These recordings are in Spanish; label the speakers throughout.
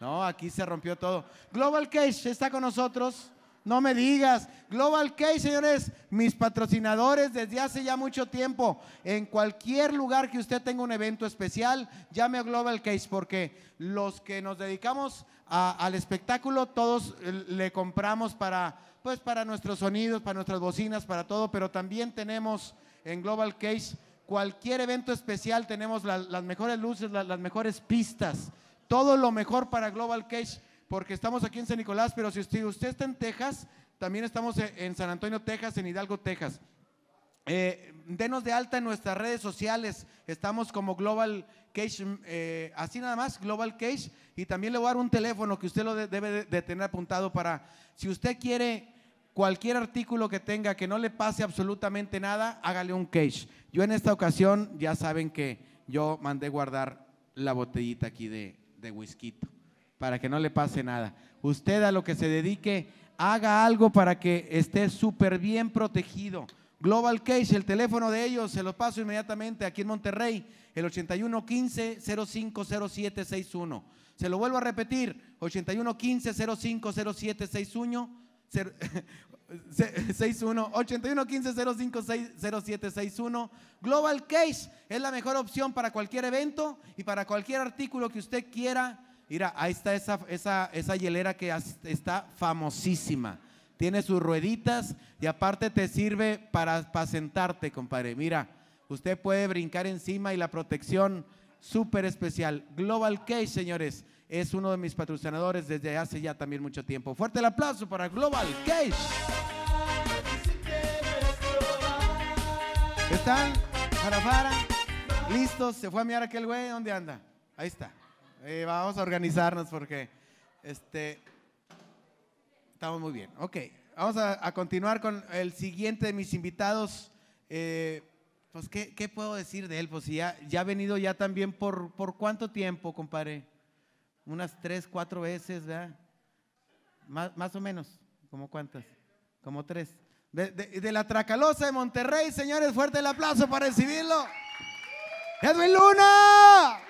Speaker 1: No, aquí se rompió todo. Global Case está con nosotros. No me digas. Global Case, señores, mis patrocinadores desde hace ya mucho tiempo. En cualquier lugar que usted tenga un evento especial, llame a Global Case porque los que nos dedicamos al espectáculo, todos eh, le compramos para, pues, para nuestros sonidos, para nuestras bocinas, para todo, pero también tenemos en Global Case cualquier evento especial, tenemos las mejores luces, las mejores pistas, todo lo mejor para Global Case porque estamos aquí en San Nicolás, pero si usted, está en Texas, también estamos en San Antonio, Texas, en Hidalgo, Texas. Eh, denos de alta en nuestras redes sociales. Estamos como Global Case, eh, así nada más, Global Case. Y también le voy a dar un teléfono que usted lo debe de, tener apuntado para, si usted quiere cualquier artículo que tenga que no le pase absolutamente nada, hágale un case. Yo en esta ocasión ya saben que yo mandé guardar la botellita aquí de, de whisky para que no le pase nada. Usted a lo que se dedique, haga algo para que esté súper bien protegido. Global Case, el teléfono de ellos, se los paso inmediatamente aquí en Monterrey, el 8115-050761. Se lo vuelvo a repetir, 8115-050761. 61 8115-050761. Global Case es la mejor opción para cualquier evento y para cualquier artículo que usted quiera Mira, ahí está esa, esa, esa hielera que está famosísima. Tiene sus rueditas y aparte te sirve para, para sentarte, compadre. Mira, usted puede brincar encima y la protección súper especial. Global Case, señores, es uno de mis patrocinadores desde hace ya también mucho tiempo. Fuerte el aplauso para Global Case. ¿Están? Para. ¿Listos? ¿Se fue a mirar aquel güey? ¿Dónde anda? Ahí está. Eh, vamos a organizarnos porque este, estamos muy bien. Ok, vamos a, continuar con el siguiente de mis invitados. Eh, pues, ¿qué, ¿qué, puedo decir de él? Pues ya, ya ha venido ya también por, por cuánto tiempo, compadre? Unas tres, cuatro veces, ¿verdad? Más, más o menos, ¿como cuántas? Como tres. De, de, la Tracalosa de Monterrey, señores, fuerte el aplauso para recibirlo. Edwin Luna.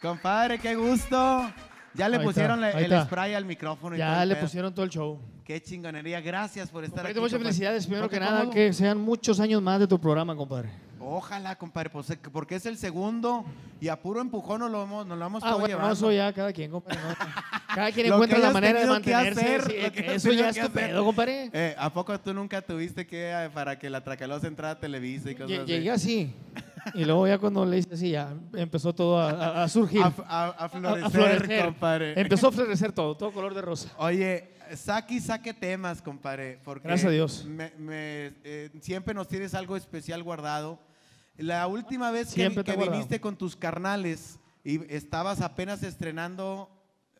Speaker 1: Compadre, qué gusto. Ya le pusieron el spray al micrófono.
Speaker 2: ya le pusieron todo el show.
Speaker 1: Qué chingonería. Gracias por estar
Speaker 2: aquí. Muchas felicidades. Primero que nada, que sean muchos años más de tu programa, compadre.
Speaker 1: Ojalá, compadre, pues, porque es el segundo y a puro empujón nos lo hemos, nos lo hemos
Speaker 2: ah, bueno, No, eso ya cada quien, compadre. cada quien encuentra la manera de mantenerse. eso ya es tu pedo, compadre.
Speaker 1: Eh, ¿A poco tú nunca tuviste que eh, para que la Tracalosa entrara a Televisa y cosas así?
Speaker 2: Llegué así. Y luego ya cuando le hice así, ya empezó todo a, surgir.
Speaker 1: A, florecer, compadre.
Speaker 2: Empezó a florecer todo, todo color de rosa.
Speaker 1: Oye, saque y saque temas, compadre. Porque
Speaker 2: Gracias a Dios.
Speaker 1: Eh, siempre nos tienes algo especial guardado. La última vez que, viniste con tus carnales y estabas apenas estrenando...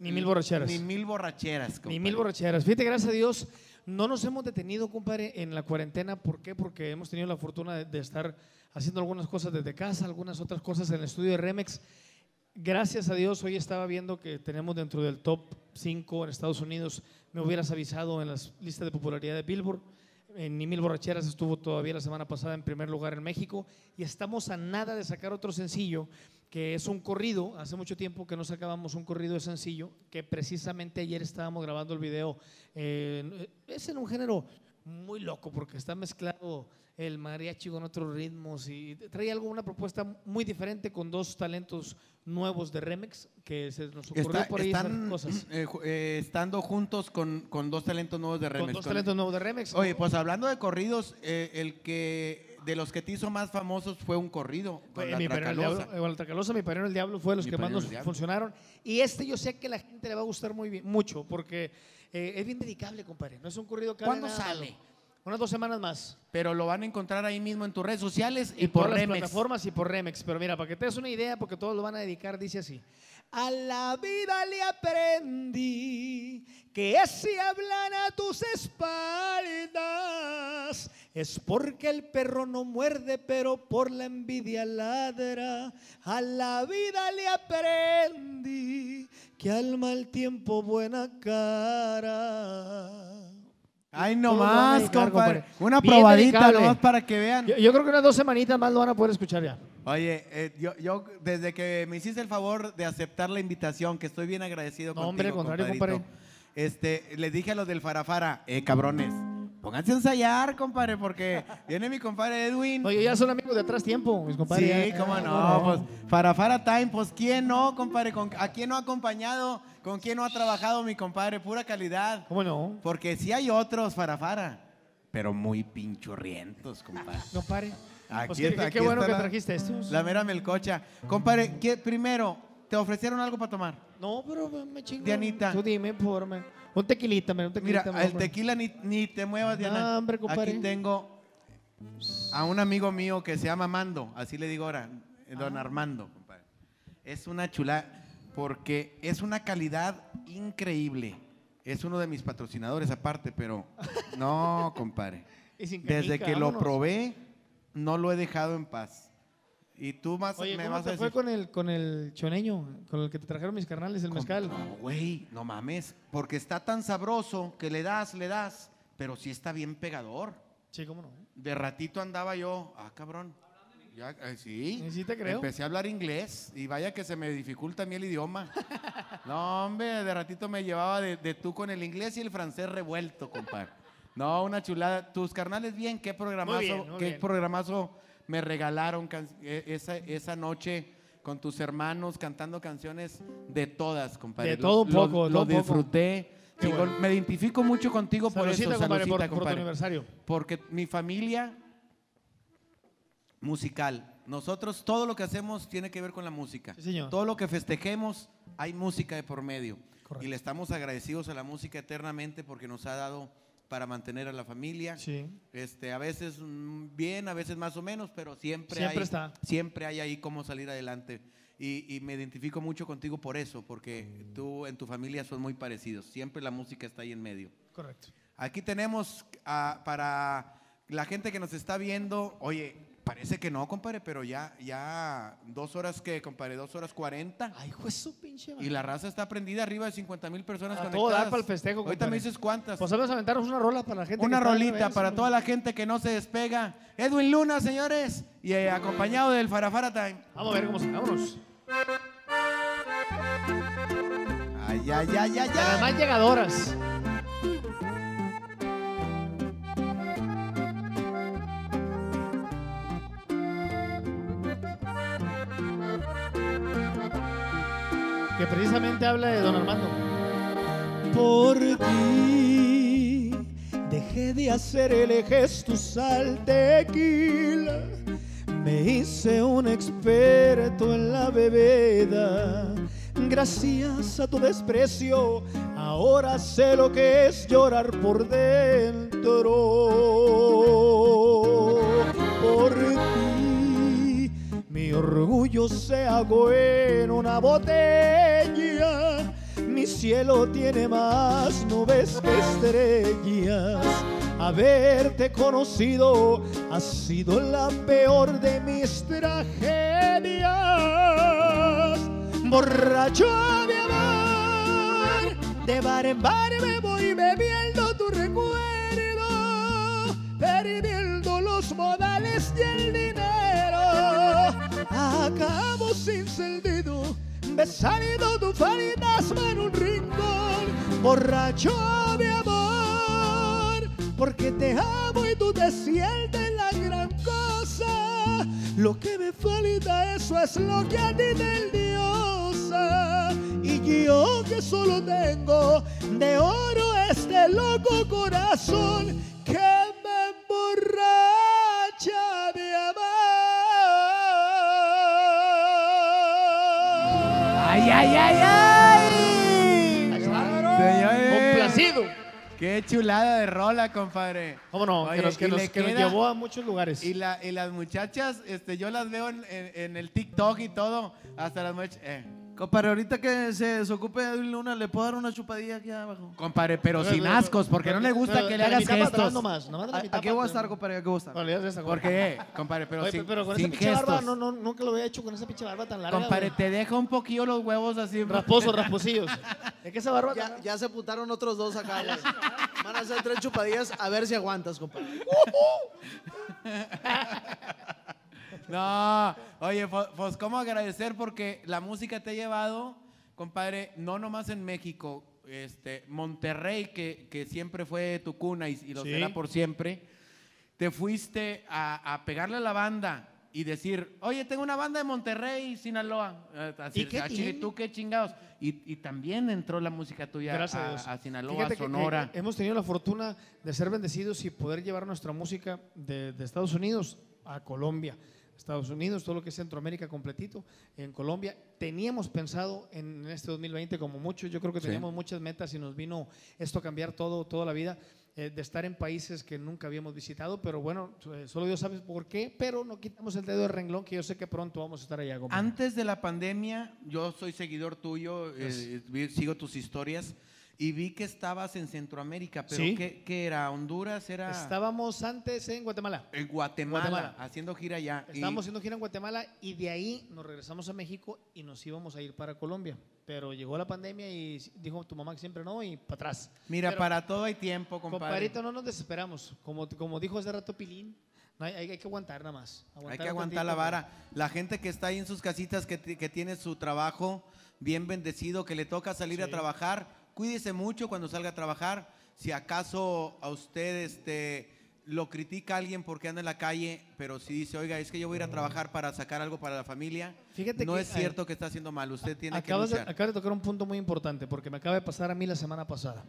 Speaker 2: Ni mil borracheras.
Speaker 1: Ni mil borracheras. Compadre.
Speaker 2: Ni mil borracheras. Fíjate, gracias a Dios, no nos hemos detenido, compadre, en la cuarentena. ¿Por qué? Porque hemos tenido la fortuna de estar haciendo algunas cosas desde casa, algunas otras cosas en el estudio de Remex. Gracias a Dios, hoy estaba viendo que tenemos dentro del top 5 en Estados Unidos. Me hubieras avisado en las listas de popularidad de Billboard. En Ni Mil Borracheras estuvo todavía la semana pasada en primer lugar en México. Y estamos a nada de sacar otro sencillo, que es un corrido. Hace mucho tiempo que no sacábamos un corrido de sencillo, que precisamente ayer estábamos grabando el video. Eh, es en un género muy loco porque está mezclado el mariachi con otros ritmos y trae algo, una propuesta muy diferente con dos talentos nuevos de Remex que se nos ocurrió por ahí
Speaker 1: están, cosas. Eh, eh, estando juntos con, con, dos talentos nuevos de Remex.
Speaker 2: Con dos talentos nuevos de Remex.
Speaker 1: Oye, pues hablando de corridos, eh, el que de los que te hizo más famosos fue un corrido con la
Speaker 2: mi Tracalosa. Diablo, la Tracalosa, mi perrero el Diablo fue de los que más nos funcionaron. Y este yo sé que la gente le va a gustar muy bien, mucho, porque es bien dedicable, compadre. No es un corrido
Speaker 1: que ¿Cuándo sale?
Speaker 2: Unas dos semanas más.
Speaker 1: Pero lo van a encontrar ahí mismo en tus redes sociales y, por, las
Speaker 2: plataformas y por Remex. Pero mira, para que te des una idea, porque todos lo van a dedicar, dice así. A la vida le aprendí que si hablan a tus espaldas es porque el perro no muerde, pero por la envidia ladra. A la vida le aprendí que al mal tiempo buena cara.
Speaker 1: Ay, nomás,
Speaker 3: dedicar,
Speaker 1: compadre. Una
Speaker 3: Bien
Speaker 1: probadita
Speaker 3: dedicable.
Speaker 1: nomás para que vean.
Speaker 3: Yo, yo creo que unas dos semanitas más lo van a poder escuchar ya.
Speaker 1: Oye, eh, yo, yo desde que me hiciste el favor de aceptar la invitación, que estoy bien agradecido
Speaker 3: No,
Speaker 1: contigo,
Speaker 3: hombre, al contrario, compadre.
Speaker 1: Este, les dije a los del Farafara, eh, cabrones, pónganse a ensayar, compadre, porque viene mi compadre Edwin.
Speaker 3: Oye, ya son amigos de atrás tiempo, mis compadres.
Speaker 1: Sí, cómo no,
Speaker 3: bueno.
Speaker 1: pues Farafara Time, pues quién no, compadre, ¿Con- ¿a quién no ha acompañado? ¿Con quién no ha trabajado mi compadre? Pura calidad.
Speaker 3: ¿Cómo no?
Speaker 1: Porque sí hay otros Farafara, pero muy pinchurrientos, compadre.
Speaker 3: Compadre.
Speaker 1: Aquí
Speaker 3: Pues qué,
Speaker 1: está,
Speaker 3: qué
Speaker 1: aquí
Speaker 3: bueno
Speaker 1: está
Speaker 3: que
Speaker 1: la-
Speaker 3: trajiste estos.
Speaker 1: La mera melcocha. Compadre, ¿qué- primero, ¿te ofrecieron algo para tomar?
Speaker 3: No, pero me chingo.
Speaker 1: Dianita.
Speaker 3: Tú dime, por. Un tequilita, me, un
Speaker 1: Mira,
Speaker 3: tequilita.
Speaker 1: el tequila ni, ni te muevas, Diana.
Speaker 3: No, hombre, compadre.
Speaker 1: Aquí tengo a un amigo mío que se llama Mando, así le digo ahora, eh, don
Speaker 3: Ah.
Speaker 1: Armando, compadre. Es una chula porque es una calidad increíble. Es uno de mis patrocinadores aparte, pero no, compadre. Desde que lo probé, no lo he dejado en paz. Y tú más
Speaker 3: Oye,
Speaker 1: me
Speaker 3: ¿cómo
Speaker 1: vas a
Speaker 3: fue
Speaker 1: decir.
Speaker 3: con el, con el choneño? Con el que te trajeron mis carnales, el mezcal.
Speaker 1: No, güey, no mames. Porque está tan sabroso que le das, le das, pero sí está bien pegador.
Speaker 3: Sí, cómo no.
Speaker 1: De ratito andaba yo, ah, cabrón. Ya, eh, sí.
Speaker 3: Sí, te creo.
Speaker 1: Empecé a hablar inglés y vaya que se me dificulta a mí el idioma. No, hombre, de ratito me llevaba de, de tú con el inglés y el francés revuelto, compadre. No, una chulada. Tus carnales bien, qué programazo,
Speaker 3: bien, muy
Speaker 1: qué
Speaker 3: bien.
Speaker 1: programazo me regalaron eh, esa, esa noche con tus hermanos cantando canciones de todas, compadre.
Speaker 3: De todo un poco,
Speaker 1: Lo,
Speaker 3: todo un poco.
Speaker 1: disfruté.
Speaker 3: Bueno.
Speaker 1: Me identifico mucho contigo por eso,
Speaker 3: compadre, por,
Speaker 1: saludcita,
Speaker 3: por tu
Speaker 1: compadre.
Speaker 3: aniversario.
Speaker 1: Porque mi familia musical, nosotros todo lo que hacemos tiene que ver con la música.
Speaker 3: Sí, señor.
Speaker 1: Todo lo que festejemos hay música de por medio.
Speaker 3: Correcto.
Speaker 1: Y le estamos agradecidos a la música eternamente porque nos ha dado para mantener a la familia.
Speaker 3: Sí.
Speaker 1: Este, a veces mm, bien, a veces más o menos, pero siempre,
Speaker 3: Siempre
Speaker 1: hay,
Speaker 3: está.
Speaker 1: siempre hay ahí cómo salir adelante. Y, y me identifico mucho contigo por eso, porque tú en tu familia son muy parecidos. Siempre la música está ahí en medio.
Speaker 3: Correcto.
Speaker 1: Aquí tenemos ah, para la gente que nos está viendo, oye, parece que no, compadre, pero ya, ya dos horas que, compadre, dos horas cuarenta.
Speaker 3: Ay, juez su pinche madre.
Speaker 1: Y la raza está prendida arriba de 50 mil personas
Speaker 3: A todo
Speaker 1: conectadas.
Speaker 3: dar para el festejo,
Speaker 1: Ahorita
Speaker 3: compadre.
Speaker 1: me dices cuántas.
Speaker 3: Pues vamos a aventarnos una rola para la gente.
Speaker 1: Una
Speaker 3: que
Speaker 1: rolita para toda la gente que no se despega. Edwin Luna, señores, y eh, acompañado del Farafara Time.
Speaker 3: Vamos a ver cómo se. Vámonos.
Speaker 1: Ay, ay, ay, ay,
Speaker 3: las
Speaker 1: ay.
Speaker 3: más llegadoras. Que precisamente habla de Don Armando.
Speaker 2: Por ti dejé de hacer el gesto al tequila. Me hice un experto en la bebida. Gracias a tu desprecio, ahora sé lo que es llorar por dentro. Orgullo se ahogó en una botella. Mi cielo tiene más nubes que estrellas. Haberte conocido ha sido la peor de mis tragedias. Borracho de amor, de bar en bar me voy bebiendo tu recuerdo, perdiendo los modales y el. Acabo sin sentido, besando tu fantasma en un rincón, borracho de amor, porque te amo y tú te sientes la gran cosa. Lo que me falta, eso es lo que a ti te diosa. Y yo que solo tengo de oro este loco corazón que
Speaker 1: Ay, ay, ay, ay. Señores,
Speaker 3: Complacido.
Speaker 1: Qué chulada de rola, compadre.
Speaker 3: ¿Cómo no?
Speaker 1: Oye,
Speaker 3: que nos, que
Speaker 1: y
Speaker 3: nos- que nos llevó a muchos lugares.
Speaker 1: Y, la, y las muchachas, este, yo las veo en, en- en el TikTok y todo. Hasta las muchachas. Eh,
Speaker 4: Compadre, ahorita que se desocupe de Edwin Luna, ¿le puedo dar una chupadilla aquí abajo?
Speaker 1: Compadre, pero sin ascos, porque no le gusta
Speaker 2: pero
Speaker 1: que le hagas
Speaker 2: atrás
Speaker 1: gestos.
Speaker 2: nomás, nomás de la
Speaker 4: ¿A-
Speaker 2: mitad
Speaker 4: Aquí
Speaker 2: para
Speaker 4: voy a
Speaker 2: atrás.
Speaker 4: estar, compadre, aquí voy a estar.
Speaker 2: Órale, ya se está,
Speaker 1: ¿Por qué? Compadre, pero
Speaker 2: Oye,
Speaker 1: sin,
Speaker 2: pero con esa
Speaker 1: sin
Speaker 2: pinche barba,
Speaker 1: gestos.
Speaker 2: no, no, nunca lo había hecho con esa pinche barba tan larga.
Speaker 1: Compadre,
Speaker 2: güey.
Speaker 1: te deja un poquillo los huevos así.
Speaker 2: Rasposos, rasposillos. Es que esa barba.
Speaker 4: Ya, ya se putaron otros dos acá, güey. Van a hacer tres chupadillas a ver si aguantas, compadre.
Speaker 1: No, oye, Fo- pues cómo agradecer porque la música te ha llevado, compadre, no nomás en México, este, Monterrey, que, que siempre fue tu cuna y, y lo
Speaker 2: Sí.
Speaker 1: será por siempre, te fuiste a, a pegarle a la banda y decir, oye, tengo una banda de Monterrey, Sinaloa, eh, así,
Speaker 2: ¿Y qué
Speaker 1: a Chile,
Speaker 2: tiene?
Speaker 1: tú qué chingados. Y, y también entró la música tuya
Speaker 2: a
Speaker 1: a,
Speaker 2: Dios.
Speaker 1: a Sinaloa,
Speaker 2: que,
Speaker 1: Sonora.
Speaker 2: eh, hemos tenido la fortuna de ser bendecidos y poder llevar nuestra música de, de Estados Unidos a Colombia. Estados Unidos, todo lo que es Centroamérica completito, en Colombia. Teníamos pensado en este 2020 como mucho, yo creo que
Speaker 1: Sí.
Speaker 2: teníamos muchas metas y nos vino esto a cambiar todo, toda la vida, eh, de estar en países que nunca habíamos visitado, pero bueno, eh, solo Dios sabe por qué, pero no quitamos el dedo de renglón que yo sé que pronto vamos a estar allá.
Speaker 1: Antes de la pandemia, yo soy seguidor tuyo, eh, sigo tus historias y vi que estabas en Centroamérica, pero
Speaker 2: Sí.
Speaker 1: ¿qué, qué era? ¿Honduras? ¿Era
Speaker 2: Estábamos antes en Guatemala.
Speaker 1: en Guatemala,
Speaker 2: Guatemala.
Speaker 1: haciendo gira allá? Y-
Speaker 2: Estábamos haciendo gira en Guatemala y de ahí nos regresamos a México y nos íbamos a ir para Colombia. Pero llegó la pandemia y dijo tu mamá que siempre no y para atrás.
Speaker 1: Mira,
Speaker 2: Pero,
Speaker 1: para todo hay tiempo, compadre.
Speaker 2: Compadrito, no nos desesperamos. Como, como dijo hace rato Pilín, no hay, hay- que aguantar nada más.
Speaker 1: Hay que aguantar la vara. La gente que está ahí en sus casitas, que, que tiene su trabajo bien bendecido, que le toca salir a
Speaker 2: Sí.
Speaker 1: trabajar, cuídese mucho cuando salga a trabajar. Si acaso a usted este, lo critica alguien porque anda en la calle, pero si dice, oiga, es que yo voy a ir a trabajar para sacar algo para la familia,
Speaker 2: Fíjate
Speaker 1: no
Speaker 2: que,
Speaker 1: es cierto que está haciendo mal. Usted tiene
Speaker 2: acabas
Speaker 1: que
Speaker 2: de, acabas de tocar un punto muy importante porque me acaba de pasar a mí la semana pasada.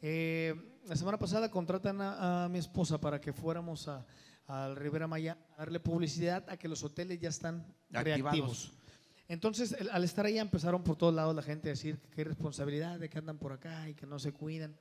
Speaker 2: Eh, la semana pasada contratan a, a mi esposa para que fuéramos a, al Rivera Maya a darle publicidad a que los hoteles ya están
Speaker 1: Activados.
Speaker 2: reactivos. Entonces, el- al estar ahí empezaron por todos lados la gente a decir que qué responsabilidad de que andan por acá y que no se cuidan.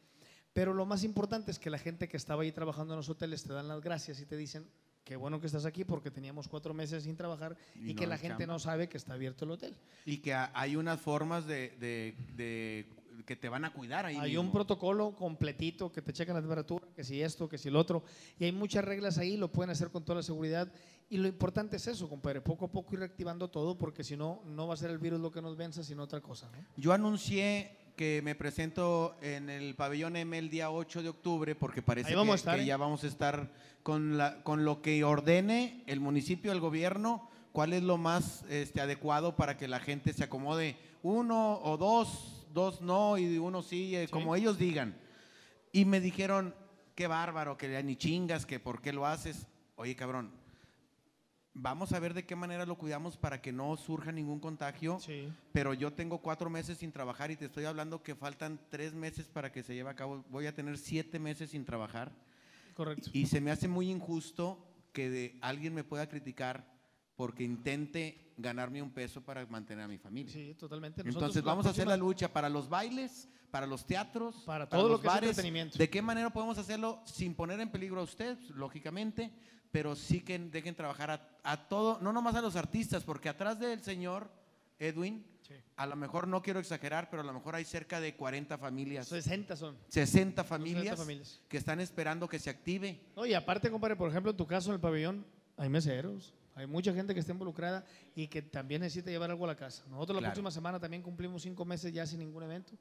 Speaker 2: Pero lo más importante es que la gente que estaba ahí trabajando en los hoteles te dan las gracias y te dicen, qué bueno que estás aquí porque teníamos cuatro meses sin trabajar y,
Speaker 1: Y no
Speaker 2: que la
Speaker 1: hay
Speaker 2: gente
Speaker 1: chamba.
Speaker 2: no sabe que está abierto el hotel.
Speaker 1: Y que ha- hay unas formas de, de- de- que te van a cuidar ahí.
Speaker 2: Hay
Speaker 1: mismo.
Speaker 2: un protocolo completito que te checan la temperatura, que si esto, que si el otro. Y hay muchas reglas ahí, lo pueden hacer con toda la seguridad. Y lo importante es eso, compadre, poco a poco ir reactivando todo, porque si no, no va a ser el virus lo que nos venza, sino otra cosa. ¿no?
Speaker 1: Yo anuncié que me presento en el pabellón M el día 8 de octubre porque parece que,
Speaker 2: estar,
Speaker 1: que
Speaker 2: ¿eh?
Speaker 1: ya vamos a estar con, la, con lo que ordene el municipio, el gobierno, cuál es lo más este, adecuado para que la gente se acomode. Uno o dos, dos no y uno sí, eh, como ellos digan. Y me dijeron, qué bárbaro, que ya ni chingas, que por qué lo haces. Oye, cabrón, vamos a ver de qué manera lo cuidamos para que no surja ningún contagio
Speaker 2: Sí.
Speaker 1: pero yo tengo cuatro meses sin trabajar y te estoy hablando que faltan tres meses para que se lleve a cabo. Voy a tener siete meses sin trabajar
Speaker 2: Correcto.
Speaker 1: y se me hace muy injusto que de- alguien me pueda criticar porque intente ganarme un peso para mantener a mi familia.
Speaker 2: Sí, totalmente. Nosotros
Speaker 1: Entonces vamos a hacer la lucha para los bailes, para los teatros,
Speaker 2: Para todo lo
Speaker 1: los
Speaker 2: que es
Speaker 1: bares.
Speaker 2: entretenimiento.
Speaker 1: ¿De qué manera podemos hacerlo sin poner en peligro a usted, lógicamente, pero sí que dejen trabajar a, a todo, no nomás a los artistas, porque atrás del señor Edwin,
Speaker 2: Sí.
Speaker 1: a lo mejor no quiero exagerar, pero a lo mejor hay cerca de 40 familias,
Speaker 2: 60 son.
Speaker 1: 60 familias,
Speaker 2: 60 familias.
Speaker 1: que están esperando que se active.
Speaker 2: No, y aparte, compadre, por ejemplo, en tu caso en el pabellón, hay meseros, hay mucha gente que está involucrada y que también necesita llevar algo a la casa. Nosotros la
Speaker 1: Claro.
Speaker 2: próxima semana también cumplimos cinco meses ya sin ningún evento.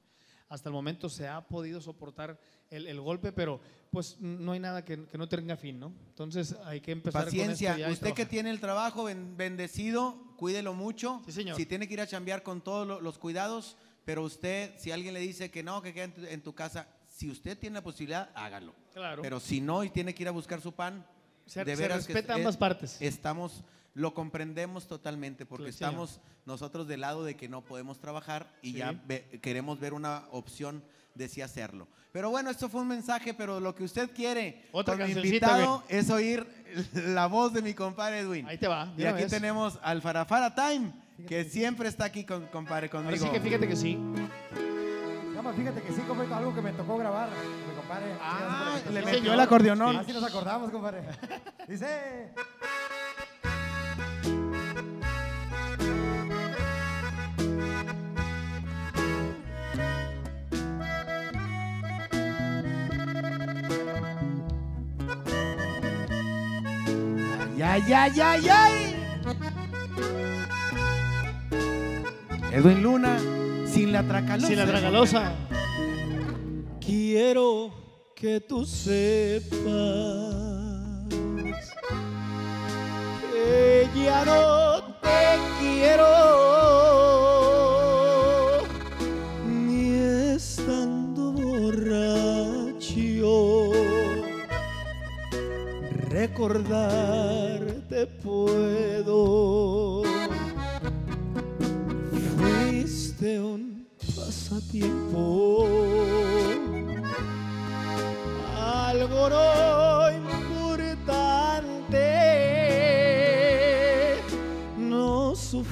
Speaker 2: Hasta el momento se ha podido soportar el, el golpe, pero pues no hay nada que, que no tenga fin, ¿no? Entonces hay que empezar
Speaker 1: Paciencia,
Speaker 2: con esto
Speaker 1: usted que tiene el trabajo ben- bendecido, cuídelo mucho.
Speaker 2: Sí, señor.
Speaker 1: Si tiene que ir a chambear con todos lo- los cuidados, pero usted, si alguien le dice que no, que quede en tu, en tu casa, si usted tiene la posibilidad, hágalo.
Speaker 2: Claro.
Speaker 1: Pero si no y tiene que ir a buscar su pan,
Speaker 2: Se-
Speaker 1: de
Speaker 2: se
Speaker 1: veras que
Speaker 2: respeta
Speaker 1: es-
Speaker 2: ambas partes.
Speaker 1: Estamos, lo comprendemos totalmente porque
Speaker 2: Sí, señor.
Speaker 1: estamos nosotros del lado de que no podemos trabajar y
Speaker 2: Sí.
Speaker 1: ya ve- queremos ver una opción de sí hacerlo. Pero bueno, esto fue un mensaje, pero lo que usted quiere
Speaker 2: Otra
Speaker 1: con mi invitado es oír la voz de mi compadre Edwin.
Speaker 2: Ahí te va.
Speaker 1: Y aquí
Speaker 2: vez.
Speaker 1: tenemos al Farafara Time, que siempre está aquí, con, compadre, conmigo.
Speaker 2: Ahora sí que fíjate que sí.
Speaker 5: Fíjate que sí, compadre, algo que me tocó grabar,
Speaker 1: Ah, le metió el acordeonón.
Speaker 5: Así nos acordamos, compadre. Dice...
Speaker 1: ay, ay, ay, ay. Edwin Luna, sin la tracalosa.
Speaker 6: Sin la tracalosa.
Speaker 2: Quiero que tú sepas que ya no te quiero ni estando borracho. Recordarte puedo. Fuiste un pasatiempo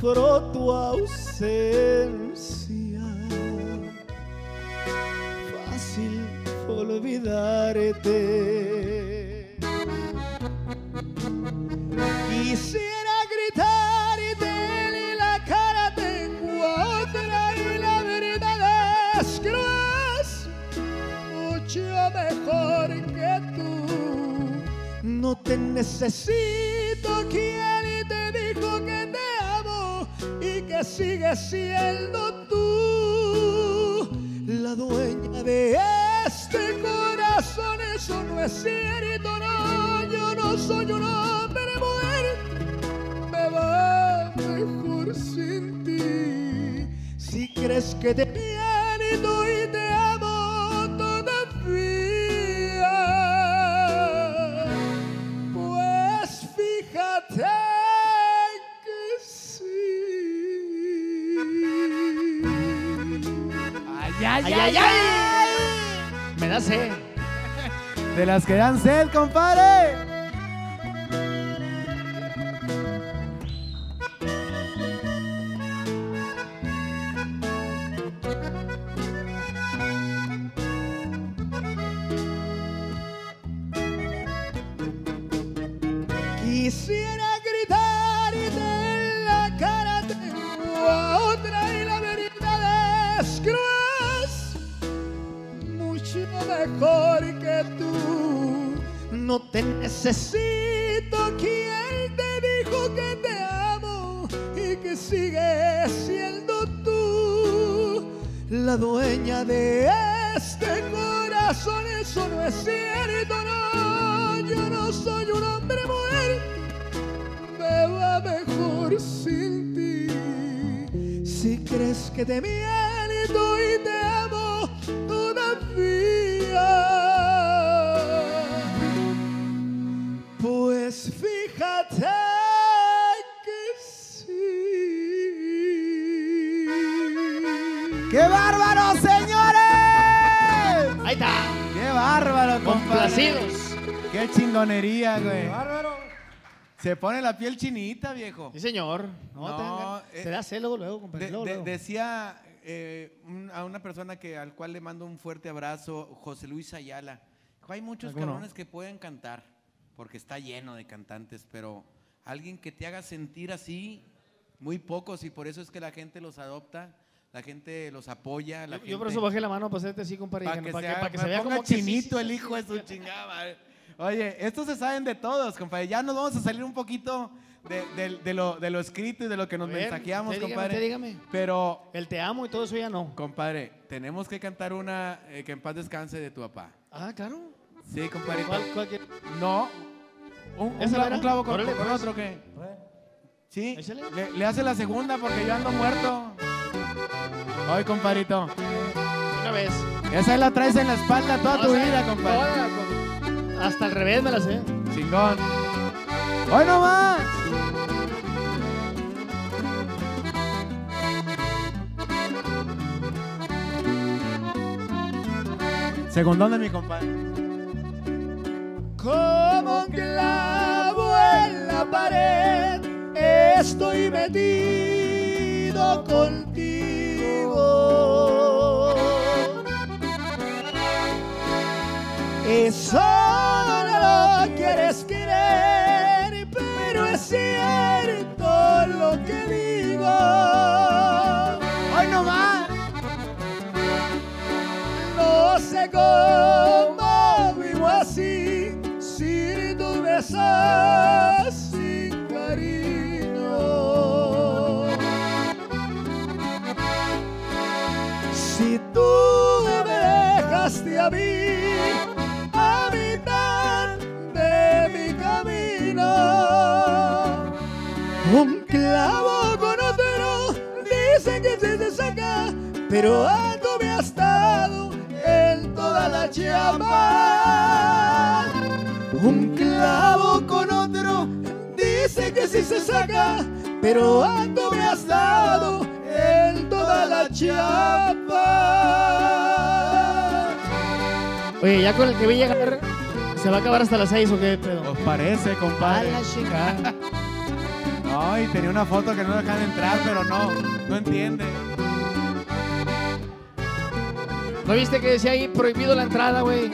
Speaker 2: No sufro tu que te miento y te amo todavía, pues fíjate que sí.
Speaker 1: Ay, ay,
Speaker 6: Ay,
Speaker 1: ay,
Speaker 6: ay, ay. Me da sed.
Speaker 1: De las que dan sed, compadre. Se pone la piel chinita, viejo.
Speaker 6: Sí, señor. No,
Speaker 1: No,
Speaker 6: te
Speaker 1: eh,
Speaker 6: da celo luego, compadre.
Speaker 1: De- de- decía eh, un- a una persona que al cual le mando un fuerte abrazo, José Luis Ayala. Hay muchos cabrones que pueden cantar, porque está lleno de cantantes, pero alguien que te haga sentir así, muy pocos, y por eso es que la gente los adopta, la gente los apoya. La
Speaker 6: Yo, yo por
Speaker 1: gente-
Speaker 6: eso bajé la mano para hacerte así, compadre.
Speaker 1: para que,
Speaker 6: para que, para que se vea como que sí,
Speaker 1: chinito el hijo de su chingada. Oye, estos se saben de todos, compadre. Ya nos vamos a salir un poquito de, de- de lo, de lo escrito y de lo que nos
Speaker 6: ver,
Speaker 1: mensajeamos,
Speaker 6: dígame,
Speaker 1: compadre.
Speaker 6: dígame.
Speaker 1: Pero,
Speaker 6: El te amo y todo eso ya no.
Speaker 1: compadre, tenemos que cantar una eh, que en paz descanse de tu papá.
Speaker 6: Ah, claro.
Speaker 1: Sí, compadre.
Speaker 6: ¿Cuál, cuál quiere?
Speaker 1: No. Un, clavo con,
Speaker 6: Órale,
Speaker 1: con
Speaker 6: pues.
Speaker 1: otro que. Sí, le, le hace la segunda porque yo ando muerto. Ay, compadrito.
Speaker 6: Una vez.
Speaker 1: Esa la traes en la espalda toda tu vida, compadre.
Speaker 6: toda, con- Hasta al revés me la sé.
Speaker 1: Chingón. Hoy no más. Segundón de mi compadre.
Speaker 2: Como un clavo en la pared, estoy metido contigo. solo lo quieres querer, pero es cierto lo que digo.
Speaker 1: Hoy no va,
Speaker 2: no sé cómo vivo así, sin tu besos,
Speaker 5: sin cariño. Si tú me dejaste a mí, pero algo me has dado en toda la chamba. Un clavo con otro dice que sí se saca, pero algo me has dado en toda la chamba.
Speaker 2: Oye, ya con el que vi llegar, ¿se va a acabar hasta las 6 o qué pedo?
Speaker 1: Os parece,
Speaker 2: A
Speaker 1: compadre.
Speaker 2: la chingada.
Speaker 1: No, y tenía una foto que no dejan entrar, pero no, no entiende.
Speaker 2: ¿No viste que decía ahí prohibido la entrada, güey?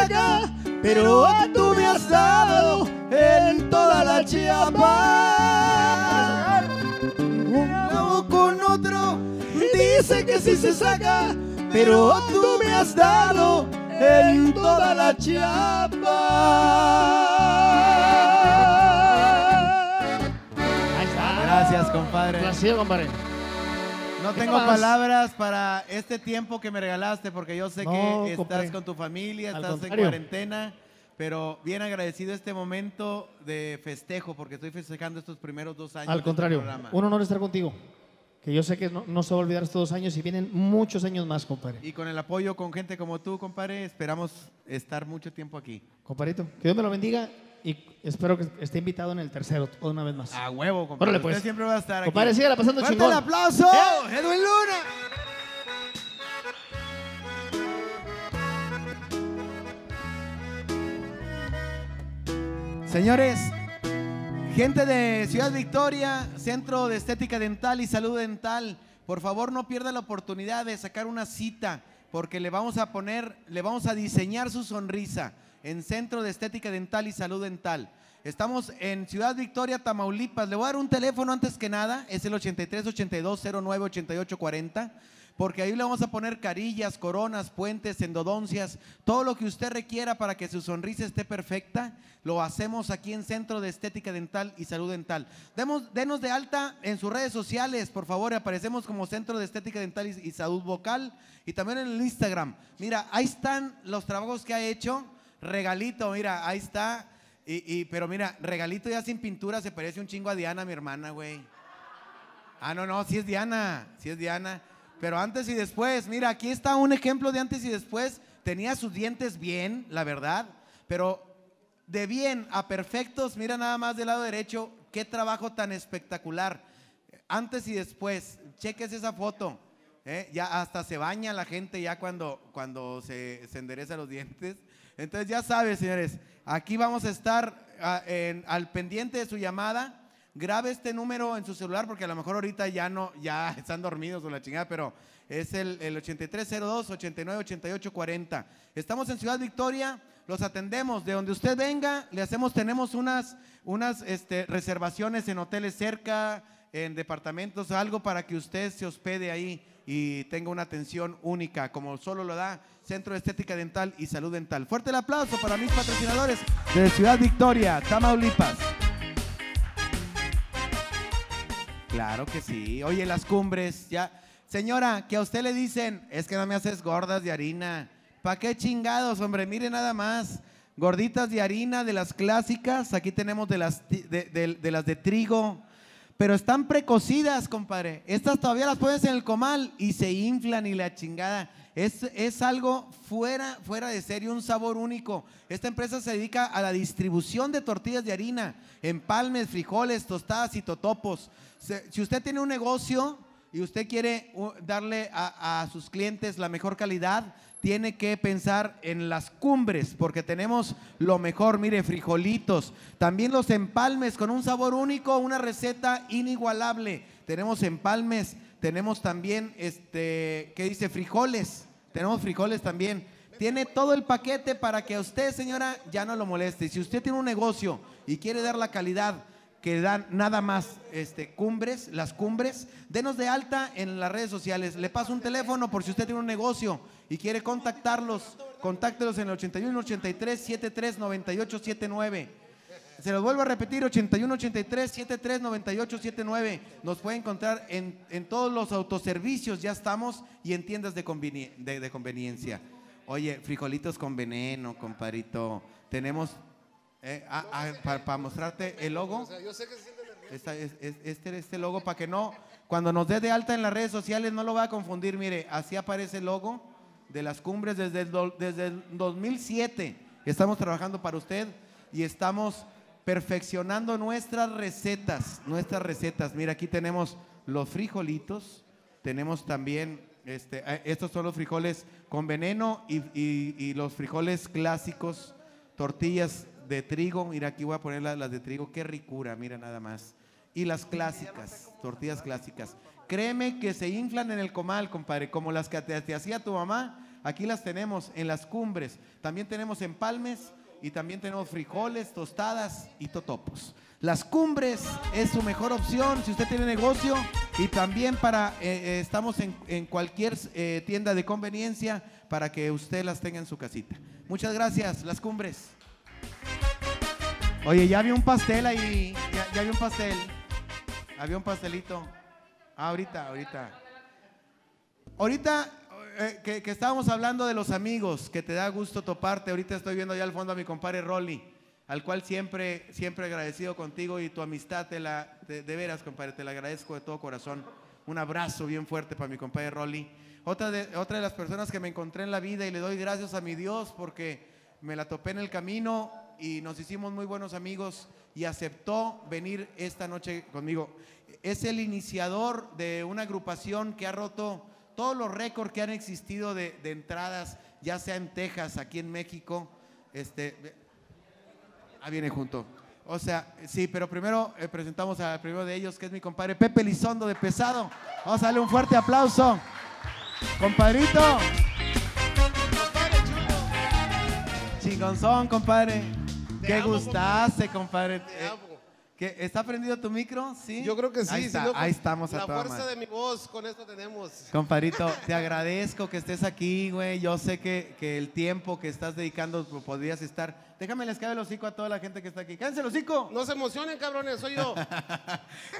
Speaker 5: Saca, pero tú me has dado en toda la chiapa. Un con otro dice que sí se saca, pero tú me has dado en toda la chiapa.
Speaker 2: Ahí está.
Speaker 1: Gracias, compadre.
Speaker 2: Placido, compadre.
Speaker 1: No
Speaker 2: ¿Qué
Speaker 1: tengo palabras para este tiempo que me regalaste porque yo sé
Speaker 2: No,
Speaker 1: que estás
Speaker 2: compadre.
Speaker 1: con tu familia,
Speaker 2: Al
Speaker 1: estás en cuarentena, pero bien agradecido este momento de festejo porque estoy festejando estos primeros dos años.
Speaker 2: Al
Speaker 1: este
Speaker 2: contrario, un honor estar contigo. Que yo sé que no, no se va a olvidar estos dos años y vienen muchos años más, compadre.
Speaker 1: Y con el apoyo con gente como tú, compadre, esperamos estar mucho tiempo aquí.
Speaker 2: Compadrito, que Dios me lo bendiga y espero que esté invitado en el tercero una vez más.
Speaker 1: A huevo, compadre.
Speaker 2: Órale, pues.
Speaker 1: Usted siempre va a estar
Speaker 2: Compadre,
Speaker 1: aquí.
Speaker 2: sígala pasando
Speaker 1: ¡Fuerte
Speaker 2: chingón.
Speaker 1: el aplauso!
Speaker 2: ¡Eh!
Speaker 1: ¡Edwin Luna! Señores, gente de Ciudad Victoria, Centro de Estética Dental y Salud Dental, por favor no pierda la oportunidad de sacar una cita porque le vamos a poner, le vamos a diseñar su sonrisa en Centro de Estética Dental y Salud Dental. Estamos en Ciudad Victoria, Tamaulipas. Le voy a dar un teléfono antes que nada, es el 83 82 09 88 40, porque ahí le vamos a poner carillas, coronas, puentes, endodoncias, todo lo que usted requiera para que su sonrisa esté perfecta. Lo hacemos aquí en Centro de Estética Dental y Salud Dental. Demos, denos de alta en sus redes sociales, por favor. Aparecemos como Centro de Estética Dental y, y Salud Vocal y también en el Instagram. Mira, ahí están los trabajos que ha hecho. Regalito, mira, ahí está. Y, y- pero mira, regalito ya sin pintura se parece un chingo a Diana, mi hermana, güey. Ah, no, no, sí es Diana, sí es Diana. Pero antes y después, mira, aquí está un ejemplo de antes y después. Tenía sus dientes bien, la verdad, pero de bien a perfectos, mira nada más del lado derecho, qué trabajo tan espectacular. Antes y después, cheques esa foto. ¿eh? Ya hasta se baña la gente ya cuando, cuando se, endereza los dientes. Entonces ya sabes, señores, aquí vamos a estar ah, al pendiente de su llamada. Grabe este número en su celular porque a lo mejor ahorita ya no, ya están dormidos o la chingada, pero es el, el 8302 898840. Estamos en Ciudad Victoria, los atendemos. De donde usted venga, le hacemos, tenemos unas, unas este, reservaciones en hoteles cerca, en departamentos, algo para que usted se hospede ahí y tenga una atención única, como solo lo da Centro de Estética Dental y Salud Dental. Fuerte el aplauso para mis patrocinadores de Ciudad Victoria, Tamaulipas. Claro que sí. Oye, las cumbres, ya. Señora, que a usted le dicen, es que no me haces gordas de harina. ¿Para qué chingados, hombre? Mire nada más. Gorditas de harina de las clásicas. Aquí tenemos de las, de trigo. pero están precocidas, compadre. Estas todavía las pones en el comal y se inflan y la chingada. Es, es algo fuera, fuera de serio, un sabor único. Esta empresa se dedica a la distribución de tortillas de harina, empalmes, frijoles, tostadas y totopos. Si usted tiene un negocio y usted quiere uh, darle a, sus clientes la mejor calidad, tiene que pensar en las cumbres, porque tenemos lo mejor, mire, frijolitos, también los empalmes con un sabor único, una receta inigualable. Tenemos empalmes, tenemos también, este, ¿qué dice? Frijoles, tenemos frijoles también. Tiene todo el paquete para que usted, señora, ya no lo moleste. Si usted tiene un negocio y quiere dar la calidad que dan nada más este, cumbres, las cumbres, denos de alta en las redes sociales. Le paso un teléfono por si usted tiene un negocio y quiere contactarlos, contáctelos en el 81 83 73 98 79. Se los vuelvo a repetir, 81 83 73 98 79. Nos puede encontrar en, en todos los autoservicios, ya estamos, y en tiendas de, conveni- de conveniencia. Oye, frijolitos con veneno, comparito. Tenemos, eh, para mostrarte el logo. Esta- es- es- este, este logo para que no, cuando nos dé de alta en las redes sociales no lo va a confundir. Mire, así aparece el logo de las cumbres desde el, do- desde el 2007. Estamos trabajando para usted y estamos perfeccionando nuestras recetas, nuestras recetas. Mira, aquí tenemos los frijolitos, tenemos también, este, eh, estos son los frijoles con veneno y, y- y los frijoles clásicos, tortillas de trigo. Mira, aquí voy a poner las, de trigo, qué ricura, mira nada más. Y las clásicas, tortillas clásicas. Créeme que se inflan en el comal, compadre, como las que te, hacía tu mamá. Aquí las tenemos en las cumbres. También tenemos empalmes y también tenemos frijoles, tostadas y totopos. Las cumbres es su mejor opción si usted tiene negocio y también para, eh, eh, estamos en, en cualquier eh, tienda de conveniencia para que usted las tenga en su casita. Muchas gracias, las cumbres. Oye, ya vi un pastel ahí, ya, ya vi un pastel. Había un pastelito. Ah, ahorita, ahorita. Ahorita eh, que, estábamos hablando de los amigos, que te da gusto toparte. Ahorita estoy viendo allá al fondo a mi compadre Rolly, al cual siempre, siempre agradecido contigo y tu amistad, te la, de, veras, compadre, te la agradezco de todo corazón. Un abrazo bien fuerte para mi compadre Rolly. Otra de las personas que me encontré en la vida y le doy gracias a mi Dios porque me la topé en el camino y nos hicimos muy buenos amigos y aceptó venir esta noche conmigo. Es el iniciador de una agrupación que ha roto todos los récords que han existido de, entradas, ya sea en Texas, aquí en México. Este, ah, viene junto. O sea, sí, pero primero eh, presentamos al primero de ellos, que es mi compadre Pepe Lizondo de Pesado. Vamos a darle un fuerte aplauso. Compadrito. Chingonzón, compadre. Qué
Speaker 7: amo,
Speaker 1: gustaste, compadre.
Speaker 7: Te
Speaker 1: Eh,
Speaker 7: amo.
Speaker 1: ¿qué, ¿Está prendido tu micro? Sí.
Speaker 7: Yo creo que sí.
Speaker 1: Ahí, está, ahí
Speaker 7: con
Speaker 1: estamos a
Speaker 7: La fuerza
Speaker 1: madre.
Speaker 7: de mi voz, con esto tenemos.
Speaker 1: Compadrito, te agradezco que estés aquí, güey. Yo sé que, que el tiempo que estás dedicando podrías estar. Déjame les cabe el hocico a toda la gente que está aquí. ¡Cállense el hocico!
Speaker 7: No se emocionen, cabrones, soy yo.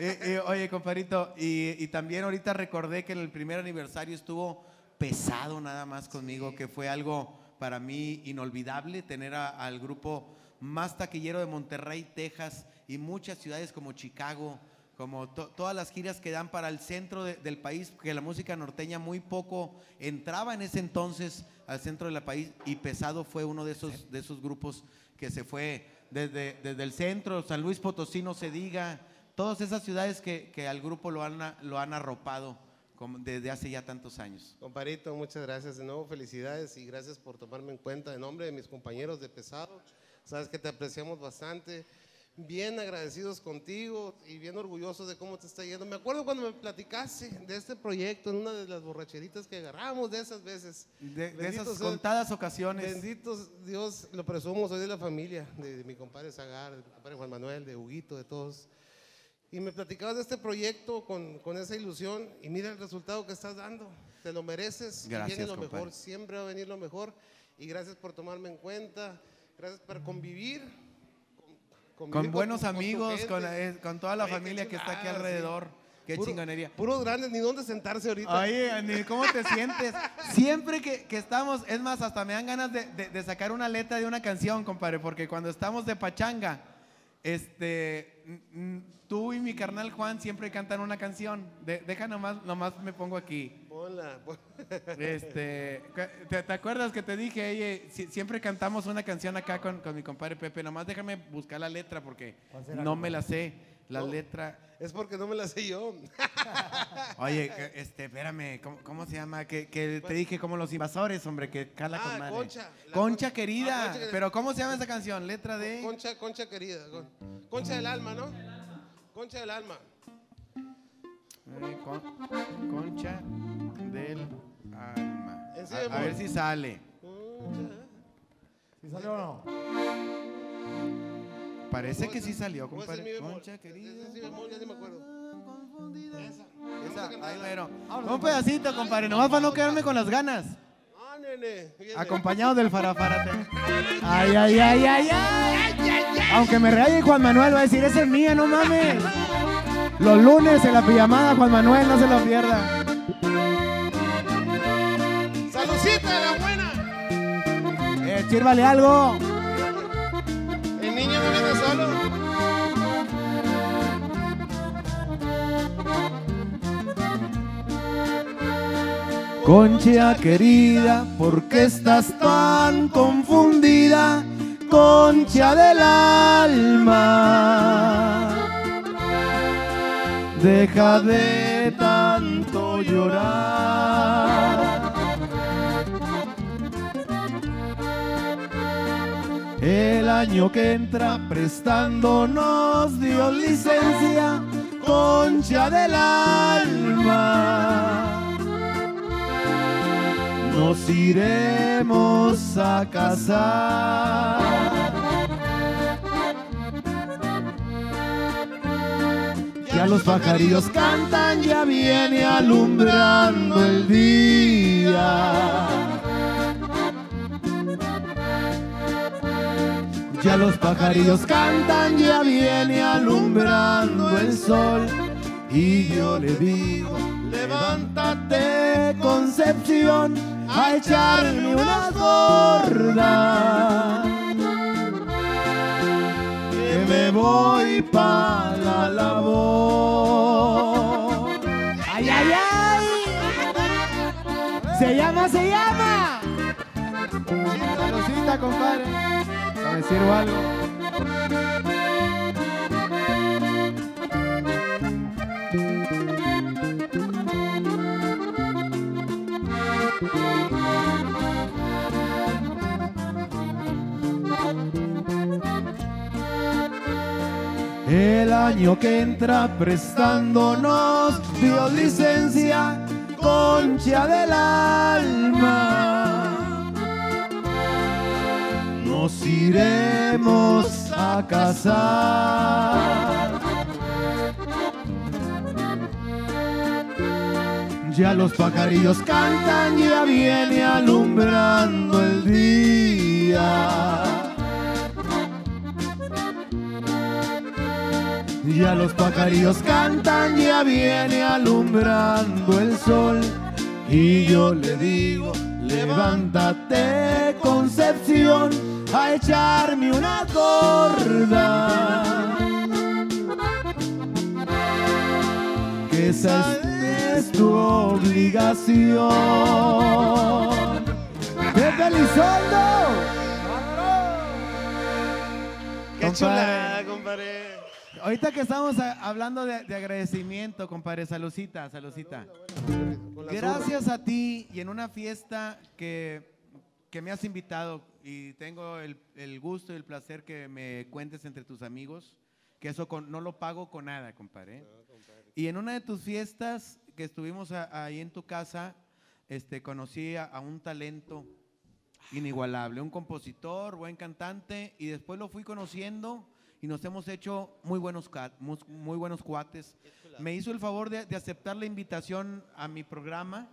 Speaker 1: Eh, eh, oye, compadrito, y, y también ahorita recordé que en el primer aniversario estuvo pesado nada más conmigo, que fue algo para mí inolvidable tener a- al grupo más taquillero de Monterrey, Texas y muchas ciudades como Chicago, como to- todas las giras que dan para el centro de- del país, porque la música norteña muy poco entraba en ese entonces al centro del país y Pesado fue uno de esos, de esos grupos que se fue desde, desde el centro, San Luis Potosí no se diga, todas esas ciudades que, que al grupo lo han, lo han arropado desde hace ya tantos años.
Speaker 7: Comparito, muchas gracias de nuevo, felicidades y gracias por tomarme en cuenta en nombre de mis compañeros de pesado. Sabes que te apreciamos bastante. Bien agradecidos contigo y bien orgullosos de cómo te está yendo. Me acuerdo cuando me platicaste de este proyecto en una de las borracheritas que agarramos de esas veces.
Speaker 1: De, de esas
Speaker 7: sea-
Speaker 1: contadas ocasiones.
Speaker 7: Bendito Dios, lo presumo, soy de la familia, de, de mi compadre Zagar, de mi compadre Juan Manuel, de Huguito, de todos. Y me platicabas de este proyecto con, con esa ilusión y mira el resultado que estás dando. Te lo mereces. y
Speaker 1: Gracias,
Speaker 7: viene lo
Speaker 1: compadre.
Speaker 7: mejor, siempre va a venir lo mejor. Y gracias por tomarme en cuenta. Gracias por convivir. con-
Speaker 1: Con buenos
Speaker 7: tu
Speaker 1: amigos, con, eh, con toda la
Speaker 7: Oye,
Speaker 1: familia que está aquí
Speaker 7: chulada, sí.
Speaker 1: alrededor. Qué
Speaker 7: Puro-
Speaker 1: chingonería.
Speaker 7: Puros grandes, ni dónde sentarse ahorita.
Speaker 1: Oye, ni ¿cómo te sientes? Siempre que, que estamos, es más, hasta me dan ganas de, de- de sacar una letra de una canción, compadre, porque cuando estamos de pachanga Este, tú y mi carnal Juan siempre cantan una canción. De- deja nomás, nomás me pongo aquí.
Speaker 7: Ponla. pon-
Speaker 1: Este, ¿te, te acuerdas que te dije, oye, si- siempre cantamos una canción acá con, con mi compadre Pepe? Nomás déjame buscar la letra porque no me la sé. La
Speaker 7: No.
Speaker 1: letra.
Speaker 7: Es porque no me la sé yo.
Speaker 1: Oye, este, espérame, ¿cómo, cómo se llama? Que, que te dije como los invasores, hombre, que cala
Speaker 7: Ah,
Speaker 1: con madre.
Speaker 7: Concha, la
Speaker 1: Concha
Speaker 7: Concha.
Speaker 1: querida.
Speaker 7: Ah, Concha querida.
Speaker 1: Pero ¿cómo se llama esa canción? Letra de.
Speaker 7: Concha, concha querida. con- Concha del alma, ¿no? Concha del alma.
Speaker 1: Eh, con- concha del alma. A, ver si sale.
Speaker 7: Concha.
Speaker 5: ¿Sí salió o no?
Speaker 1: Parece que sí salió,
Speaker 7: ¿Cómo es el
Speaker 1: compadre. Concha querida.
Speaker 7: es mi bemol, ya ni me acuerdo. Esa.
Speaker 1: Esa, ahí. Un pedacito, compadre, nomás para no quedarme con las ganas.
Speaker 7: Ah.
Speaker 1: Acompañado del farafarate. Ay, ay, ay, ay, ay. Aunque me regañe Juan Manuel, va a decir, esa es mía, no mames. Los lunes en la pijamada, Juan Manuel, no se lo pierda.
Speaker 7: ¡Salucita la buena!
Speaker 1: Eh, sírvale algo. Concha querida, ¿por qué estás tan confundida? Concha del alma. Deja de tanto llorar. El año que entra prestándonos Dios licencia, concha del alma. Nos iremos a casar. Ya los pajarillos cantan, ya viene alumbrando el día. Ya los pajarillos cantan, ya viene alumbrando el sol. Y yo le digo, levántate Concepción, a echarme una gorda. Que me voy pa' la labor. ¡Ay, ay, ay! ¡Se llama, se llama! Saludcita, compadre. ¿Me sirvo algo? El año que entra prestándonos Dios licencia, concha del alma. Nos iremos a casar. Ya los pajarillos cantan, ya viene alumbrando el día. Ya los pajarillos cantan, ya viene alumbrando el sol. Y yo le digo, levántate Concepción, a echarme una gorda. Que esa es tu obligación. ¡Pepe Elizondo!
Speaker 7: ¡Qué chulada, compadre!
Speaker 1: Ahorita que estamos hablando de, de agradecimiento, compadre, salucita, salucita. Gracias a ti y en una fiesta que, que me has invitado y tengo el, el gusto y el placer que me cuentes entre tus amigos, que eso con- no lo pago con nada, compadre. Y en una de tus fiestas que estuvimos a- ahí en tu casa, este, conocí a, a un talento inigualable, un compositor, buen cantante, y después lo fui conociendo y nos hemos hecho muy buenos, muy buenos cuates. Me hizo el favor de, de aceptar la invitación a mi programa.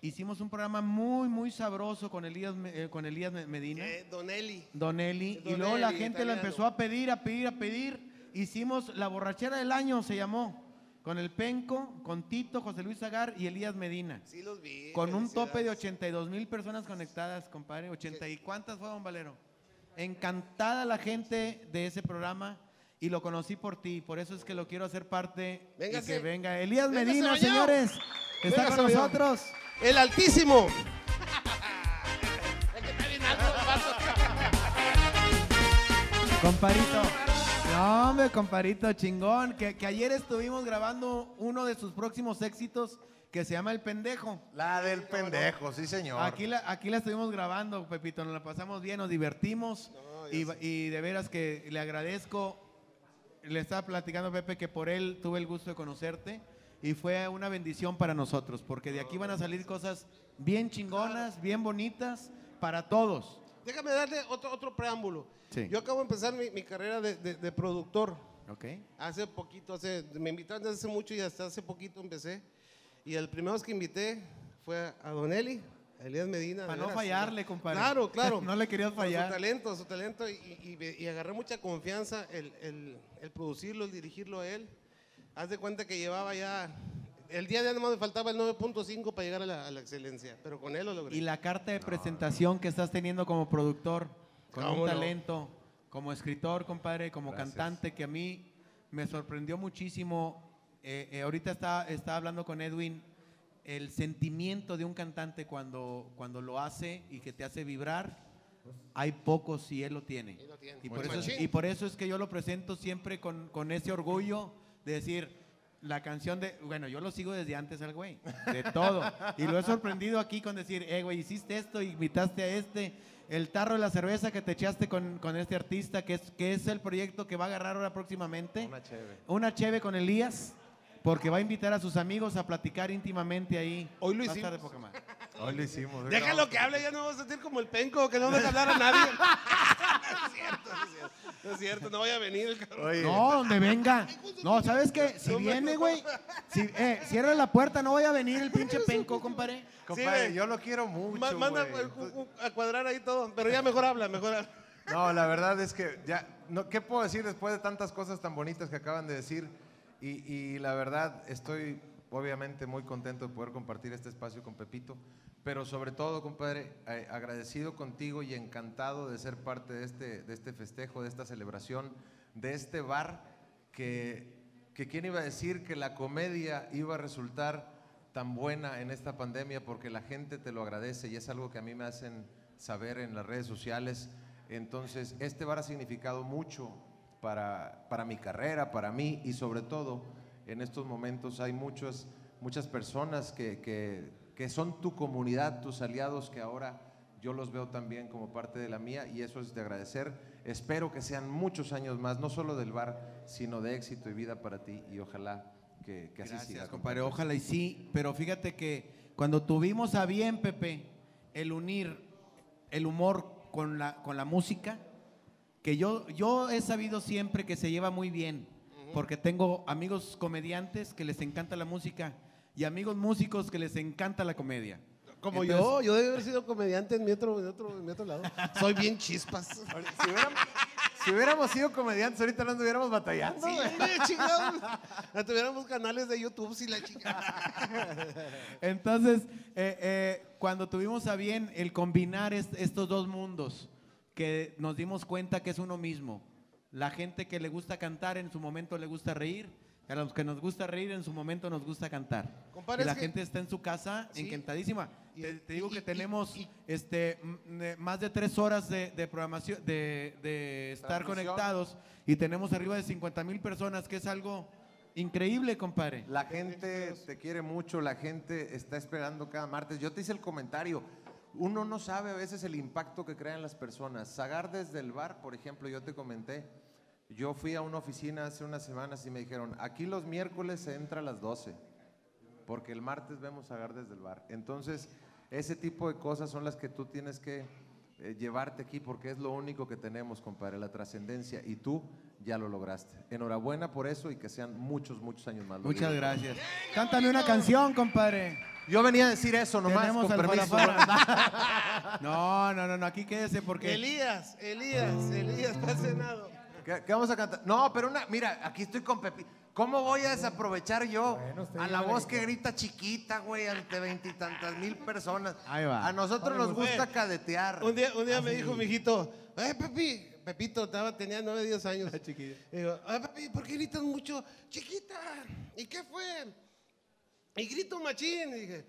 Speaker 1: Hicimos un programa muy, muy sabroso con Elías, eh, con Elías Me- Medina.
Speaker 7: Eh, Don Eli.
Speaker 1: Don Eli.
Speaker 7: Don
Speaker 1: y luego la gente lo empezó a pedir, a pedir, a pedir. Hicimos la borrachera del año, se llamó. Con el Penco, con Tito, José Luis Zagar y Elías Medina.
Speaker 7: Sí los vi.
Speaker 1: Con un tope de
Speaker 7: felicidades.
Speaker 1: 82 mil personas conectadas, compadre. 80 y cuántas fueron, Valero. Encantada la gente de ese programa. y lo conocí por ti. Por eso es que lo quiero hacer parte y
Speaker 7: Véngase.
Speaker 1: que venga. Elías
Speaker 7: Véngase,
Speaker 1: Medina, señores, está
Speaker 7: Véngase,
Speaker 1: con nosotros.
Speaker 7: El Altísimo.
Speaker 1: Comparito. No, hombre, comparito, chingón. Que, que ayer estuvimos grabando uno de sus próximos éxitos que se llama El Pendejo.
Speaker 8: La del pendejo, sí, señor.
Speaker 1: Aquí la, aquí la estuvimos grabando, Pepito. Nos la pasamos bien, nos divertimos. y, y de veras que le agradezco. Le estaba platicando a Pepe que por él tuve el gusto de conocerte. Y fue una bendición para nosotros, porque de aquí van a salir cosas bien chingonas, bien bonitas para todos.
Speaker 7: Déjame darle otro, otro preámbulo.
Speaker 1: Sí.
Speaker 7: Yo acabo de empezar mi, mi carrera de, de- de productor.
Speaker 1: ¿Ok?
Speaker 7: Hace poquito, hace, me invitaron desde hace mucho y hasta hace poquito empecé. Y el primero que invité fue a Don Eli, a Elías Medina.
Speaker 1: Para no
Speaker 7: veras.
Speaker 1: fallarle, compadre.
Speaker 7: Claro, claro.
Speaker 1: No le querías fallar.
Speaker 7: Su talento, su talento. Y, y- agarré mucha confianza el, el- el producirlo, el dirigirlo a él. Haz de cuenta que llevaba ya. El día de hoy nomás me faltaba el 9.5 para llegar a la, a la excelencia. Pero con él lo logré.
Speaker 1: Y la carta de presentación que estás teniendo como productor, con
Speaker 7: ¿Cómo
Speaker 1: un
Speaker 7: no?
Speaker 1: talento, como escritor, compadre, como
Speaker 8: Gracias.
Speaker 1: cantante, que a mí me sorprendió muchísimo. Eh, eh, ahorita estaba, estaba hablando con Edwin, el sentimiento de un cantante cuando, cuando lo hace y que te hace vibrar, hay pocos si él lo tiene.
Speaker 7: Él lo tiene.
Speaker 1: Y, por eso es, y por eso es que yo lo presento siempre con, con ese orgullo de decir, la canción de, bueno, yo lo sigo desde antes al güey, de todo. Y lo he sorprendido aquí con decir, eh, güey, hiciste esto, invitaste a este, el tarro de la cerveza que te echaste con, con este artista, que es, que es el proyecto que va a agarrar ahora próximamente.
Speaker 8: Una chévere.
Speaker 1: Una cheve con Elías, porque va a invitar a sus amigos a platicar íntimamente ahí.
Speaker 7: Hoy lo hicimos.
Speaker 8: Hoy lo hicimos.
Speaker 7: Déjalo que hable, ya no vas a sentir como el penco, que no deja hablar a nadie. no es cierto, no es cierto. No es cierto, no voy a venir el cabrón.
Speaker 8: Oye,
Speaker 1: No, donde venga. No, ¿sabes qué? Si viene, güey, si, eh, cierra la puerta, no vaya a venir el pinche penco, compadre.
Speaker 8: compadre, yo lo quiero mucho.
Speaker 7: Ma- manda
Speaker 8: güey.
Speaker 7: a cuadrar ahí todo, pero ya mejor habla, mejor habla.
Speaker 8: No, la verdad es que ya, no, ¿qué puedo decir después de tantas cosas tan bonitas que acaban de decir? Y, y la verdad estoy obviamente muy contento de poder compartir este espacio con Pepito, pero sobre todo, compadre, eh, agradecido contigo y encantado de ser parte de este, de este festejo, de esta celebración, de este bar que, que quién iba a decir que la comedia iba a resultar tan buena en esta pandemia porque la gente te lo agradece y es algo que a mí me hacen saber en las redes sociales. Entonces, este bar ha significado mucho para, para mi carrera, para mí y sobre todo en estos momentos hay muchas, muchas personas que, que, que son tu comunidad, tus aliados, que ahora yo los veo también como parte de la mía y eso es de agradecer. Espero que sean muchos años más, no solo del bar, sino de éxito y vida para ti y ojalá que, que así
Speaker 1: Gracias,
Speaker 8: siga.
Speaker 1: compadre. Ojalá y sí, pero fíjate que cuando tuvimos a bien, Pepe, el unir el humor con la, con la música, que yo, yo he sabido siempre que se lleva muy bien, porque tengo amigos comediantes que les encanta la música y amigos músicos que les encanta la comedia.
Speaker 7: Como
Speaker 1: Entonces,
Speaker 7: yo, yo debe haber sido comediante en mi otro, en otro, en mi otro lado. Soy bien chispas. Sí,
Speaker 8: Si hubiéramos, si hubiéramos sido comediantes, ahorita no anduviéramos batallando.
Speaker 7: hombre, chingados. Ya tuviéramos canales de YouTube, si la chingada.
Speaker 1: Entonces, eh, eh, cuando tuvimos a bien el combinar est- estos dos mundos, que nos dimos cuenta que es uno mismo. La gente que le gusta cantar en su momento le gusta reír, y a los que nos gusta reír en su momento nos gusta cantar.
Speaker 7: Compadre,
Speaker 1: y la
Speaker 7: es que-
Speaker 1: gente está en su casa
Speaker 7: Sí.
Speaker 1: encantadísima.
Speaker 7: Y-
Speaker 1: te, te digo
Speaker 7: y-
Speaker 1: que
Speaker 7: y-
Speaker 1: tenemos
Speaker 7: y-
Speaker 1: este, más de tres horas de, de programación, de, de estar conectados y tenemos arriba de 50 mil personas, que es algo increíble, compadre.
Speaker 8: La gente te quiere mucho, la gente está esperando cada martes. Yo te hice el comentario. Uno no sabe a veces el impacto que crean las personas. Sagar desde el bar, por ejemplo, yo te comenté. Yo fui a una oficina hace unas semanas y me dijeron, aquí los miércoles se entra a las 12, porque el martes vemos Sagar desde el bar. Entonces, ese tipo de cosas son las que tú tienes que eh, llevarte aquí, porque es lo único que tenemos, compadre, la trascendencia. Y tú ya lo lograste. Enhorabuena por eso y que sean muchos, muchos años más.
Speaker 1: Muchas
Speaker 8: digo.
Speaker 1: gracias. Cántame una canción, compadre.
Speaker 8: Yo venía a decir eso nomás,
Speaker 1: Tenemos
Speaker 8: con
Speaker 1: al
Speaker 8: permiso.
Speaker 1: No, no, no, no, aquí quédese porque
Speaker 7: Elías, Elías, Elías, está cenado.
Speaker 8: ¿Qué, qué vamos a cantar? No, pero una, mira, aquí estoy con Pepi. ¿Cómo voy a desaprovechar yo a la voz que grita chiquita, güey, ante veintitantas mil personas?
Speaker 1: Ahí va.
Speaker 8: A nosotros nos gusta cadetear.
Speaker 7: Un día, un día me dijo mi hijito, eh, Pepi, Pepito estaba, tenía 9, 10 años.
Speaker 1: Chiquilla.
Speaker 7: Y digo, ay, papi, ¿por qué gritas mucho? Chiquita, ¿y qué fue? Y grito machín. Y dije,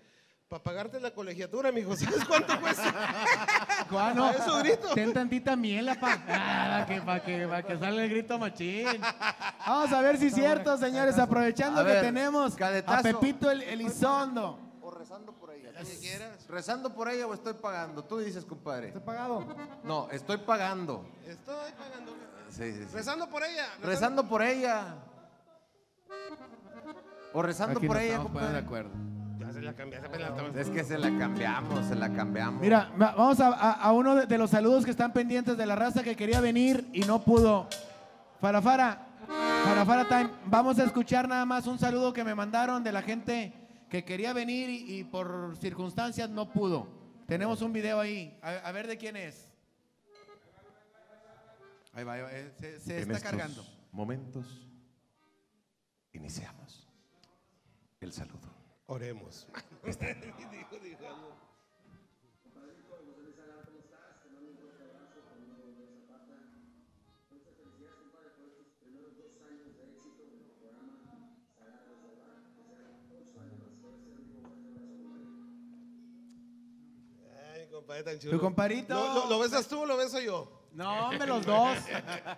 Speaker 7: para pagarte la colegiatura, mijo, ¿sabes cuánto cuesta? Para eso grito.
Speaker 1: Ten tantita miel, pa. para que, pa que, pa que salga el grito machín. Vamos a ver si es cierto, señores, aprovechando
Speaker 8: A
Speaker 1: que
Speaker 8: ver,
Speaker 1: tenemos a. Pepito el Elizondo.
Speaker 8: Rezando por ella.
Speaker 7: Lo que quieras.
Speaker 8: ¿Rezando por ella o estoy pagando? Tú dices, compadre.
Speaker 1: ¿Estoy pagado?
Speaker 8: No, estoy pagando.
Speaker 7: Estoy pagando.
Speaker 8: Sí, sí, sí.
Speaker 7: Rezando por ella.
Speaker 8: Rezando por ella. O rezando
Speaker 1: Aquí
Speaker 8: por ella,
Speaker 1: estamos poniendo de
Speaker 8: compadre.
Speaker 1: acuerdo.
Speaker 7: Ya se la la-
Speaker 8: Es que se la cambiamos, se la cambiamos.
Speaker 1: Mira, va- vamos a, a- a uno de, de los saludos que están pendientes de la raza que quería venir y no pudo. Farafara, Farafara Time, vamos a escuchar nada más un saludo que me mandaron de la gente que quería venir y, y por circunstancias no pudo. Tenemos un video ahí, a, a ver de quién es. Ahí va, ahí va, eh, se, se
Speaker 8: En
Speaker 1: está
Speaker 8: estos
Speaker 1: cargando.
Speaker 8: Momentos iniciamos el saludo.
Speaker 7: Oremos. compadre tan chulo.
Speaker 1: Tu compadrito.
Speaker 7: ¿Lo, lo- lo besas tú o lo beso yo?
Speaker 1: No, hombre, los dos.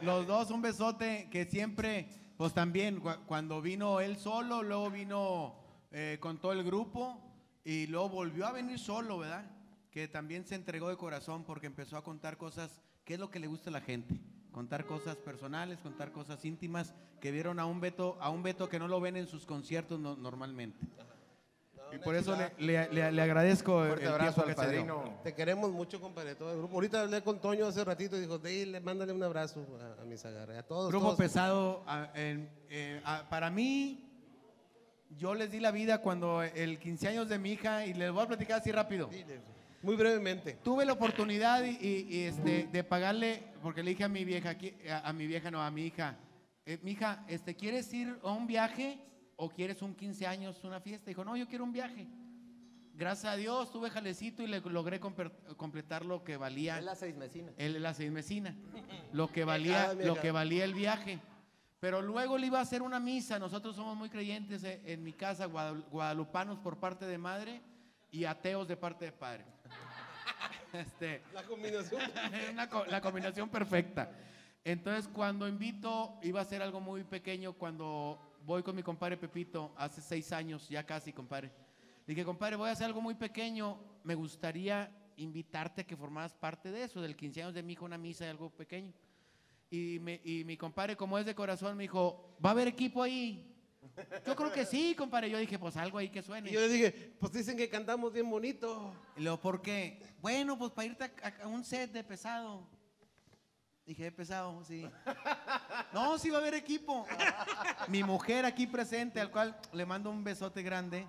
Speaker 1: Los dos, un besote que siempre, pues también, cua- cuando vino él solo, luego vino eh, con todo el grupo y luego volvió a venir solo, ¿verdad? Que también se entregó de corazón porque empezó a contar cosas, ¿qué es lo que le gusta a la gente? Contar cosas personales, contar cosas íntimas que vieron a un Beto, a un Beto que no lo ven en sus conciertos no- normalmente. Y por eso le, le- le- le agradezco el,
Speaker 8: Fuerte
Speaker 1: el
Speaker 8: abrazo al
Speaker 1: que se dio.
Speaker 8: padrino.
Speaker 7: Te queremos mucho, compadre, todo el grupo. Ahorita hablé con Toño hace ratito y dijo, dile, mándale un abrazo a, a mis agarres, a todos.
Speaker 1: Grupo
Speaker 7: todos.
Speaker 1: pesado, a- en- eh, a- para mí, yo les di la vida cuando el 15 años de mi hija, y les voy a platicar así rápido.
Speaker 7: Dile, Muy brevemente.
Speaker 1: Tuve la oportunidad y, y- y, este, de pagarle, porque le dije a mi vieja, a mi vieja, no, a mi hija, eh, mi hija, este, ¿quieres ir a un viaje o quieres un 15 años, una fiesta? Dijo, no, yo quiero un viaje. Gracias a Dios tuve jalecito y le logré completar lo que valía.
Speaker 4: la seis mesina.
Speaker 1: Él la seis mesina. Lo que valía, lo que valía el viaje. Pero luego le iba a hacer una misa. Nosotros somos muy creyentes eh, en mi casa, guadal- guadalupanos por parte de madre y ateos de parte de padre. Este,
Speaker 7: La combinación.
Speaker 1: una la combinación perfecta. Entonces, cuando invito, iba a ser algo muy pequeño. Cuando voy con mi compadre Pepito, hace seis años, ya casi, compadre. Dije, compadre, voy a hacer algo muy pequeño. Me gustaría invitarte a que formaras parte de eso, del 15 años de mi hijo, una misa y algo pequeño. Y, me- y mi compadre, como es de corazón, me dijo, ¿va a haber equipo ahí? Yo creo que sí, compadre. Yo dije, pues algo ahí que suene.
Speaker 7: Y yo le dije, pues dicen que cantamos bien bonito.
Speaker 1: Y luego, ¿por qué? Bueno, pues para irte a, a un set de pesado. Dije, pesado, sí. No, sí va a haber equipo. Mi mujer aquí presente, al cual le mando un besote grande,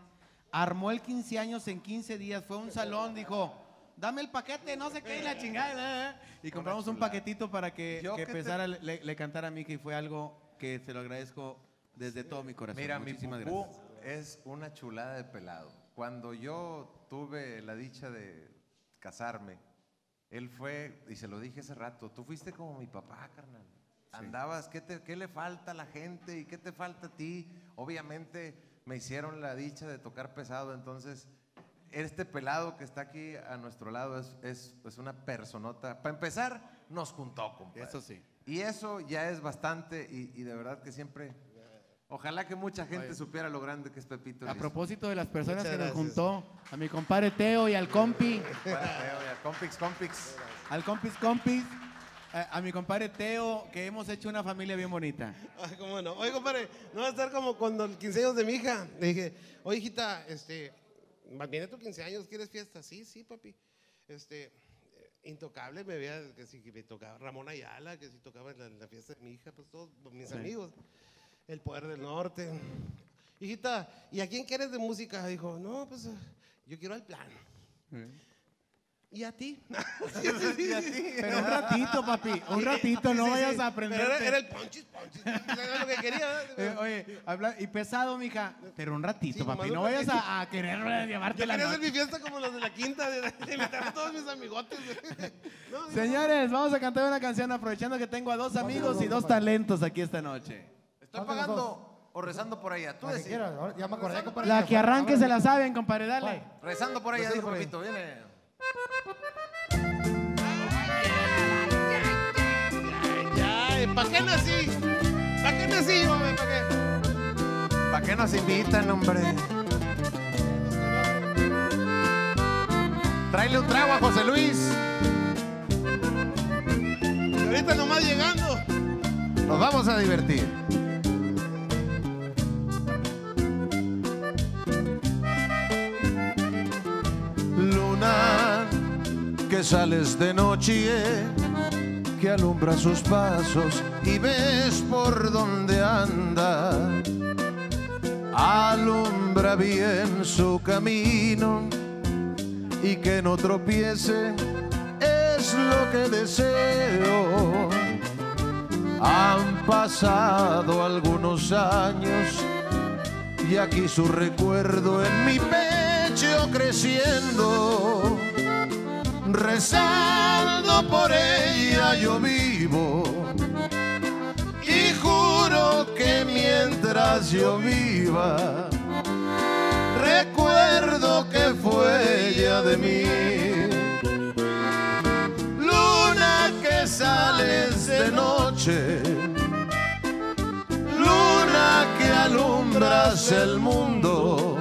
Speaker 1: armó el 15 años en 15 días. Fue a un salón, dijo, dame el paquete, no sé qué, y la chingada. Y compramos un paquetito para que,
Speaker 8: Yo
Speaker 1: que
Speaker 8: que te-
Speaker 1: pesara, le, le cantara a mí, que fue algo que se lo agradezco desde todo mi corazón.
Speaker 8: Mira, mi
Speaker 1: Muchísimas
Speaker 8: pupú
Speaker 1: gracias.
Speaker 8: es una chulada de pelado. Cuando yo tuve la dicha de casarme, él fue, y se lo dije hace rato, tú fuiste como mi papá, carnal. Andabas, ¿qué, te- ¿qué le falta a la gente y qué te falta a ti? Obviamente me hicieron la dicha de tocar pesado, entonces este pelado que está aquí a nuestro lado es, es, es una personota. Para empezar, nos juntó, compadre.
Speaker 1: Eso sí.
Speaker 8: Y eso ya es bastante y, y de verdad que siempre... Ojalá que mucha gente supiera lo grande que es Pepito.
Speaker 1: A
Speaker 8: Liz.
Speaker 1: propósito de las personas
Speaker 7: Muchas
Speaker 1: que nos juntó, a mi compadre Teo y al compi,
Speaker 8: Teo, ya, Compix, compix.
Speaker 1: al compis compis, a, a mi compadre Teo, que hemos hecho una familia bien bonita.
Speaker 7: Ay, cómo no. Oye, compadre, no va a estar como cuando el 15 años de mi hija. Le dije, oye, hijita, este, viene tu 15 años, ¿quieres fiesta? Sí, sí, papi. Este, eh, intocable, me veía que si me tocaba Ramón Ayala, que si tocaba en la, en la fiesta de mi hija, pues todos mis amigos. El Poder del Norte. Hijita, ¿y a quién quieres de música? Dijo, no, pues eh, yo quiero al plan. ¿y a ti?
Speaker 1: Pero un ratito, papi, un ratito, no vayas a
Speaker 7: Pero
Speaker 1: aprender.
Speaker 7: era, era el ponchis, ponchis. Era lo que quería. ¿verdad?
Speaker 1: oye, habla- y pesado, mija, pero un ratito, papi, no vayas a, a querer eh, llevarte
Speaker 7: Yo
Speaker 1: la
Speaker 7: quería hacer mi fiesta como los de la quinta, de, de invitar a todos mis amigotes. No,
Speaker 1: Señores, vamos a cantar una canción aprovechando que tengo a dos amigos y dos talentos aquí esta noche.
Speaker 9: ¿Estoy pagando o rezando por ella? Tú
Speaker 10: La que
Speaker 9: decides.
Speaker 10: quieras, ahora ya me acordé, compadre.
Speaker 1: La que arranque se la saben, compadre, dale.
Speaker 9: Rezando por ella,
Speaker 10: Rezando
Speaker 9: dijo
Speaker 10: por ella.
Speaker 9: Pepito. Viene.
Speaker 7: ¿para qué nací? ¿Para qué nací güey? ¿Para qué?
Speaker 9: ¿Para qué nos invitan, hombre? Tráele un trago a José Luis.
Speaker 7: Y ahorita nomás llegando.
Speaker 9: Nos vamos a divertir. Que sales de noche, que alumbra sus pasos y ves por dónde anda. Alumbra bien su camino y que no tropiece es lo que deseo. Han pasado algunos años y aquí su recuerdo en mi pecho creciendo. Rezando por ella yo vivo y juro que mientras yo viva recuerdo que fue ella de mí. Luna que sales de noche, luna que alumbras el mundo,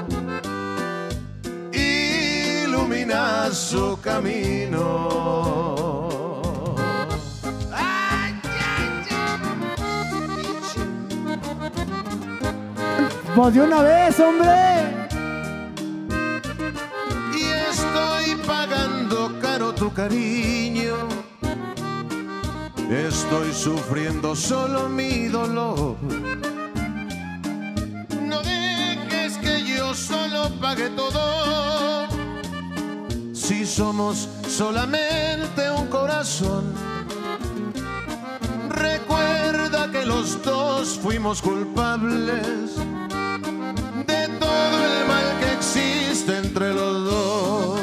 Speaker 9: iluminas su camino.
Speaker 1: Pues de una vez, hombre.
Speaker 9: y estoy pagando caro tu cariño. Estoy sufriendo solo mi dolor. No dejes que yo solo pague todo. Si somos solamente un corazón. Recuerda que los dos fuimos culpables de todo el mal que existe entre los dos.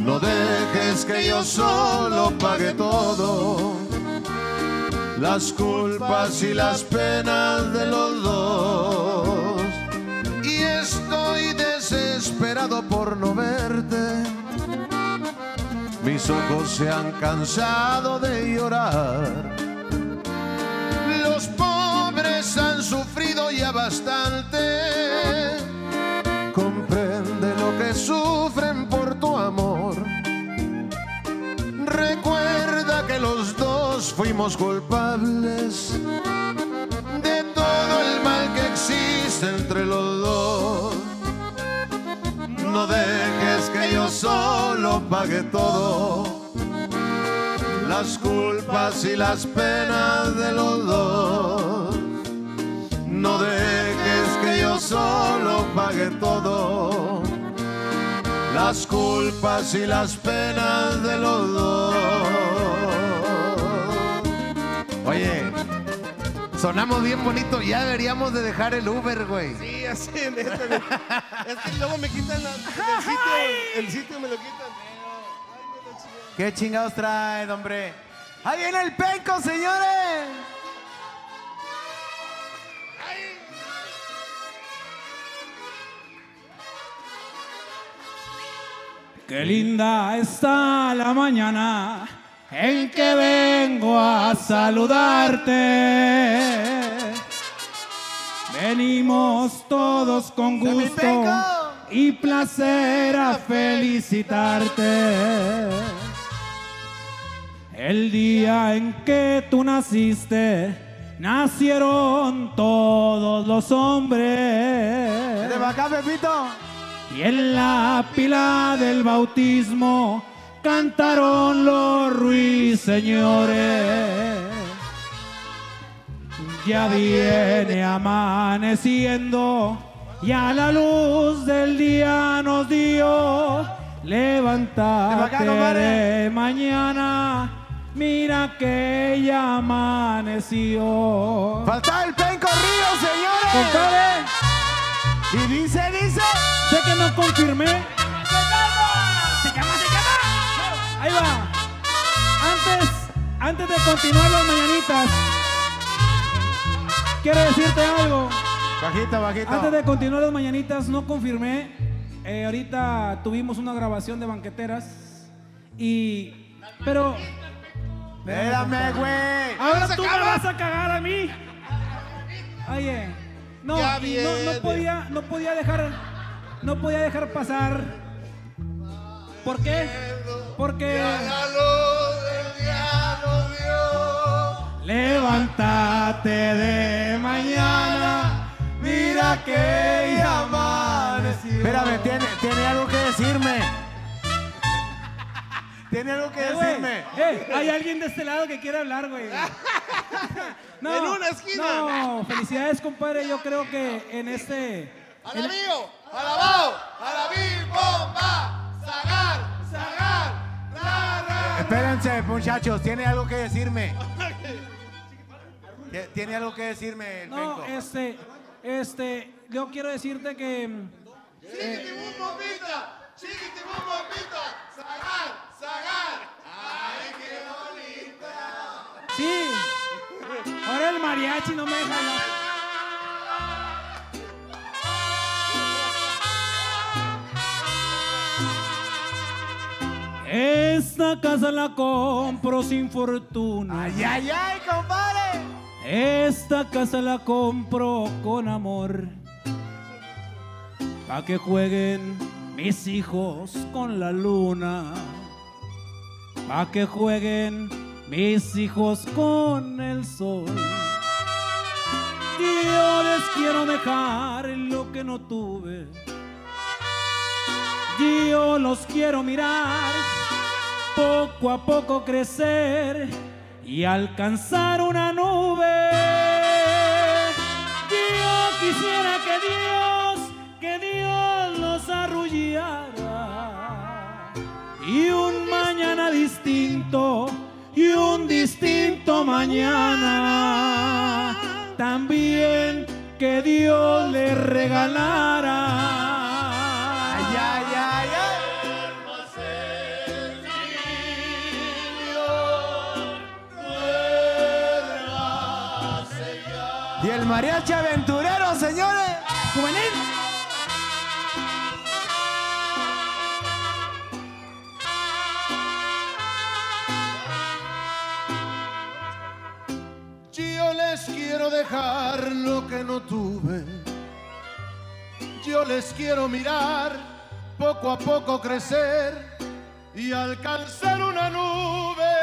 Speaker 9: No dejes que yo solo pague todo, las culpas y las penas de los dos. Desesperado por no verte. Mis ojos se han cansado de llorar. Los pobres han sufrido ya bastante. Comprende lo que sufren por tu amor. Recuerda que los dos fuimos culpables de todo el mal que existe entre los dos. No dejes que yo solo pague todo las culpas y las penas de los dos. No dejes que yo solo pague todo, las culpas y las penas de los dos. Oye, sonamos bien bonito, ya deberíamos de dejar el Uber, güey.
Speaker 7: Sí, así, neta, neta. Es que luego me quitan la- el sitio. El sitio me lo quitan.
Speaker 1: ¿Qué chingados trae, hombre? Ahí viene el penco, señores.
Speaker 11: Qué linda está la mañana en que vengo a saludarte. Venimos todos con
Speaker 1: ¡De mi
Speaker 11: gusto y placer a felicitarte. El día en que tú naciste, nacieron todos los hombres. Y en la pila del bautismo cantaron los ruiseñores. Ya viene amaneciendo y a la luz del día nos dio levántate
Speaker 1: compadre.
Speaker 11: de mañana, mira que ya amaneció.
Speaker 1: Falta el penco río, señores. Y dice, dice.
Speaker 11: sé que no confirmé. Ahí va. Antes, antes de continuar las mañanitas, quiero decirte algo.
Speaker 1: Bajito, bajito.
Speaker 11: Antes de continuar las mañanitas, no confirmé. Eh, ahorita tuvimos una grabación de banqueteras y. Pero.
Speaker 1: Espérame, güey.
Speaker 11: Ahora tú me vas a cagar a mí. Oye, no, no, no podía, no podía dejar, no podía dejar pasar. ¿Por qué? Porque levántate de mañana, mira que ya amaneció.
Speaker 1: Espérame, tiene, tiene algo que decirme. Tiene algo que
Speaker 11: Eh, güey,
Speaker 1: decirme.
Speaker 11: eh, hay alguien de este lado que quiere hablar, güey. No,
Speaker 7: En una esquina.
Speaker 11: No, felicidades, compadre. Yo creo que en este. en-
Speaker 7: ¡Alabao! ¡Alabí! ¡Bomba! ¡Zagar!
Speaker 1: Espérense, muchachos, tiene algo que decirme. Tie- Tiene algo que decirme, el
Speaker 11: No,
Speaker 1: penco.
Speaker 11: este, este, yo quiero decirte que
Speaker 7: ¡Chiquitibum bombita! ¡Chiquitibum bombita! ¡Zagar! ¡Zagar! ¡Ay, qué bonita!
Speaker 11: sí. Ahora el mariachi no me deja Esta casa la compro sin fortuna.
Speaker 1: ¡Ay, ay, ay, compadre!
Speaker 11: Esta casa la compro con amor. Pa' que jueguen mis hijos con la luna. Pa' que jueguen mis hijos con el sol. Yo les quiero dejar lo que no tuve. Yo los quiero mirar poco a poco crecer y alcanzar una nube. Yo quisiera que Dios, que Dios los arrullara y un mañana distinto y un distinto mañana también que Dios le regalara.
Speaker 1: Mariachi aventurero, señores.
Speaker 11: Juvenil.
Speaker 9: Yo les quiero dejar lo que no tuve. Yo les quiero mirar poco a poco crecer y alcanzar una nube.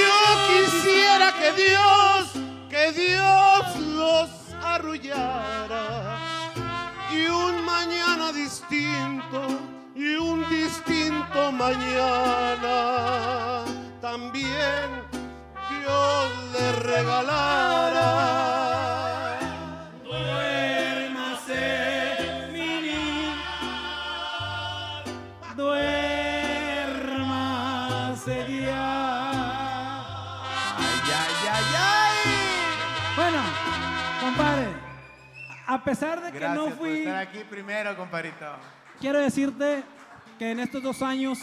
Speaker 9: Yo quisiera que Dios, que Dios los arrullara y un mañana distinto y un distinto mañana también Dios le regalara.
Speaker 11: Pesar de que
Speaker 1: Gracias
Speaker 11: no
Speaker 1: por
Speaker 11: fui,
Speaker 1: estar aquí primero, compadrito.
Speaker 11: quiero decirte que en estos dos años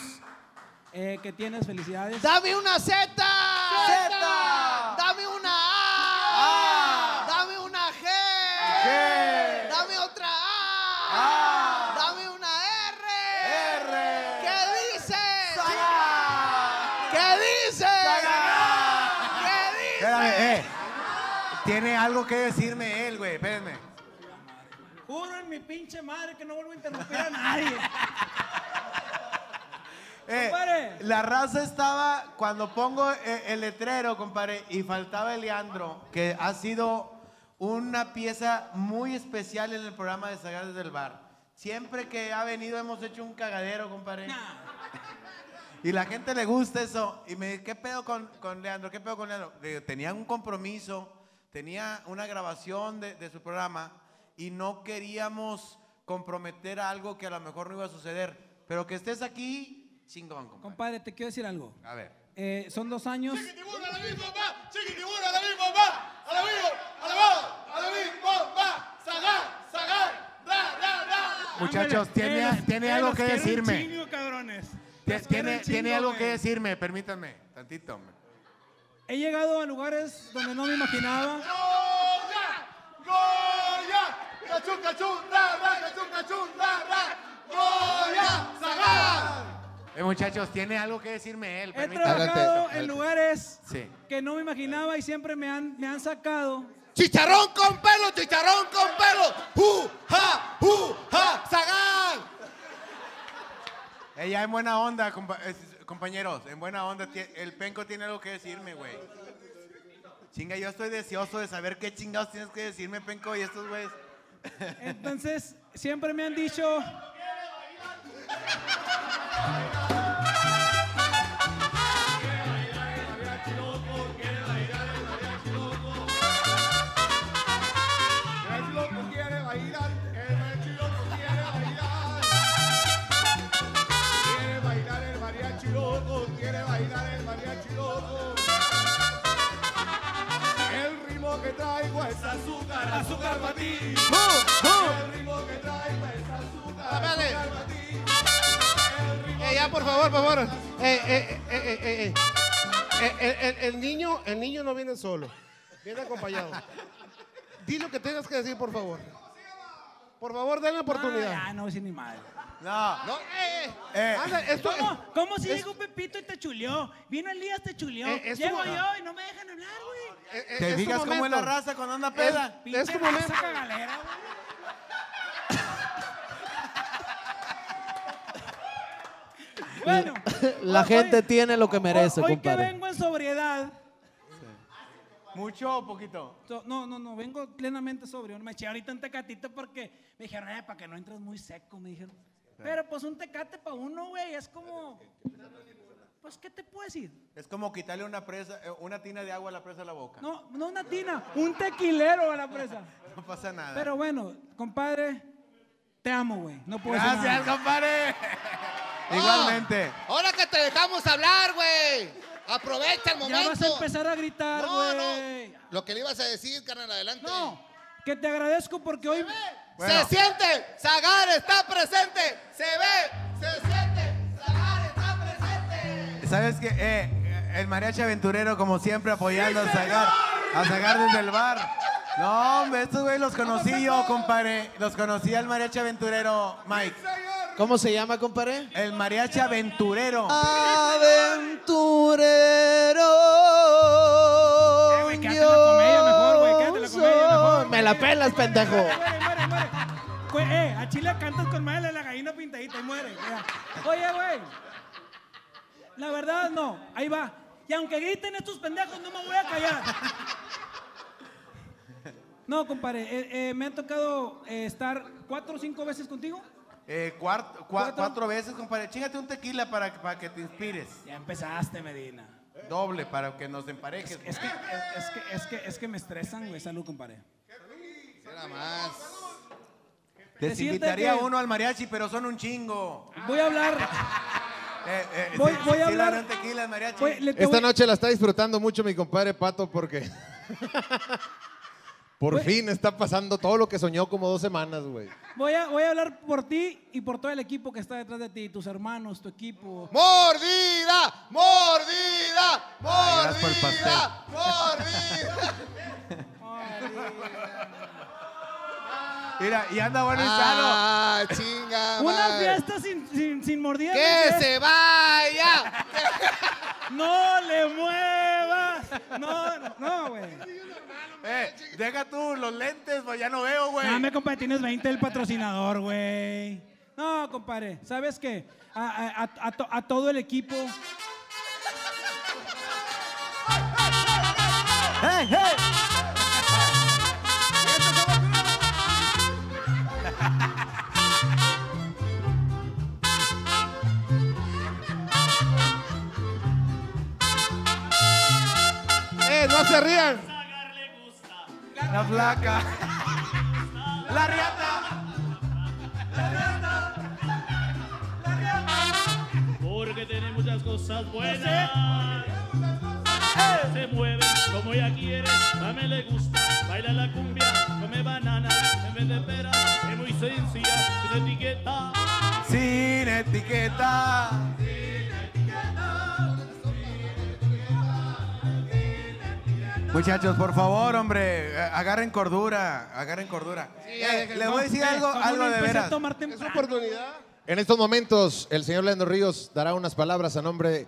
Speaker 11: eh, que tienes felicidades.
Speaker 4: Dame una Z.
Speaker 1: Zeta.
Speaker 4: Dame una A.
Speaker 1: A.
Speaker 4: Dame una G.
Speaker 1: G.
Speaker 4: Dame otra A.
Speaker 1: A.
Speaker 4: Dame una R.
Speaker 1: R.
Speaker 4: ¿Qué dice?
Speaker 1: Saga.
Speaker 4: ¿Qué dice? ¿Qué dice?
Speaker 1: Espérame, eh. Tiene algo que decirme.
Speaker 11: Juro en mi pinche madre que no vuelvo a interrumpir a nadie.
Speaker 1: Eh,
Speaker 11: Compadre.
Speaker 1: la raza estaba, cuando pongo eh, el letrero, compadre, y faltaba Leandro, que ha sido una pieza muy especial en el programa de Sagares del Bar. Siempre que ha venido hemos hecho un cagadero, compadre. Y la gente le gusta eso. Y me dice, ¿qué pedo con, con Leandro? ¿Qué pedo con Leandro? Le digo, tenía un compromiso, tenía una grabación de, de su programa y no queríamos comprometer algo que a lo mejor no iba a suceder. Pero que estés aquí, chingón, compadre.
Speaker 11: Compadre, te quiero decir algo.
Speaker 1: A ver.
Speaker 11: Eh, son dos años.
Speaker 12: Chiquitibuna, a la misma va, chiquitibuna, a la misma va, a la misma, a la va, a la misma va, sagar, sagar, ra, ra, ra.
Speaker 1: Muchachos, tiene,
Speaker 11: Eh,
Speaker 1: tiene
Speaker 11: eh,
Speaker 1: algo que decirme.
Speaker 11: chingo,
Speaker 1: Tiene,
Speaker 11: un
Speaker 1: tiene
Speaker 11: chingo,
Speaker 1: algo que decirme, permítanme, tantito.
Speaker 11: He llegado a lugares donde no me imaginaba.
Speaker 12: Goya, Ra, ra, ra, ra.
Speaker 1: Eh, muchachos, tiene algo que decirme él,
Speaker 11: He
Speaker 1: permítanme.
Speaker 11: trabajado en lugares
Speaker 1: Sí.
Speaker 11: que no me imaginaba y siempre me han, me han sacado.
Speaker 12: Chicharrón con pelo, chicharrón con pelo. ¡Hu, ja, hu, ja, sagar!
Speaker 1: Ella en buena onda, compa- es- compañeros, en buena onda. El penco tiene algo que decirme, güey. Chinga, yo estoy deseoso de saber qué chingados tienes que decirme, penco, y estos güeyes.
Speaker 11: Entonces, siempre me han dicho.
Speaker 12: Es azúcar, azúcar para ti. El ritmo que traigo es azúcar, azúcar para ti.
Speaker 7: Eh, ya, por favor, por favor. Eh, eh, eh, eh, eh, eh. Eh, eh, el, el niño, el niño no viene solo, viene acompañado. Di lo que tengas que decir, por favor. Por favor, denle oportunidad.
Speaker 11: Ah, no, sin ni madre.
Speaker 1: No,
Speaker 7: No, eh, eh.
Speaker 1: eh,
Speaker 7: Anda, esto,
Speaker 11: ¿Cómo? ¿Cómo si
Speaker 7: es-
Speaker 11: llegó Pepito y te chuleó? Vino Elías, te chuleó.
Speaker 7: Eh, es
Speaker 11: Llego
Speaker 7: como-
Speaker 11: yo y no me dejan hablar, güey.
Speaker 7: eh, eh,
Speaker 1: ¿te
Speaker 7: es tu
Speaker 1: fijas cómo es la
Speaker 7: momento.
Speaker 1: raza cuando anda peda?
Speaker 7: Es tu
Speaker 11: Pinche
Speaker 7: momento.
Speaker 11: cagalera, güey. Bueno,
Speaker 4: La
Speaker 11: hoy-
Speaker 4: gente
Speaker 11: hoy-
Speaker 4: tiene lo que merece,
Speaker 11: hoy, hoy que
Speaker 4: compadre.
Speaker 11: vengo en sobriedad.
Speaker 1: ¿Mucho o poquito?
Speaker 11: no, no, no, vengo plenamente sobrio. Me eché ahorita un tecatito porque me dijeron, eh, para que no entres muy seco, me dijeron. Pero pues un tecate para uno, güey, es como. Pues, ¿qué te puedo decir?
Speaker 1: Es como quitarle una presa, eh, una tina de agua a la presa a la boca. No,
Speaker 11: No, no una tina, un tequilero a la presa.
Speaker 1: pasa nada.
Speaker 11: Pero bueno, compadre, te amo, güey. No puedo decir
Speaker 1: Gracias,
Speaker 11: nada.
Speaker 1: compadre. Igualmente.
Speaker 10: Ahora que te dejamos hablar, güey. Aprovecha el
Speaker 11: Ya
Speaker 10: momento.
Speaker 11: vas a empezar a gritar,
Speaker 10: No,
Speaker 11: güey.
Speaker 10: no. Lo que le ibas a decir, carnal, adelante.
Speaker 11: No, que te agradezco porque hoy.
Speaker 1: Bueno.
Speaker 10: Se siente, Zagar está presente. Se ve, se siente, Zagar está presente.
Speaker 1: ¿Sabes qué? Eh, el mariachi aventurero, como siempre, apoyando a Zagar. A Zagar desde el bar. No, hombre, estos güeyes los conocí yo, compadre. Los conocí al mariachi aventurero, Mike.
Speaker 4: ¿Cómo se llama, compadre?
Speaker 1: El mariachi aventurero.
Speaker 4: Aventurero.
Speaker 11: Eh, güey, quédate la comedia mejor, güey, quédate la comedia mejor,
Speaker 4: Me
Speaker 11: güey.
Speaker 4: la pelas, pendejo.
Speaker 11: Güey, eh, a Chile cantas con madre la gallina pintadita y muere. ya. Oye, güey. La verdad, no. Ahí va. Y aunque griten estos pendejos, no me voy a callar. No, compadre, eh, eh, me han tocado eh, estar cuatro o cinco veces contigo.
Speaker 1: Eh, cuart- cua-
Speaker 11: ¿Cuatro?
Speaker 1: cuatro veces, compadre. Chíngate un tequila para, para que te inspires.
Speaker 11: Ya empezaste, Medina.
Speaker 1: Doble para que nos emparejes.
Speaker 11: Es que, es, es que, es que, es que me estresan, güey. Salud, compadre.
Speaker 10: Nada más.
Speaker 1: Les
Speaker 11: decirte
Speaker 1: invitaría
Speaker 11: que-
Speaker 1: uno al mariachi, pero son un chingo.
Speaker 11: Voy a hablar.
Speaker 1: Eh, eh,
Speaker 11: Voy- a hablar-
Speaker 1: tequila mariachi.
Speaker 11: Voy- le- te
Speaker 8: Esta
Speaker 11: voy-
Speaker 8: noche la está disfrutando mucho mi compadre Pato porque por fin está pasando todo lo que soñó como dos semanas, güey.
Speaker 11: Voy a, voy a hablar por ti y por todo el equipo que está detrás de ti, tus hermanos, tu equipo.
Speaker 10: ¡Mordida! ¡Mordida!
Speaker 1: gracias por el
Speaker 10: ¡Mordida! ¡Mordida!
Speaker 1: Mira, y anda bueno y sano.
Speaker 10: ¡Ah, chinga!
Speaker 11: Una
Speaker 10: madre.
Speaker 11: fiesta sin, sin, sin mordida.
Speaker 10: ¡Que
Speaker 11: ¿no?
Speaker 10: se vaya!
Speaker 11: No le muevas. No, no, no, güey.
Speaker 1: Eh, deja tú los lentes, pues ya no veo, güey.
Speaker 11: Dame, compadre, tienes 20 el patrocinador, güey. No, compadre, ¿sabes qué? A, a- a- a to- a todo el equipo.
Speaker 1: ¡Hey, hey!
Speaker 7: Eh, no se rían.
Speaker 1: La flaca. La riata.
Speaker 13: La riata. La riata. Porque tiene muchas cosas buenas. Se mueve como ella quiere. A mí le gusta. Baila la cumbia. Come banana en vez de pera sencilla, sin etiqueta.
Speaker 1: Sin etiqueta. Muchachos, por favor, hombre, agarren cordura, agarren cordura. Eh, les voy a decir algo, algo de veras.
Speaker 8: Es oportunidad. En estos momentos, el señor Leandro Ríos dará unas palabras a nombre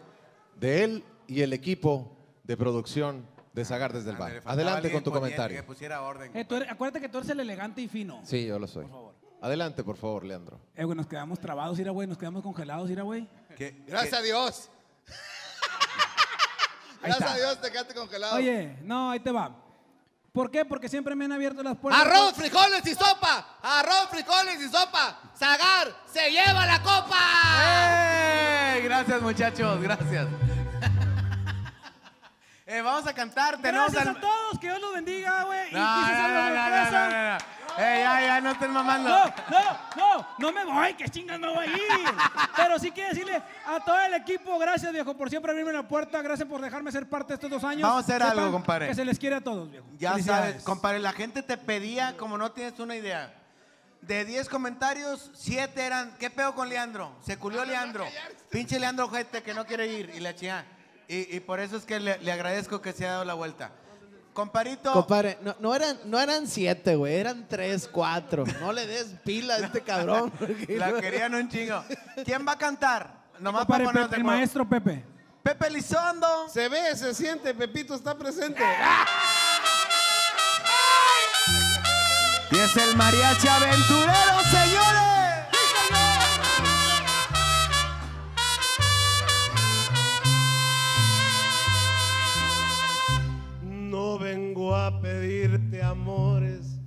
Speaker 8: de él y el equipo de producción de Zagar desde el bar. Adelante con tu
Speaker 1: que
Speaker 8: comentario.
Speaker 1: pusiera orden.
Speaker 11: Eh, tú eres- acuérdate que tú eres el elegante y fino.
Speaker 8: Sí, yo lo soy. Adelante, por favor, Leandro.
Speaker 11: Eh, güey, nos quedamos trabados, ira, güey. Nos quedamos congelados, ira, güey.
Speaker 10: Gracias a Dios.
Speaker 11: Ahí
Speaker 10: Gracias
Speaker 11: está.
Speaker 10: a Dios te quedaste congelado.
Speaker 11: Oye, no, ahí te va. ¿Por qué? Porque siempre me han abierto las puertas.
Speaker 10: Arroz, frijoles y sopa. Arroz, frijoles y sopa. Zagar se lleva la copa.
Speaker 1: ¡Ey! Gracias, muchachos, gracias. Eh, vamos a cantar, tenemos
Speaker 11: Gracias
Speaker 1: al-
Speaker 11: a todos, que Dios los bendiga, güey.
Speaker 1: No, no, no, no, no, no, no. Eh, ya, ya, no estén mamando.
Speaker 11: No, no, no, no me voy, que chingas no voy a ir. Pero sí quiero decirle a todo el equipo, gracias viejo por siempre abrirme la puerta, gracias por dejarme ser parte de estos dos años.
Speaker 1: Vamos a hacer
Speaker 11: Sepan
Speaker 1: algo, compadre.
Speaker 11: Que se les quiere a todos, viejo.
Speaker 1: Ya sabes, compadre, la gente te pedía, como no tienes una idea. De 10 comentarios, 7 eran, ¿qué pedo con Leandro? Se culió Leandro. Pinche Leandro gente que no quiere ir y la chingada. Y, y por eso es que le, le agradezco que se haya dado la vuelta. Comparito.
Speaker 4: Compadre, no, no eran, no eran siete, güey, eran tres, cuatro. No le des pila a este cabrón.
Speaker 1: La
Speaker 4: no-
Speaker 1: querían un chingo. ¿Quién va a cantar? Nomás para ponernos
Speaker 11: Pepe,
Speaker 1: de
Speaker 11: el maestro Pepe.
Speaker 1: Pepe Lizondo.
Speaker 7: Se ve, se siente, Pepito está presente.
Speaker 1: Y es el mariachi aventurero, señores.
Speaker 7: A pedirte amores,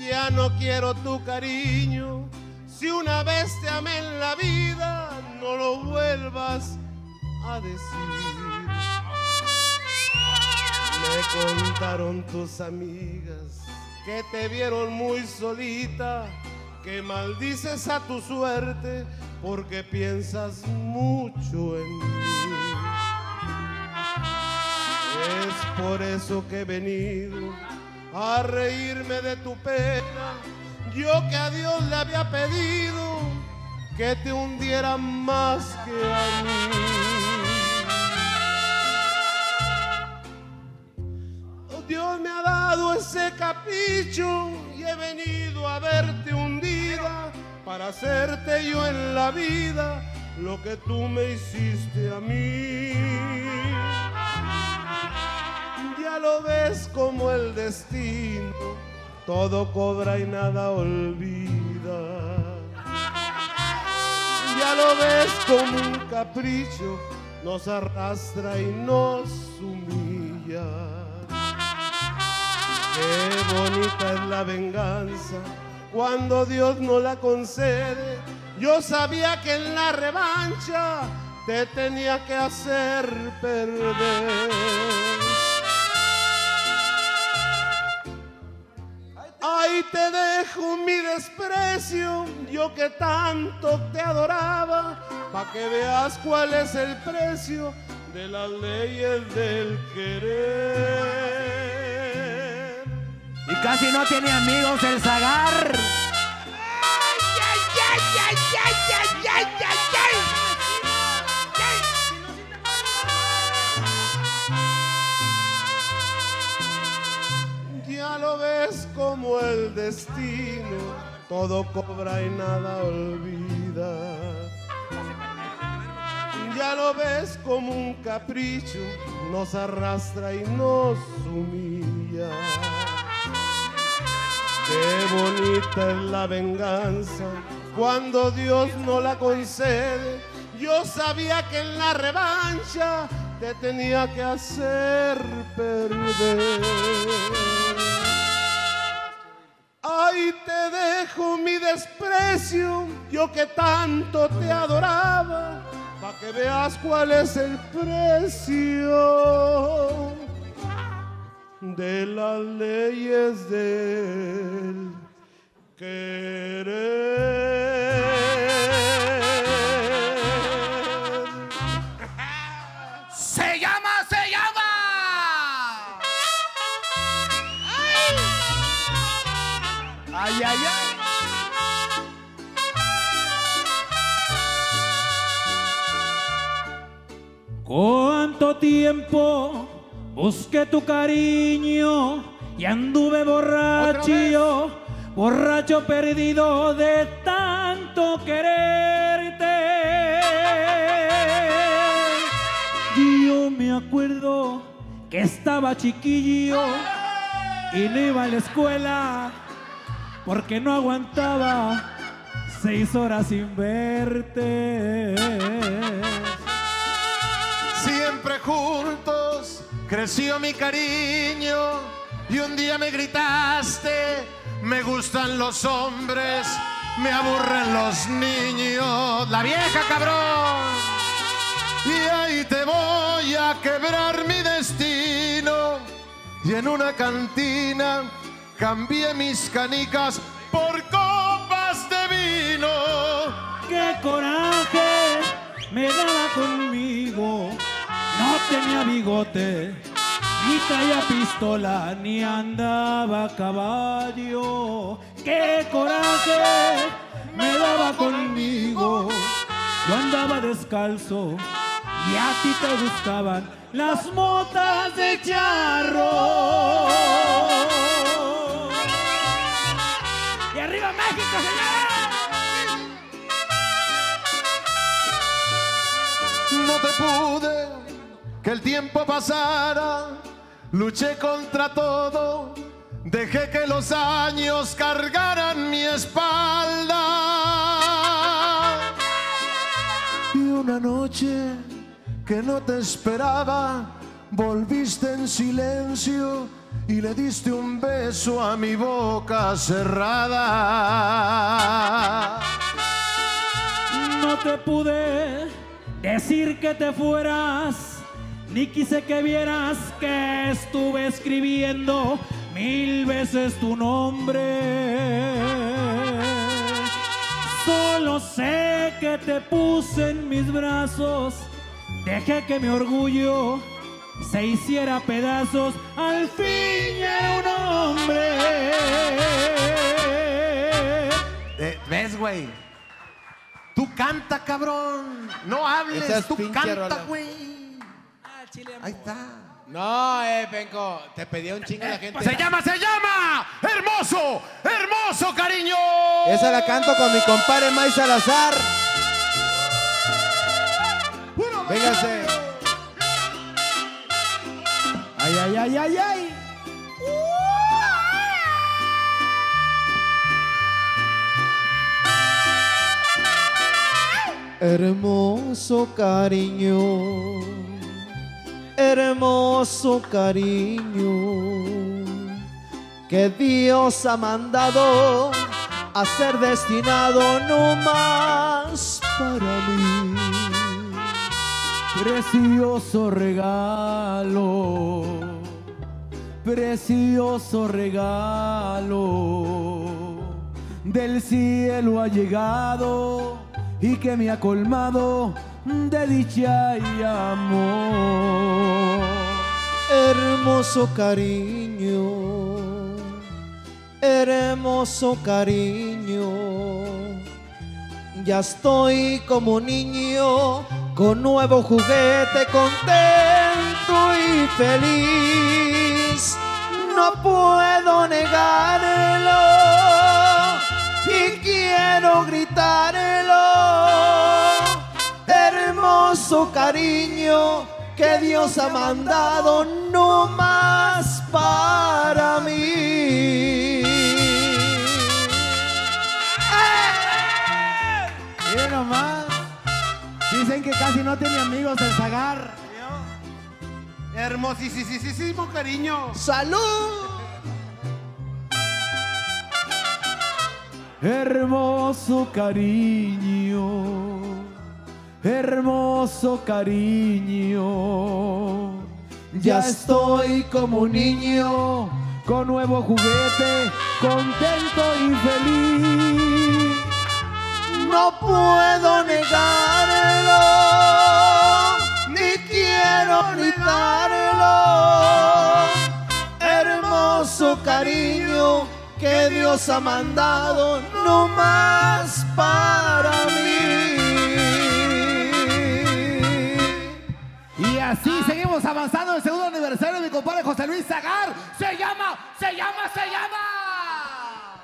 Speaker 7: ya no quiero tu cariño. Si una vez te amé en la vida, no lo vuelvas a decir. Me contaron tus amigas que te vieron muy solita, que maldices a tu suerte porque piensas mucho en mí. Es por eso que he venido a reírme de tu pena. Yo que a Dios le había pedido que te hundiera más que a mí. Oh, Dios me ha dado ese capricho y he venido a verte hundida para hacerte yo en la vida lo que tú me hiciste a mí. Ya lo ves como el destino, todo cobra y nada olvida. Ya lo ves como un capricho, nos arrastra y nos humilla. Qué bonita es la venganza cuando Dios no la concede. Yo sabía que en la revancha te tenía que hacer perder. Ahí te dejo mi desprecio, yo que tanto te adoraba, pa' que veas cuál es el precio de las leyes del querer.
Speaker 1: Y casi no tiene amigos el Zagar.
Speaker 7: Ya ves como el destino, todo cobra y nada olvida. Ya lo ves como un capricho, nos arrastra y nos humilla. Qué bonita es la venganza cuando Dios no la concede. Yo sabía que en la revancha te tenía que hacer perder. Ahí te dejo mi desprecio, yo que tanto te adoraba, para que veas cuál es el precio de las leyes del querer.
Speaker 1: Ay, ay, ay.
Speaker 11: ¿Cuánto tiempo busqué tu cariño y anduve borracho, borracho perdido de tanto quererte? Yo me acuerdo que estaba chiquillo y no iba a la escuela porque no aguantaba seis horas sin verte.
Speaker 9: Siempre juntos creció mi cariño y un día me gritaste, me gustan los hombres, me aburren los niños. La vieja cabrón. Y ahí te voy a quebrar mi destino. Y en una cantina cambié mis canicas por copas de vino.
Speaker 11: ¡Qué coraje me daba conmigo! No tenía bigote, ni traía pistola, ni andaba a caballo. ¡Qué coraje me daba conmigo! Yo andaba descalzo y a ti te gustaban las motas de charro.
Speaker 9: No te pude, que el tiempo pasara, luché contra todo, dejé que los años cargaran mi espalda. Y una noche que no te esperaba, volviste en silencio y le diste un beso a mi boca cerrada.
Speaker 11: No te pude decir que te fueras, ni quise que vieras que estuve escribiendo mil veces tu nombre. Solo sé que te puse en mis brazos, dejé que mi orgullo se hiciera pedazos, al fin era un hombre.
Speaker 9: Eh, ¿Ves, güey? Tú canta, cabrón. No hables,
Speaker 8: Esa es
Speaker 9: tú
Speaker 8: pinche
Speaker 9: canta,
Speaker 8: rola.
Speaker 9: güey. Ahí está.
Speaker 8: No, eh, Penco, te pedía un chingo la gente.
Speaker 9: Se llama, se llama. Hermoso, hermoso, cariño.
Speaker 4: Esa la canto con mi compadre May Salazar. Véngase.
Speaker 1: Ay, ay, ay, ay, ay.
Speaker 4: Hermoso cariño, hermoso cariño, que Dios ha mandado a ser destinado no más para mí.
Speaker 1: Precioso regalo, precioso regalo, del cielo ha llegado y que me ha colmado de dicha y amor.
Speaker 4: Hermoso cariño, hermoso cariño, ya estoy como niño con nuevo juguete contento y feliz. No puedo negarlo y quiero gritarlo. Hermoso cariño que Dios ha mandado no más para mí.
Speaker 1: Dicen que casi no tiene amigos el Zagar.
Speaker 12: Hermosísimo cariño.
Speaker 4: ¡Salud!
Speaker 1: Hermoso cariño, hermoso cariño. Ya estoy como un niño con nuevo juguete, contento y feliz.
Speaker 4: No puedo negarlo, ni quiero gritarlo. Hermoso cariño que Dios
Speaker 1: ha mandado no más para mí.
Speaker 10: Y así seguimos avanzando en el segundo aniversario de mi compadre José Luis Zagar. Se llama, se llama, se llama.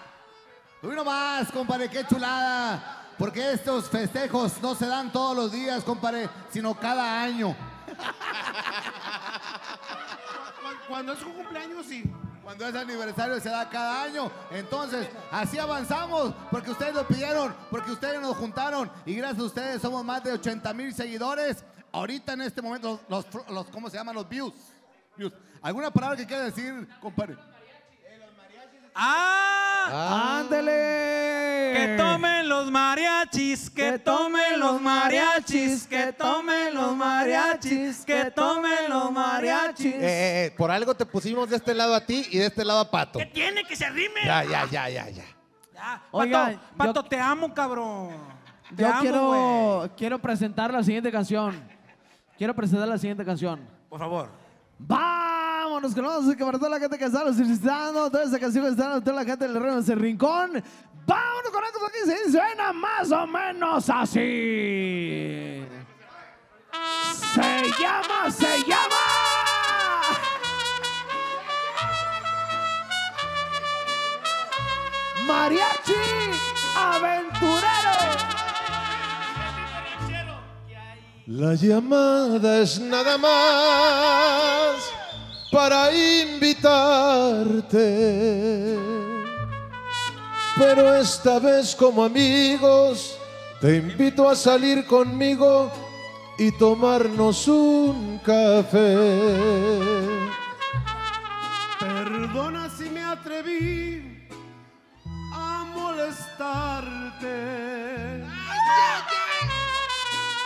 Speaker 10: Uy, no más, compadre, qué chulada. Porque estos festejos no se dan todos los días, compadre, sino cada año.
Speaker 7: Cuando es su cumpleaños, sí.
Speaker 10: Cuando es aniversario se da cada año. Entonces, así avanzamos, porque ustedes lo pidieron, porque ustedes nos juntaron. Y gracias a ustedes somos más de 80 mil seguidores. Ahorita en este momento, los, los- los- ¿cómo se llaman? Los views. Views. ¿Alguna palabra que quiera decir, compadre?
Speaker 11: ¡Ah!
Speaker 10: ¡Ándele!
Speaker 11: Que tomen los mariachis, que tomen los mariachis, que tomen los mariachis, que tomen los mariachis.
Speaker 8: Eh, eh, por algo te pusimos de este lado a ti y de este lado a Pato.
Speaker 11: ¿Qué tiene que se arrime?
Speaker 8: Ya, ya, ya, ya, ya.
Speaker 11: Ya.
Speaker 4: Oigan,
Speaker 11: Pato, Pato, te amo, cabrón. Te
Speaker 4: Yo
Speaker 11: amo,
Speaker 4: quiero,
Speaker 11: güey.
Speaker 4: quiero presentar la siguiente canción. Quiero presentar la siguiente canción.
Speaker 11: Por favor.
Speaker 4: Vámonos con la música para toda la gente que está solicitando, toda esa canción que está toda la gente del reino rincón. Vámonos con algo que se suena más o menos así. Se llama, se llama. Mariachi Aventurero.
Speaker 9: La llamada es nada más para invitarte. Pero esta vez como amigos te invito a salir conmigo y tomarnos un café.
Speaker 7: Perdona si me atreví a molestarte.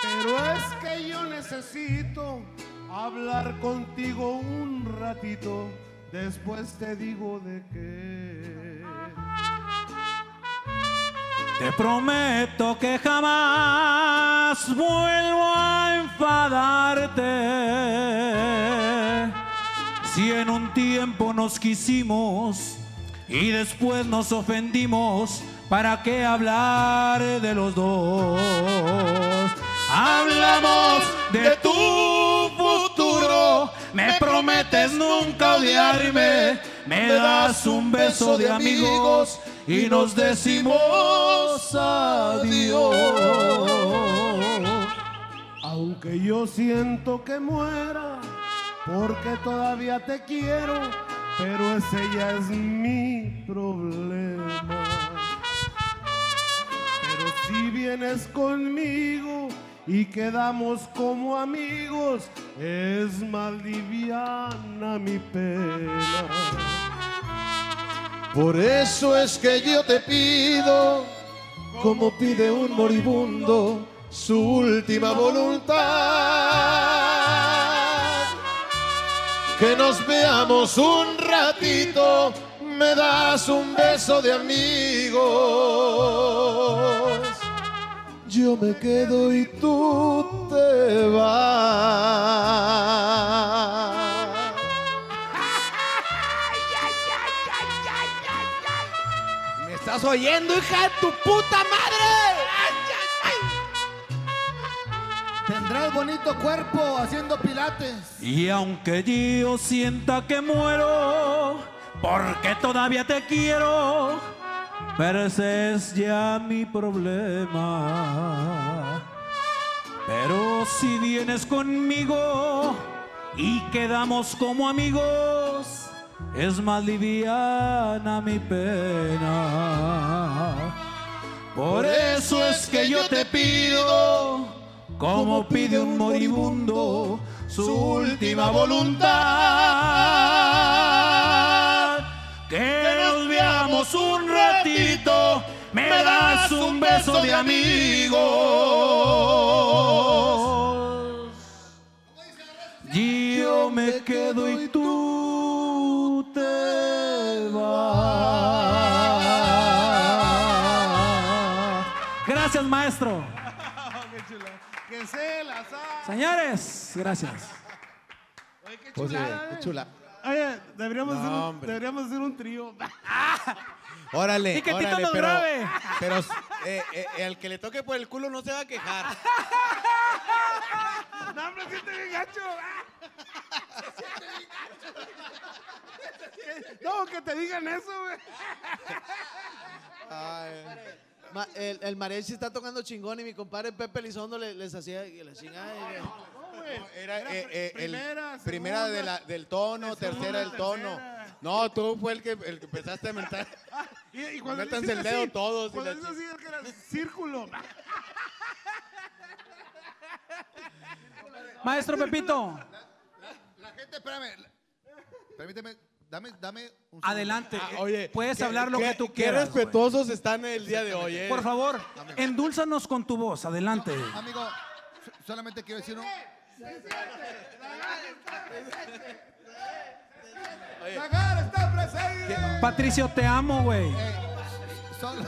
Speaker 7: Pero es que yo necesito hablar contigo un ratito. Después te digo de qué.
Speaker 11: Te prometo que jamás vuelvo a enfadarte. Si en un tiempo nos quisimos y después nos ofendimos, ¿para qué hablar de los dos? Hablamos de futuro, me prometes nunca odiarme, me das un beso de amigos y nos decimos adiós.
Speaker 7: Aunque yo siento que muera, porque todavía te quiero, pero ese ya es mi problema. Pero si vienes conmigo y quedamos como amigos, es más liviana mi pena.
Speaker 9: Por eso es que yo te pido, como pide un moribundo, su última voluntad. Que nos veamos un ratito, me das un beso de amigos. Yo me quedo y tú te vas.
Speaker 1: ¿Me estás oyendo, hija de tu puta madre?
Speaker 10: Tendrás bonito cuerpo haciendo pilates.
Speaker 11: Y aunque yo sienta que muero, porque todavía te quiero, pero es ya mi problema. Pero si vienes conmigo y quedamos como amigos, es más liviana mi pena. Por eso es que yo te pido, como pide un moribundo, su última voluntad. Que nos veamos un ratito, me das un beso de amigos. Yo me quedo y tú te vas. Gracias, maestro.
Speaker 7: Que se las ha-
Speaker 11: Señores, gracias.
Speaker 7: Oye, qué chulada,
Speaker 8: eh, chula.
Speaker 7: Oye, deberíamos,
Speaker 8: No,
Speaker 7: hacer un, deberíamos hacer un trío.
Speaker 1: Órale,
Speaker 11: Y que Tito
Speaker 1: órale,
Speaker 11: nos
Speaker 1: pero,
Speaker 11: grabe.
Speaker 1: pero eh, eh, el que le toque por el culo no se va a quejar.
Speaker 12: No, hombre, siente bien gacho. No, que te digan eso, güey.
Speaker 4: Ma- el, el mariachi está tocando chingón y mi compadre Pepe Elizondo le- les hacía la chingada. y-
Speaker 1: Era, eh, eh, el-
Speaker 12: primera,
Speaker 1: primera de la- del tono, tercera del tono. No, tú fue el que, el que empezaste a mentar.
Speaker 12: Y, y cuando
Speaker 1: Métanse el dedo
Speaker 12: así,
Speaker 1: todos
Speaker 12: Cuando dices así, es que era círculo.
Speaker 11: Maestro Pepito,
Speaker 10: La gente, espérame. la- Permíteme, dame, dame un segundo.
Speaker 11: adelante.
Speaker 1: Ah,
Speaker 11: eh,
Speaker 1: oye,
Speaker 11: puedes
Speaker 1: qué-
Speaker 11: hablar lo
Speaker 1: qué-
Speaker 11: que tú
Speaker 1: Qué
Speaker 11: quieras. güey.
Speaker 1: respetuosos están el día de hoy, eh.
Speaker 11: Por favor, endúlzanos con tu voz. Adelante.
Speaker 10: Amigo, so- solamente quiero decir un...
Speaker 12: está presente.
Speaker 11: Patricio, te amo, güey.
Speaker 10: Eh, solo,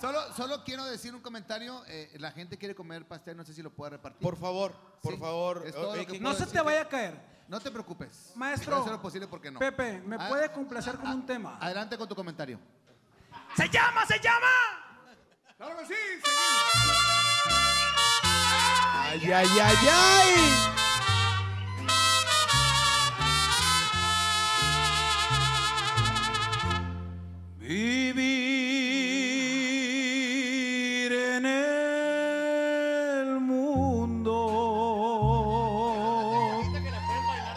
Speaker 10: solo, solo quiero decir un comentario. eh, la gente quiere comer pastel, no sé si lo puede repartir.
Speaker 1: Por favor, por
Speaker 10: Sí,
Speaker 1: favor.
Speaker 11: No se
Speaker 10: decir
Speaker 11: te vaya a caer.
Speaker 10: No te preocupes.
Speaker 11: Maestro.
Speaker 10: Voy a hacer lo posible porque no.
Speaker 11: Pepe, ¿me
Speaker 10: Ah,
Speaker 11: puede complacer con un tema?
Speaker 10: Adelante con tu comentario.
Speaker 11: ¡Se llama, se llama!
Speaker 12: Claro que sí,
Speaker 1: Ay, ay, ay, ay.
Speaker 11: Vivir en el mundo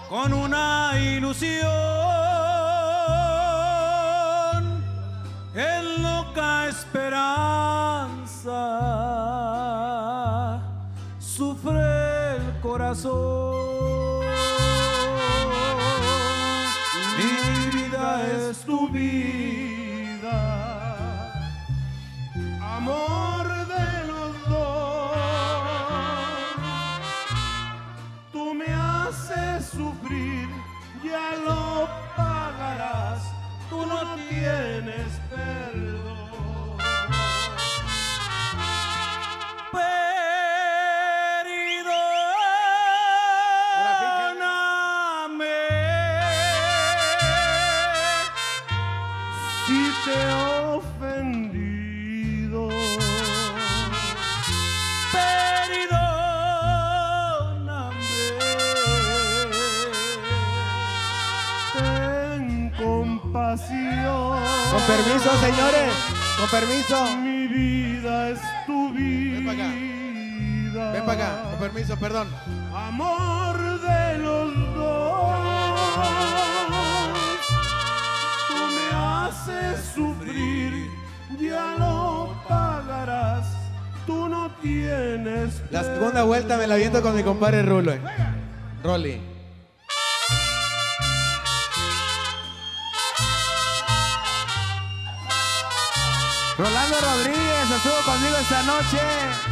Speaker 11: con una ilusión en loca esperanza sufre el corazón. Mi vida es tu vida, no
Speaker 1: permiso, señores. Con permiso.
Speaker 12: Mi vida es tu vida.
Speaker 1: Ven para acá. Ven para acá. Con permiso, perdón.
Speaker 12: Amor de los dos. Tú me haces sufrir, ya lo pagarás. Tú no tienes.
Speaker 1: La segunda vuelta me la viento con mi compadre Rulo. eh. Rolly.
Speaker 7: Rolando Rodríguez estuvo conmigo esta noche.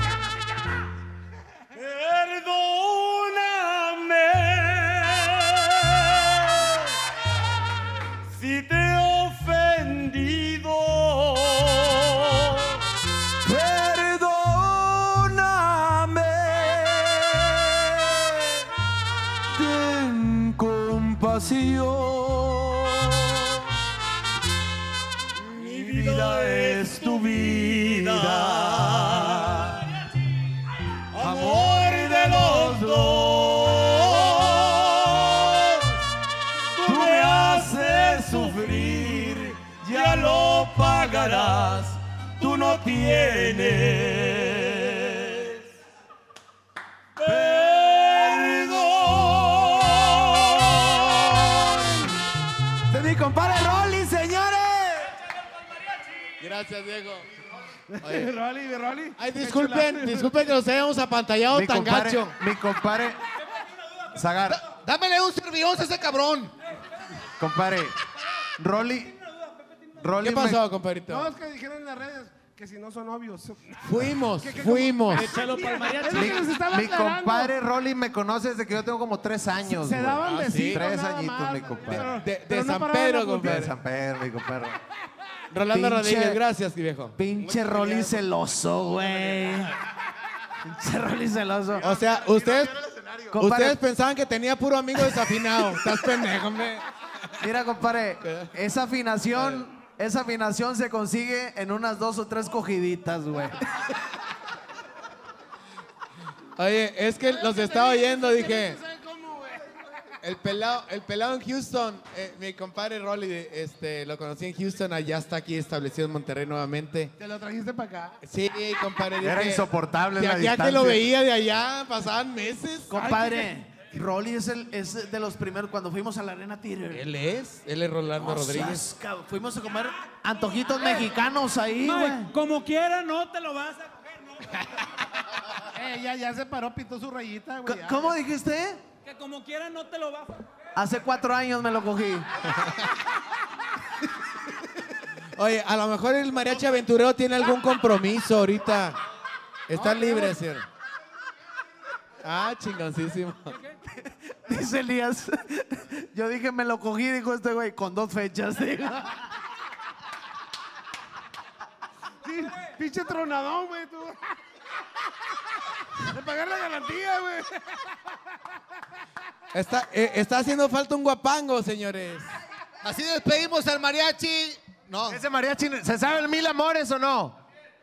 Speaker 12: Mi
Speaker 1: tan
Speaker 8: compadre,
Speaker 1: gacho.
Speaker 8: mi compadre, Zagar,
Speaker 10: Dámele un servillón a ese cabrón.
Speaker 8: compadre, Rolly, Rolly
Speaker 1: ¿Qué
Speaker 8: me-
Speaker 1: pasó, compadrito?
Speaker 12: No, es que dijeron en las redes que si no son novios.
Speaker 1: Fuimos,
Speaker 12: ¿Qué- qué-
Speaker 1: fuimos.
Speaker 13: Échalo para
Speaker 8: mi
Speaker 12: aclarando.
Speaker 8: compadre Rolly me conoce desde que yo tengo como tres años.
Speaker 12: Se daban
Speaker 1: Ah, sí.
Speaker 12: besitos.
Speaker 8: Tres añitos,
Speaker 12: más.
Speaker 8: mi compadre.
Speaker 1: De, de
Speaker 12: no
Speaker 1: San Pedro,
Speaker 12: la
Speaker 8: De
Speaker 1: compadre.
Speaker 8: San Pedro, mi compadre.
Speaker 1: Rolando
Speaker 7: Pinche-
Speaker 1: Rodríguez, gracias, viejo.
Speaker 7: Pinche Rolly celoso, güey. Pinche celoso.
Speaker 1: O sea, ustedes, ustedes pensaban que tenía puro amigo desafinado. Estás pendejo, hombre.
Speaker 7: Mira, compadre, esa afinación
Speaker 4: Esa afinación se consigue en unas dos o tres cogiditas, güey.
Speaker 1: Oye, es que los estaba oyendo, dije. El pelado, el pelado en Houston, eh, mi compadre Rolly, este, lo conocí en Houston, allá está aquí establecido en Monterrey nuevamente.
Speaker 12: ¿Te lo trajiste para acá?
Speaker 1: Sí, compadre.
Speaker 8: Era
Speaker 1: dije,
Speaker 8: insoportable
Speaker 1: De
Speaker 8: la
Speaker 1: aquí a que
Speaker 8: distancia.
Speaker 1: lo veía de allá, pasaban meses.
Speaker 4: Compadre, Rolly es, el, es de los primeros cuando fuimos a la Arena Theater.
Speaker 1: Él es, él es Rolando
Speaker 4: No
Speaker 1: Rodríguez.
Speaker 4: cab- Fuimos a comer antojitos mexicanos ahí, güey.
Speaker 11: como quiera, no te lo vas a coger, ¿no?
Speaker 12: Eh, ya, ya se paró, pitó su rayita, güey. ya.
Speaker 4: ¿Cómo dijiste?
Speaker 11: Que como quiera, no te lo vas a coger.
Speaker 4: Hace cuatro años me lo cogí.
Speaker 1: Oye, a lo mejor el mariachi aventurero tiene algún compromiso ahorita. Está libre, señor. Ah, chingoncísimo.
Speaker 4: Dice Elías. Yo dije, me lo cogí, dijo este güey, con dos fechas. digo.
Speaker 12: Sí, pinche tronadón, güey, tú. De pagar la garantía, güey.
Speaker 1: Está, eh, está haciendo falta un guapango, señores.
Speaker 14: Así despedimos al mariachi. No.
Speaker 8: Ese mariachi, ¿se sabe el mil amores o no?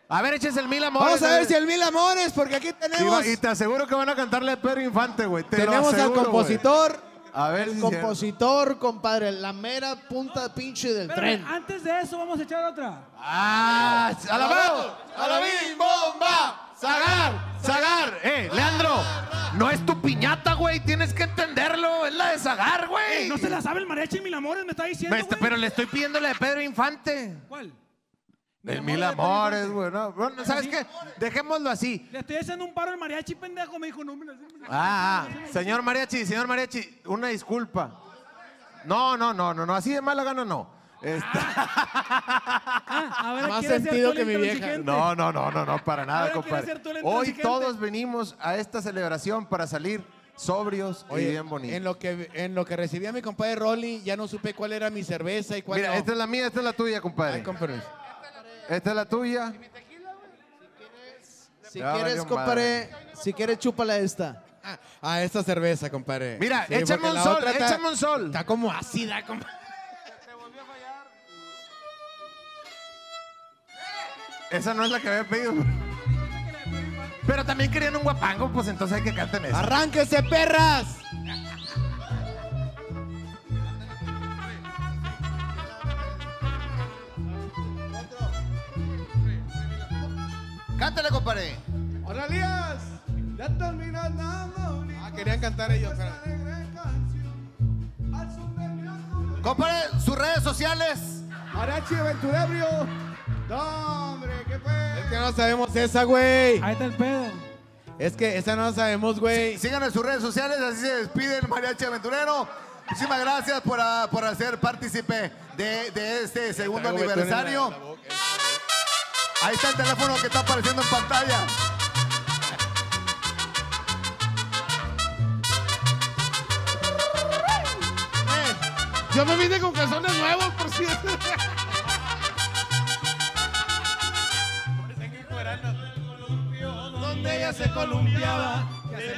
Speaker 8: A ver, eches el mil amores.
Speaker 1: Vamos a ver si el Mil Amores, porque aquí tenemos,
Speaker 8: y te aseguro que van a cantarle a Pedro Infante, güey. te
Speaker 1: tenemos al compositor.
Speaker 8: A ver,
Speaker 15: El
Speaker 8: si
Speaker 15: compositor, compadre, la mera punta pinche del
Speaker 11: Espérame,
Speaker 15: tren.
Speaker 11: antes de eso, vamos a echar otra.
Speaker 8: ¡Ah! ¡Alabado!
Speaker 14: ¡A la bomba!
Speaker 8: ¡Zagar! ¡Zagar! ¡Eh, Leandro! No es tu piñata, güey. Tienes que entenderlo. Es la de Zagar, güey.
Speaker 11: No se la sabe el mariachi Mil Amores, me está diciendo.
Speaker 8: Me está-
Speaker 11: güey.
Speaker 8: pero le estoy pidiendo la de Pedro Infante.
Speaker 11: ¿Cuál?
Speaker 8: El
Speaker 11: Mil Amores
Speaker 8: güey. No, bueno, ¿Sabes qué? Dejémoslo así.
Speaker 11: Le estoy haciendo un paro al mariachi, pendejo. Me dijo, no, mira,
Speaker 8: Ah, ah. señor Mariachi, señor Mariachi, una disculpa. No, no, no, no, no. Así de mala gana no. Este-
Speaker 11: ahora
Speaker 1: Más sentido que mi vieja.
Speaker 8: No, no, no, no, no, para nada, compadre. Hoy todos venimos a esta celebración para salir sobrios y bien bonitos.
Speaker 1: en lo que en lo que recibí a mi compadre Rolly, ya no supe cuál era mi cerveza y cuál
Speaker 8: Mira,
Speaker 1: no.
Speaker 8: esta es la mía, esta es la tuya, compadre.
Speaker 1: Ay, con permiso.
Speaker 8: Esta es la tuya.
Speaker 15: Si
Speaker 8: Ya
Speaker 15: quieres, compadre, si quieres, chúpala esta.
Speaker 1: Ah, esta cerveza, compadre.
Speaker 8: Mira,
Speaker 1: Sí,
Speaker 8: échame un sol, échame un sol.
Speaker 1: Está como ácida, compadre.
Speaker 8: Esa no es la que había pedido. Pero también querían un guapango, pues entonces hay que canten esa.
Speaker 1: ¡Arránquese, perras!
Speaker 10: Cántale, compadre.
Speaker 12: Hola, Elías. Ya terminando.
Speaker 1: Ah, querían cantar ellos. pero-
Speaker 10: Compadre, sus redes sociales.
Speaker 12: Mariachi Aventurebrio. No, hombre, ¿qué fue?
Speaker 1: Es que no sabemos esa, güey.
Speaker 11: Ahí está el pedo.
Speaker 1: Es que esa no la sabemos, güey.
Speaker 10: Síganos en sus redes sociales, así se despide el Mariachi Aventurero. Muchísimas gracias por, ah, por hacer partícipe de, de este segundo
Speaker 1: Traigo betún en la-
Speaker 10: aniversario.
Speaker 1: la boca.
Speaker 10: Ahí está el teléfono que está apareciendo en pantalla.
Speaker 12: Yo me vine con calzones nuevos, por cierto.
Speaker 11: Ella se columpiaba, que se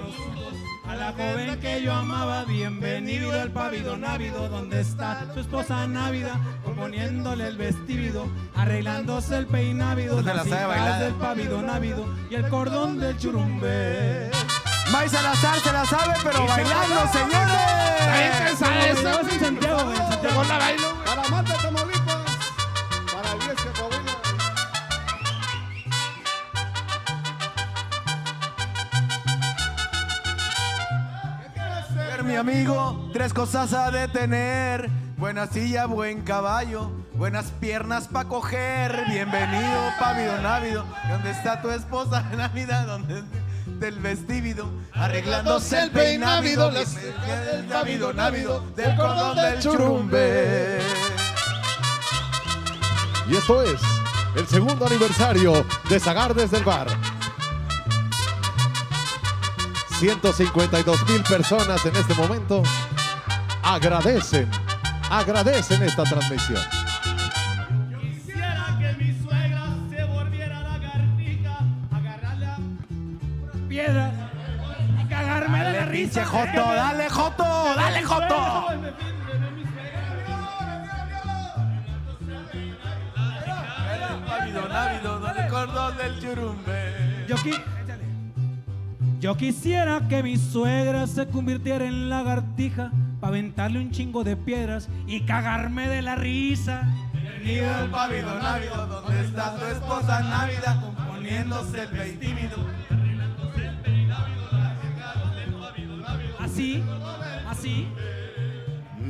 Speaker 11: los ojos a la joven que yo amaba. Bienvenido al pavido návido, donde está su esposa návida, componiéndole el vestido, arreglándose el peinávido,
Speaker 8: la bailar.
Speaker 11: del pavido návido y el cordón del churumbe.
Speaker 4: May Salazar se la sabe, pero bailando,
Speaker 12: Ahí
Speaker 4: señores.
Speaker 12: está
Speaker 11: No,
Speaker 12: esa,
Speaker 11: no, es en Santiago, güey, en Santiago.
Speaker 12: Llegó la bailo. Para Mata,
Speaker 4: mi amigo, tres cosas ha de tener. Buena silla, buen caballo, buenas piernas para coger. Bienvenido, pavido návido. ¿Dónde está tu esposa návida? ¿Dónde del vestíbido? Arreglándose el peinávido, las del návido, návido, del cordón del churumbe.
Speaker 16: Y esto es el segundo aniversario de Zagar desde el bar. 152 mil personas en este momento agradecen, agradecen esta transmisión.
Speaker 13: Quisiera que mi suegra se volviera lagartija, agarrarle a
Speaker 11: Piedras y cagarme de la risa.
Speaker 4: Pinche Joto, dale Joto, dale Joto.
Speaker 13: el cordón del churumbe.
Speaker 11: Yo, qui- échale. Yo quisiera que mi suegra se convirtiera en lagartija para aventarle un chingo de piedras y cagarme de la risa.
Speaker 13: Bienvenido al pávido návido, donde está tu esposa návida, componiéndose el vestido.
Speaker 11: Así, así.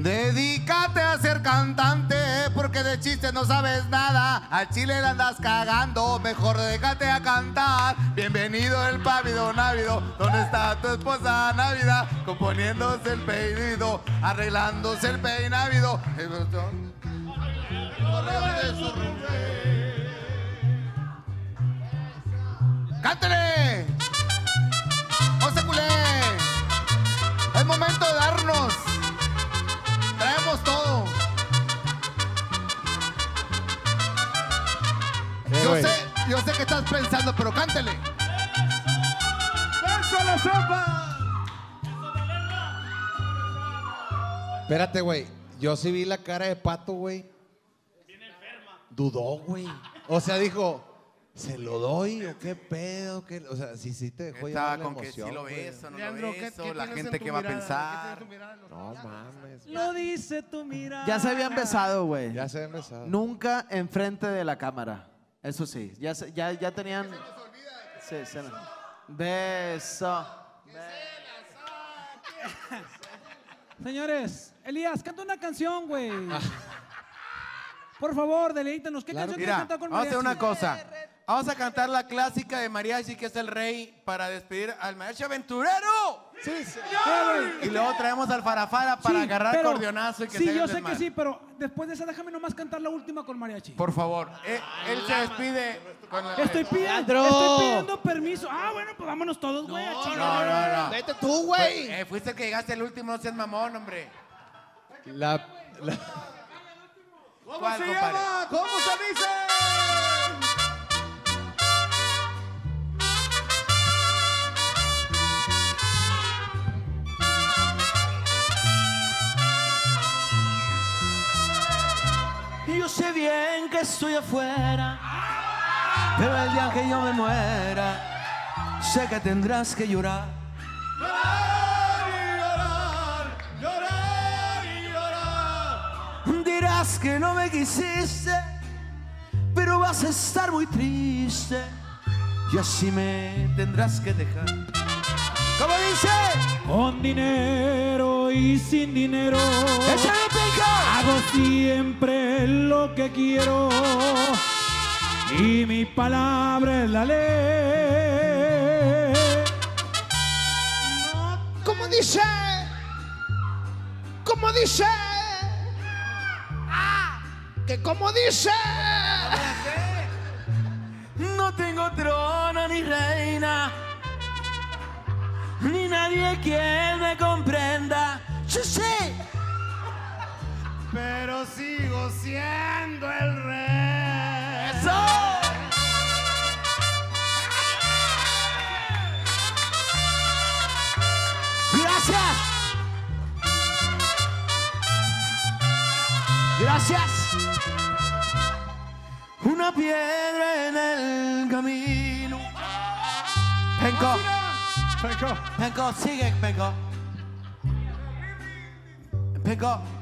Speaker 10: Dedícate a ser cantante porque de chistes no sabes nada. Al chile le andas cagando, mejor dedícate a cantar. Bienvenido el pávido návido, donde está tu esposa návida, componiéndose el peido, arreglándose el peinávido. ¡Cántale! ¡José Culé! Es momento de darnos. Traemos todo.
Speaker 8: Eh,
Speaker 10: Yo
Speaker 8: güey.
Speaker 10: sé, yo sé que estás pensando, pero cántele.
Speaker 12: ¡Beso la sopa!
Speaker 8: Espérate, güey. Yo sí vi la cara de Pato, güey. Dudó, güey. O sea, dijo, ¿se lo doy o qué pedo? ¿Qué? O sea, sí, sí te dejó
Speaker 13: Estaba
Speaker 8: llevar la
Speaker 13: con que
Speaker 8: emoción,
Speaker 13: sí lo
Speaker 8: güey.
Speaker 13: beso, no
Speaker 12: Leandro,
Speaker 13: lo
Speaker 12: ¿qué-
Speaker 13: beso,
Speaker 12: qué
Speaker 13: la gente que va a pensar.
Speaker 12: ¿Qué tienes en tu mirada?
Speaker 8: No mames.
Speaker 11: Lo dice tu mirada.
Speaker 4: Ya se habían besado, güey.
Speaker 8: Ya se habían besado.
Speaker 4: Nunca enfrente de la cámara. Eso sí. Ya, se- ya, ya tenían. Sí, se nos- Beso.
Speaker 11: Señores, Elías, canta una canción, güey. Por favor, deleítanos. ¿Qué canción quieres cantar con
Speaker 13: vamos a hacer una cosa. Vamos a cantar la clásica de mariachi, que es el rey, para despedir al mariachi aventurero.
Speaker 11: Sí, sí. Güey.
Speaker 13: Y luego traemos al farafara para
Speaker 11: Sí,
Speaker 13: agarrar
Speaker 11: pero-
Speaker 13: cordionazo y que
Speaker 11: Sí,
Speaker 13: se
Speaker 11: yo sé que sí, pero después de esa déjame nomás cantar la última con mariachi.
Speaker 13: Por favor, eh, él se despide con la
Speaker 11: Estoy pidiendo, estoy pidiendo permiso. Ah, bueno, pues vámonos todos, güey. a
Speaker 13: No,
Speaker 11: chingar.
Speaker 13: no, no.
Speaker 17: Vete tú, güey.
Speaker 13: Eh, fuiste el que llegaste el último, no seas mamón, hombre.
Speaker 8: La, la-
Speaker 12: ¿Cómo
Speaker 13: ¿Cuál,
Speaker 12: se llama? ¿Cómo se dice?
Speaker 1: Yo sé bien que estoy afuera, pero el día que yo me muera, sé que tendrás que llorar.
Speaker 12: Llorar y llorar, llorar y llorar.
Speaker 1: Dirás que no me quisiste, pero vas a estar muy triste y así me tendrás que dejar. ¿Cómo dice?
Speaker 11: Con dinero y sin dinero. Hago siempre lo que quiero. Y mi palabra es la ley.
Speaker 18: ¿Cómo dice? ¿Cómo dice? Ah, que como dice.
Speaker 1: No tengo trono ni reina, ni nadie que me comprenda. Sí, sí.
Speaker 12: Pero sigo siendo el rey.
Speaker 1: ¡Eso! Gracias. Gracias. Una piedra en el camino. Penco.
Speaker 12: Penco.
Speaker 1: Penco, sigue, Penco. Penco.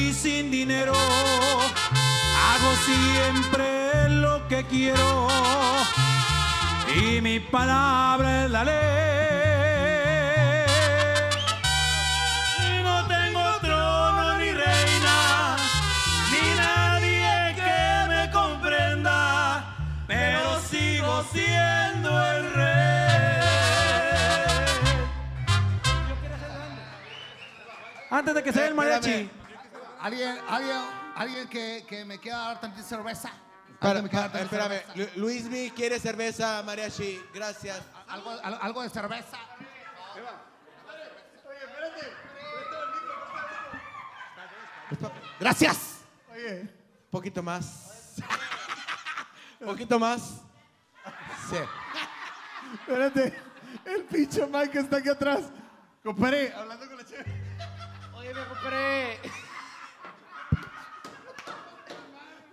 Speaker 11: y sin dinero hago siempre lo que quiero y mi palabra es la ley. Y no tengo trono ni reina ni nadie que me comprenda, pero sigo siendo el rey. Antes de que se vea el mariachi.
Speaker 10: Alguien, alguien, alguien que, que me quiera dar tantita cerveza.
Speaker 1: Para- pa- espérame, Lu- Luismi quiere cerveza, mariachi. Gracias.
Speaker 9: Algo, al- algo de cerveza.
Speaker 1: Gracias.
Speaker 5: Oye.
Speaker 1: Poquito más. Poquito más. Sí.
Speaker 5: Espérate. El pinche Mike que está aquí atrás. Compadre, hablando con la cheve.
Speaker 4: Oye, me compré.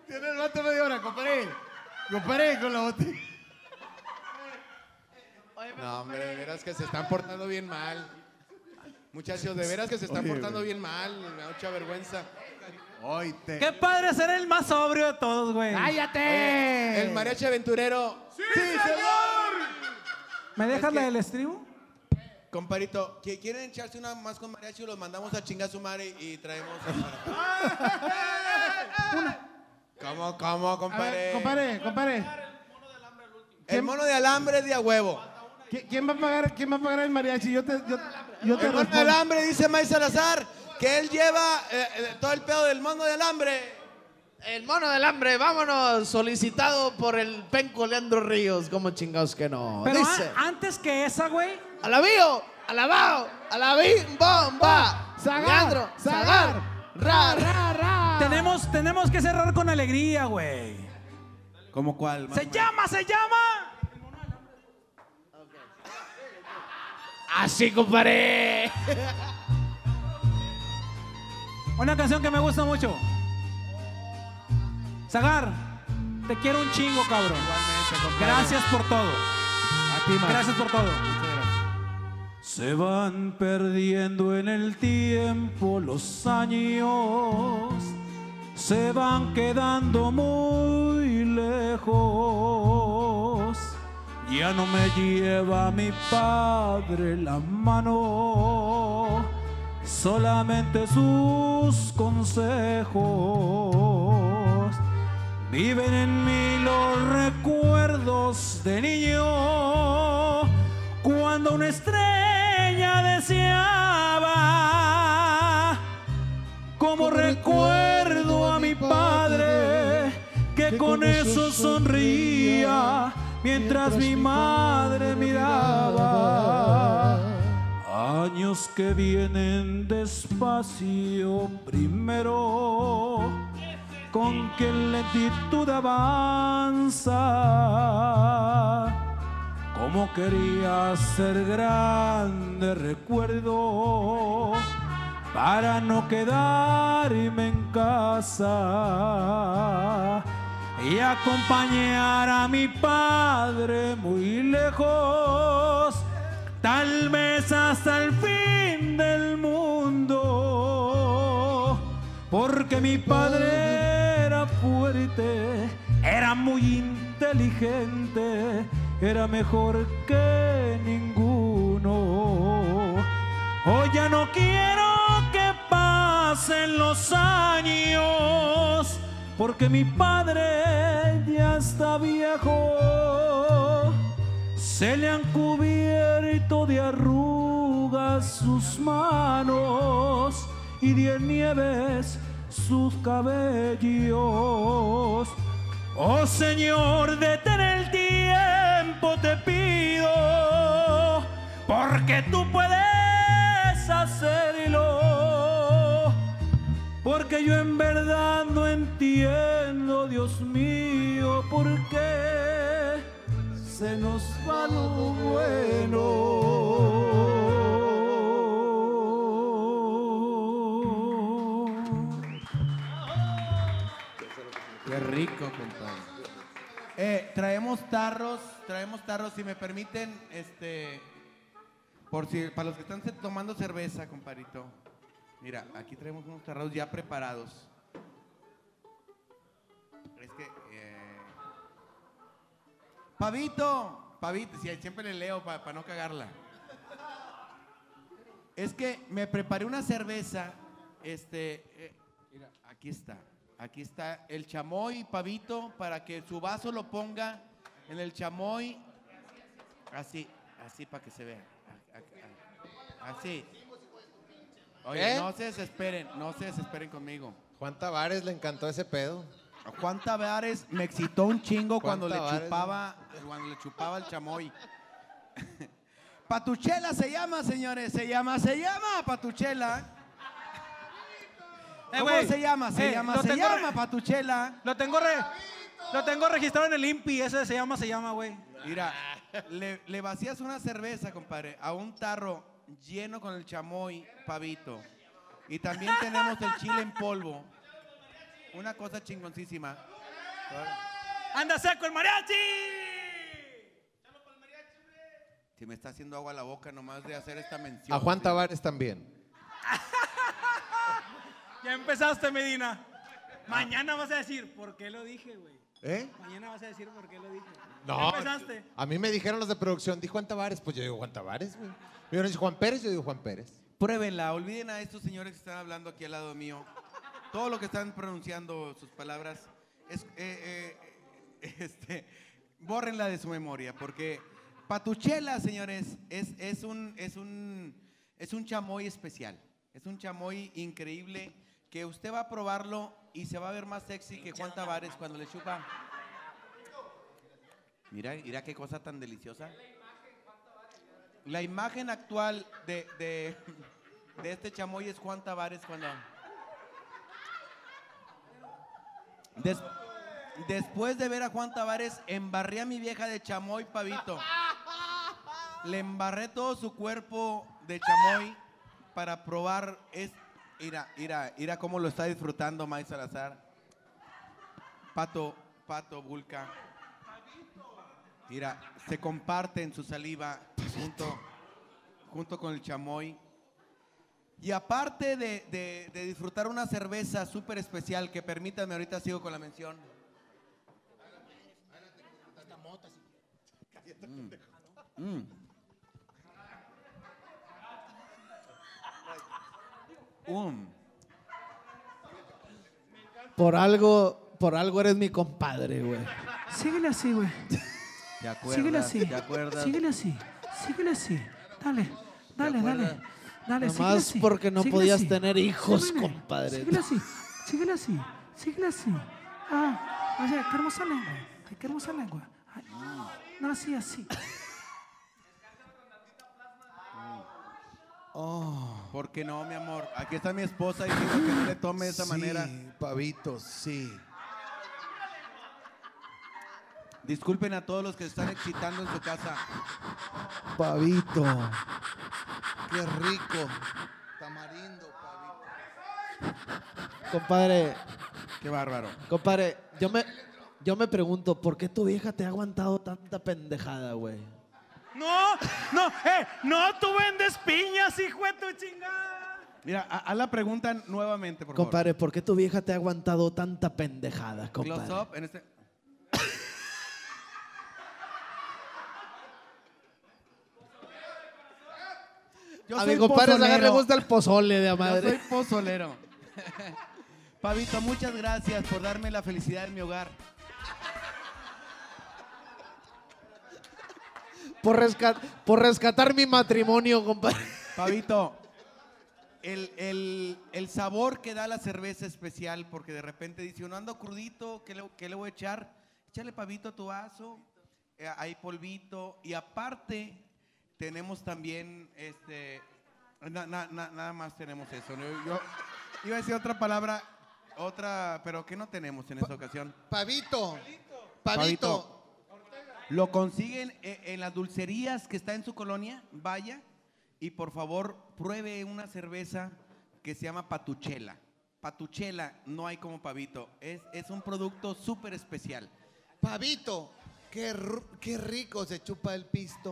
Speaker 5: Tiene el vato media hora, compadre. Compadre, con la botella.
Speaker 19: No, hombre, de veras que se están portando bien mal. Muchachos, de veras que se están
Speaker 5: Oye,
Speaker 19: portando
Speaker 5: güey.
Speaker 19: bien mal. Me da mucha vergüenza.
Speaker 5: Hoy te.
Speaker 12: Qué padre ser el más sobrio de todos, güey.
Speaker 19: Oye, el mariachi aventurero.
Speaker 12: ¡Sí, señor! ¿Me dejas la del estribo?
Speaker 1: Comparito, ¿qui- ¿quieren echarse una más con mariachi los mandamos a chingar a su madre y traemos ¿Cómo, cómo, compadre?
Speaker 5: compadre, compadre.
Speaker 1: El mono de alambre es de a huevo.
Speaker 5: ¿Qui- ¿Quién va a pagar, quién va a pagar el mariachi? Yo te, yo, yo te
Speaker 1: El mono de alambre, dice May Salazar, que él lleva eh, eh, todo el pedo del mono de alambre.
Speaker 4: El mono del hambre, vámonos, solicitado por el penco Leandro Ríos, como chingados que no.
Speaker 12: Pero
Speaker 4: Dice,
Speaker 12: a- antes que esa, güey.
Speaker 4: alabío, alabao, alabim, bomba,
Speaker 12: Zagar,
Speaker 4: Leandro, Zagar, ra, ra, ra.
Speaker 12: Tenemos, tenemos que cerrar con alegría, güey.
Speaker 1: ¿Cómo cuál?
Speaker 12: Se llama, se llama.
Speaker 4: Así, compadre.
Speaker 12: Una canción que me gusta mucho. Zagar, te quiero un chingo, cabrón. Gracias por todo. Gracias por todo.
Speaker 11: Se van perdiendo en el tiempo los años, se van quedando muy lejos. Ya no me lleva mi padre la mano, solamente sus consejos. Viven en mí los recuerdos de niño cuando una estrella deseaba. Como recuerdo a mi padre que con eso sonreía mientras mi madre miraba. Años que vienen despacio primero, con que lentitud avanza. Como quería ser grande recuerdo para no quedarme en casa y acompañar a mi padre muy lejos, tal vez hasta el fin del mundo, porque mi padre era fuerte, era muy inteligente, era mejor que ninguno. Hoy ya no quiero que pasen los años, porque mi padre ya está viejo. Se le han cubierto de arrugas sus manos y de nieves sus cabellos. Oh Señor, detén el tiempo, te pido, porque tú puedes hacerlo. Porque yo en verdad no entiendo, Dios mío, por qué se nos va lo bueno.
Speaker 1: Rico. Eh, traemos tarros, traemos tarros, si me permiten, este, por si, para los que están tomando cerveza, compadrito. Mira, aquí traemos unos tarros ya preparados. Es que, eh, Pavito, Pavito, si siempre le leo para no cagarla. Es que me preparé una cerveza, este, eh, mira, aquí está. Aquí está el chamoy, Pavito, para que su vaso lo ponga en el chamoy. Así, así para que se vea. Así. Oye,
Speaker 8: ¿Eh?
Speaker 1: no se desesperen, no se desesperen conmigo.
Speaker 8: Juan Tavares le encantó ese pedo.
Speaker 1: Juan Tavares me excitó un chingo cuando le chupaba, cuando le chupaba el chamoy. Patuchela se llama, señores, se llama, se llama Patuchela.
Speaker 12: Eh,
Speaker 1: ¿Cómo
Speaker 12: güey,
Speaker 1: se llama? Se
Speaker 12: eh,
Speaker 1: llama,
Speaker 12: lo
Speaker 1: se
Speaker 12: tengo
Speaker 1: llama Patuchela.
Speaker 12: Lo tengo, re- lo tengo registrado en el INPI, ese se llama, se llama, güey.
Speaker 1: Mira, le, le vacías una cerveza, compadre, a un tarro lleno con el chamoy, pavito. Y también tenemos el chile en polvo. Una cosa chingoncísima.
Speaker 12: ¡Anda seco el mariachi!
Speaker 1: Si me está haciendo agua la boca nomás de hacer esta mención.
Speaker 8: A Juan
Speaker 1: sí.
Speaker 8: Tavares también.
Speaker 12: Ya empezaste, Medina. Mañana vas a decir, ¿por qué lo dije, güey?
Speaker 8: ¿Eh?
Speaker 12: Mañana vas a decir por qué lo dije.
Speaker 8: No.
Speaker 12: Ya empezaste.
Speaker 8: A mí me dijeron los de producción, di Juan Tavares, pues yo digo Juan Tavares, güey. Me dijeron, "Dice Juan Pérez, yo digo Juan Pérez.
Speaker 1: Pruébenla, olviden a estos señores que están hablando aquí al lado mío. Todo lo que están pronunciando sus palabras, es, eh, eh, este, bórrenla de su memoria, porque Patuchela, señores, es, es, un, es, un, es un chamoy especial. Es un chamoy increíble que usted va a probarlo y se va a ver más sexy que Juan Tavares cuando le chupa. Mira, mira qué cosa tan deliciosa. La imagen actual de, de, de este chamoy es Juan Tavares cuando... Des- después de ver a Juan Tavares, embarré a mi vieja de chamoy, pavito. Le embarré todo su cuerpo de chamoy para probar. Es, mira, mira, mira cómo lo está disfrutando May Salazar. Pato, Pato Bulca. Mira, se comparten su saliva junto, junto con el chamoy. Y aparte de, de- de disfrutar una cerveza súper especial, que permítanme, ahorita sigo con la mención. Mm. Mm. Um.
Speaker 4: Por algo, por algo eres mi compadre, güey.
Speaker 20: Síguele así, güey.
Speaker 1: ¿Te acuerdas?
Speaker 20: Síguele así.
Speaker 1: ¿Te acuerdas?
Speaker 20: Síguele así. Síguele así. Dale, dale, dale. Dale,
Speaker 4: Nomás
Speaker 20: así.
Speaker 4: porque no
Speaker 20: síguele
Speaker 4: podías
Speaker 20: así.
Speaker 4: tener hijos,
Speaker 20: Síguele.
Speaker 4: compadre.
Speaker 20: Síguele así. Síguele así. Síguele así. Ah, o sea, qué hermosa lengua. Ay, qué hermosa lengua. Ay, no, así, así.
Speaker 1: ¿Por qué no, mi amor? Aquí está mi esposa diciendo que no le tome de esa
Speaker 9: Sí,
Speaker 1: manera.
Speaker 9: pavito, sí.
Speaker 1: Disculpen a todos los que se están excitando en su casa.
Speaker 9: Pavito. Qué rico. Tamarindo,
Speaker 4: Compadre,
Speaker 1: Qué bárbaro.
Speaker 4: compadre, yo me, yo me pregunto, ¿por qué tu vieja te ha aguantado tanta pendejada, güey?
Speaker 12: No, no, eh, no, tú vendes piñas, hijo de tu chingada.
Speaker 1: Mira, ha- haz la pregunta nuevamente, por favor.
Speaker 4: Compadre, ¿por qué tu vieja te ha aguantado tanta pendejada,
Speaker 1: Close
Speaker 4: compadre?
Speaker 1: up en este. Yo
Speaker 4: a mi compadre Zagar le
Speaker 1: pozolero.
Speaker 4: gusta el pozole de a
Speaker 1: Yo
Speaker 4: madre.
Speaker 1: soy pozolero. Pavito, muchas gracias por darme la felicidad en mi hogar.
Speaker 4: Por, rescat- por rescatar mi matrimonio, compadre.
Speaker 1: Pavito, el, el- el sabor que da la cerveza especial, porque de repente dice, uno ando crudito, ¿qué le, qué le voy a echar? Échale pavito a tu vaso, eh, hay polvito, y aparte tenemos también, este, na- na- na- nada más tenemos eso. ¿no? Yo iba a decir otra palabra, otra, pero ¿qué no tenemos en esta ocasión?
Speaker 9: Pavito. Pavito.
Speaker 1: Lo consiguen eh, en las dulcerías que está en su colonia, vaya y por favor pruebe una cerveza que se llama Patuchela. Patuchela no hay como pavito, es, es un producto súper especial.
Speaker 9: Pavito. Qué, qué rico se chupa el pisto.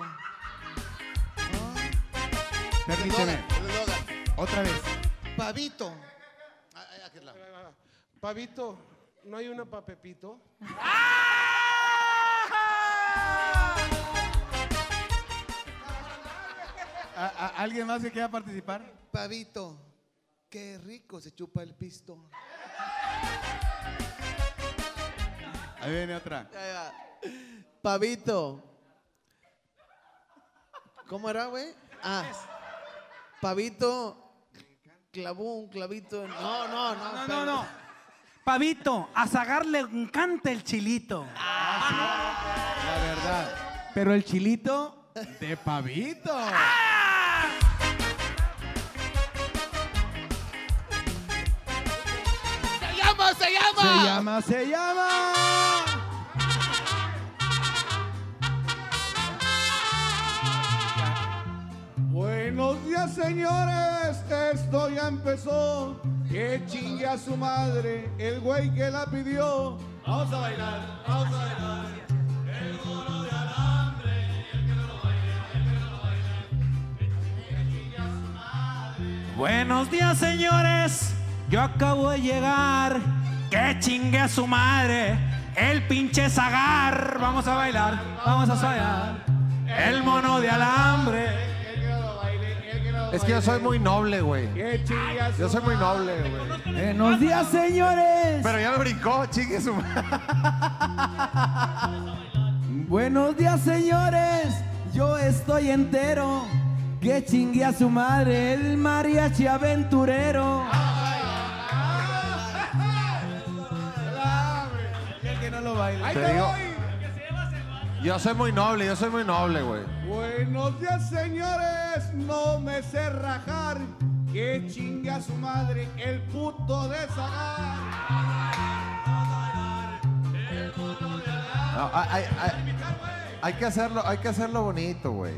Speaker 1: Permíteme, otra vez.
Speaker 9: Pavito. Ah, ah.
Speaker 7: Pavito, ¿no hay una pa' Pepito?
Speaker 1: ¿Alguien más que quiera participar?
Speaker 9: Pavito. Qué rico se chupa el pisto.
Speaker 1: Ahí viene otra.
Speaker 4: Pavito. ¿Cómo era, güey? Ah. Pavito clavó un clavito. en- No, no, no.
Speaker 1: No, no, no.
Speaker 11: Pavito, a Zagar le encanta el chilito.
Speaker 21: La verdad. Pero el chilito de pavito.
Speaker 22: ¡Se se llama!
Speaker 21: Se llama.
Speaker 12: Buenos días, señores. Esto ya empezó. Que chingue a su madre, el güey que la pidió. Vamos a bailar, vamos a bailar. El mono de alambre, el que no lo baile, el que no lo baile. Que chingue a su madre.
Speaker 11: Buenos días, señores. Yo acabo de llegar. Que chingue a su madre. El pinche Zagar. Vamos a bailar, vamos a bailar. El mono de alambre.
Speaker 8: Es que yo soy muy noble, güey. Yo soy muy noble, güey.
Speaker 1: Buenos días, señores.
Speaker 8: Pero ya me brincó, chingue su madre.
Speaker 1: Buenos días, señores. Yo estoy entero. Que chingue a su madre, el mariachi aventurero.
Speaker 21: Baile.
Speaker 12: Ahí
Speaker 8: Te digo-
Speaker 12: voy.
Speaker 8: Yo soy muy noble, yo soy muy noble, güey.
Speaker 12: Buenos días, señores. No me sé rajar. Que chingue a su madre, el puto de Zagar.
Speaker 8: No, hay, hay- hay- hay que hacerlo, hay que hacerlo bonito, güey.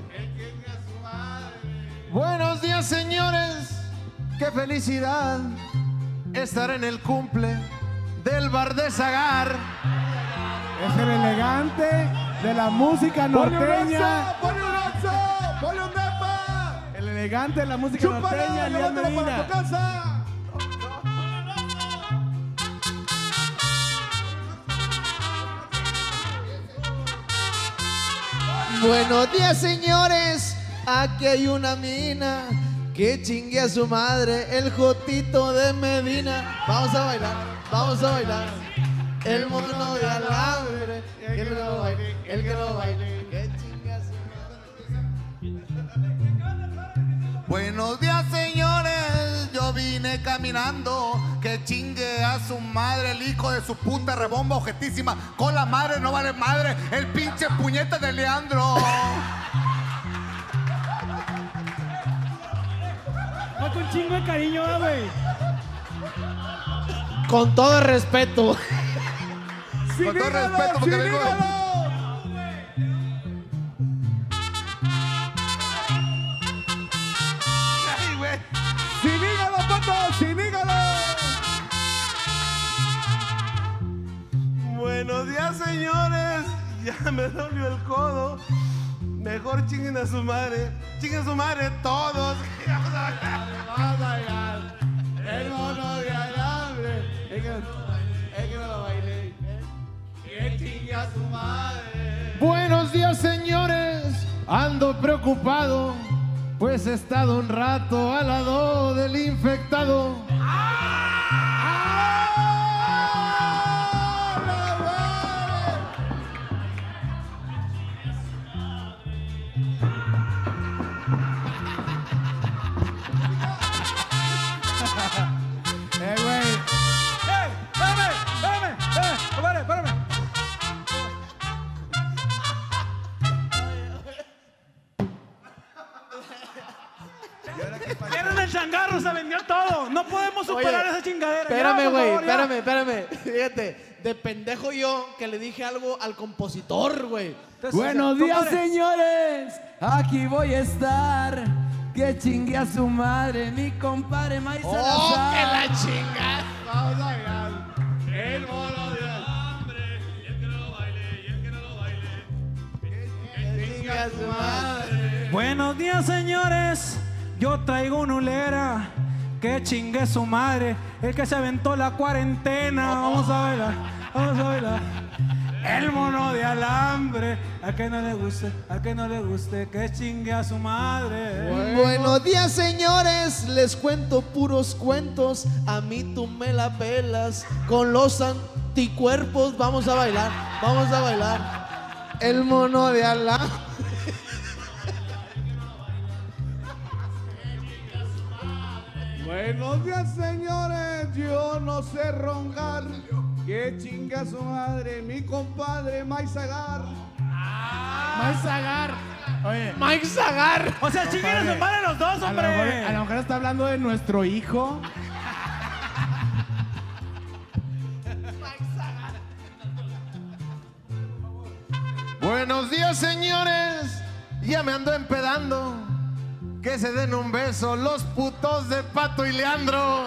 Speaker 8: Buenos días, señores. Qué felicidad estar en el cumple del bar de Zagar.
Speaker 21: Es el elegante de la música norteña.
Speaker 12: Ponle un Oxxo, ponle un depa.
Speaker 21: El elegante de la música
Speaker 12: Chúpala,
Speaker 21: norteña,
Speaker 12: levántalo para tu casa.
Speaker 4: Buenos días, señores. Aquí hay una mina que chingue a su madre, el Jotito de Medina. Vamos a bailar, vamos a bailar. El mono de alambre, el que lo baile, el que lo baile, que chingue a su
Speaker 10: Buenos días, señores. Yo vine caminando. Que chingue a su madre, el hijo de su puta rebomba objetísima. Con la madre no vale madre. El pinche puñete de Leandro.
Speaker 11: No, con chingo de cariño, güey.
Speaker 4: Con todo respeto.
Speaker 12: Sin
Speaker 10: Con todo respeto, porque vengo-
Speaker 12: hígado.
Speaker 10: Ay, güey.
Speaker 12: Sin hígado, pato, sin hígado.
Speaker 7: Buenos días, señores. Ya me dolió el codo. Mejor chinguen a su madre. Chinguen a su madre todos. Vamos a bailar. Vamos a bailar. El mono de alambre. Es que, es que no lo baile.
Speaker 8: Buenos días, señores. Ando preocupado, pues he estado un rato al lado del infectado.
Speaker 11: Chingadera.
Speaker 4: Espérame, güey, espérame, espérame. Fíjate, de pendejo yo que le dije algo al compositor, güey.
Speaker 1: Buenos días,
Speaker 4: Compadre.
Speaker 1: señores. Aquí voy a estar. Que chingue a su madre, mi compadre Maíz
Speaker 4: ¡Oh,
Speaker 1: Salazar.
Speaker 4: que la chinga!
Speaker 7: Vamos a bailar. El mono de alambre. Y el que no lo baile. Y el que no lo baile. Que chingue a su madre.
Speaker 11: Buenos días, señores. Yo traigo una ulera. Que chingue su madre. El que se aventó la cuarentena. Vamos a bailar. Vamos a bailar. El mono de alambre. A que no le guste, a que no le guste. Que chingue a su madre.
Speaker 4: Buenos días, señores. Les cuento puros cuentos. A mí tú me la pelas. Con los anticuerpos vamos a bailar. Vamos a bailar. El mono de Alá.
Speaker 12: Buenos días, señores. Yo no sé roncar. Que chinga su madre, mi compadre Maizagar.
Speaker 1: Maizagar. Oye.
Speaker 23: Mike Zagar.
Speaker 11: O sea, chinguen a su madre los dos,
Speaker 1: A lo, mejor,
Speaker 11: hombre.
Speaker 1: a lo mejor está hablando de nuestro hijo.
Speaker 8: Buenos días, señores. Ya me ando empedando. Que se den un beso los putos de Pato y Leandro.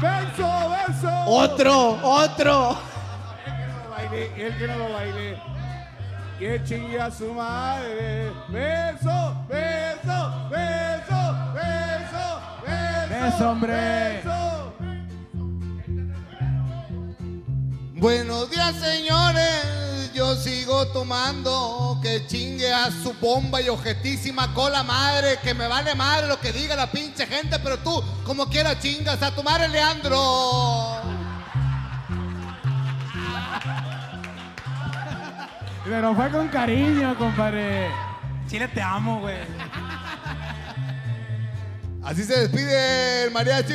Speaker 12: ¡Beso, beso!
Speaker 4: Otro, otro.
Speaker 12: baile, el que no lo baile. Que chingue a su madre. Beso, beso, beso, beso, beso.
Speaker 1: Beso, hombre.
Speaker 12: beso.
Speaker 10: Buenos días, señores. Yo sigo tomando. Que chingue a su bomba y objetísima cola madre. Que me vale madre lo que diga la pinche gente. Pero tú, como quiera, chingas a tu madre, Leandro.
Speaker 1: Pero fue con cariño, compadre.
Speaker 11: Chile, te amo, güey.
Speaker 10: Así se despide el mariachi.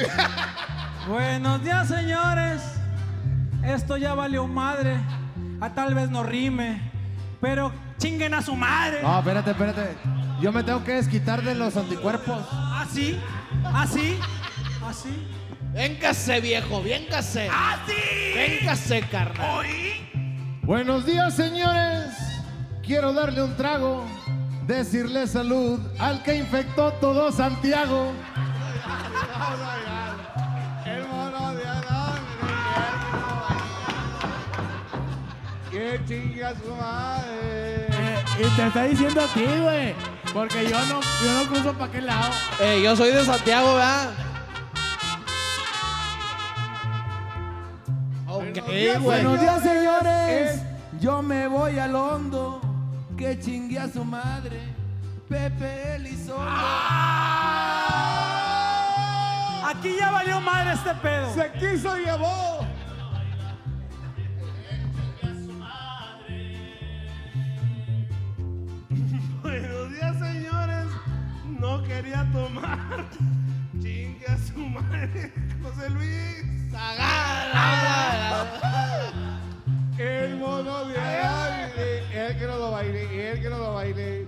Speaker 11: Buenos días, señores. Esto ya valió madre. A tal vez no rime, pero chinguen a su madre.
Speaker 1: No, espérate, espérate. Yo me tengo que desquitar de los anticuerpos.
Speaker 11: Así, así, así.
Speaker 4: Véngase, viejo, véngase. Véngase, carnal.
Speaker 8: Buenos días, señores. Quiero darle un trago. Decirle salud al que infectó todo Santiago.
Speaker 12: Que chingue a su madre.
Speaker 1: Y te está diciendo a ti, güey. Porque yo no, yo no cruzo para aquel lado.
Speaker 4: Eh, yo soy de Santiago, ¿verdad? Ok, güey.
Speaker 1: Buenos días, señores. Yo me voy al hondo. Que chingue a su madre. Pepe Elizondo.
Speaker 11: Aquí ya valió madre este pedo.
Speaker 12: Se quiso llevó. Quería tomar. Chingue a su madre, José Luis. El mono de aire. El que no lo baile, el que no lo baile.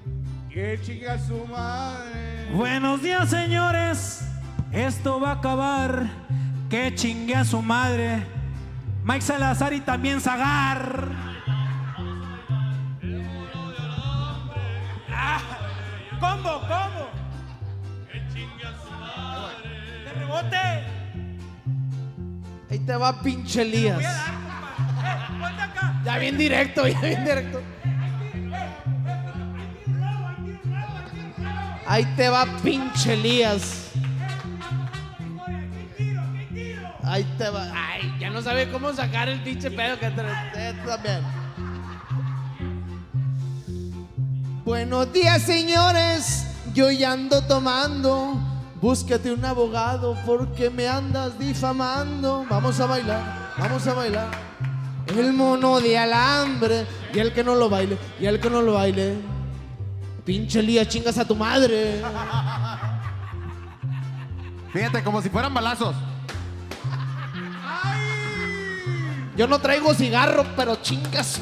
Speaker 12: Que chingue a su madre.
Speaker 11: Buenos días, señores. Esto va a acabar. Que chingue a su madre. Mike Salazar y también Zagar. Ah, combo, combo.
Speaker 4: Ahí te va pinche Elías.
Speaker 11: Voy a dar, compa. Eh, ponte acá.
Speaker 4: Ya bien directo, ya bien directo. Ahí te va pinche Elías. Ahí te va. Ay, ya no sabe cómo sacar el pinche pedo que te eh, también. Buenos días, señores. Yo ya ando tomando. Búsquete un abogado porque me andas difamando. Vamos a bailar, vamos a bailar. El mono de alambre. Y el que no lo baile, y el que no lo baile. Pinche Elías, chingas a tu madre.
Speaker 8: Fíjate, como si fueran balazos.
Speaker 4: Yo no traigo cigarro, pero chingas.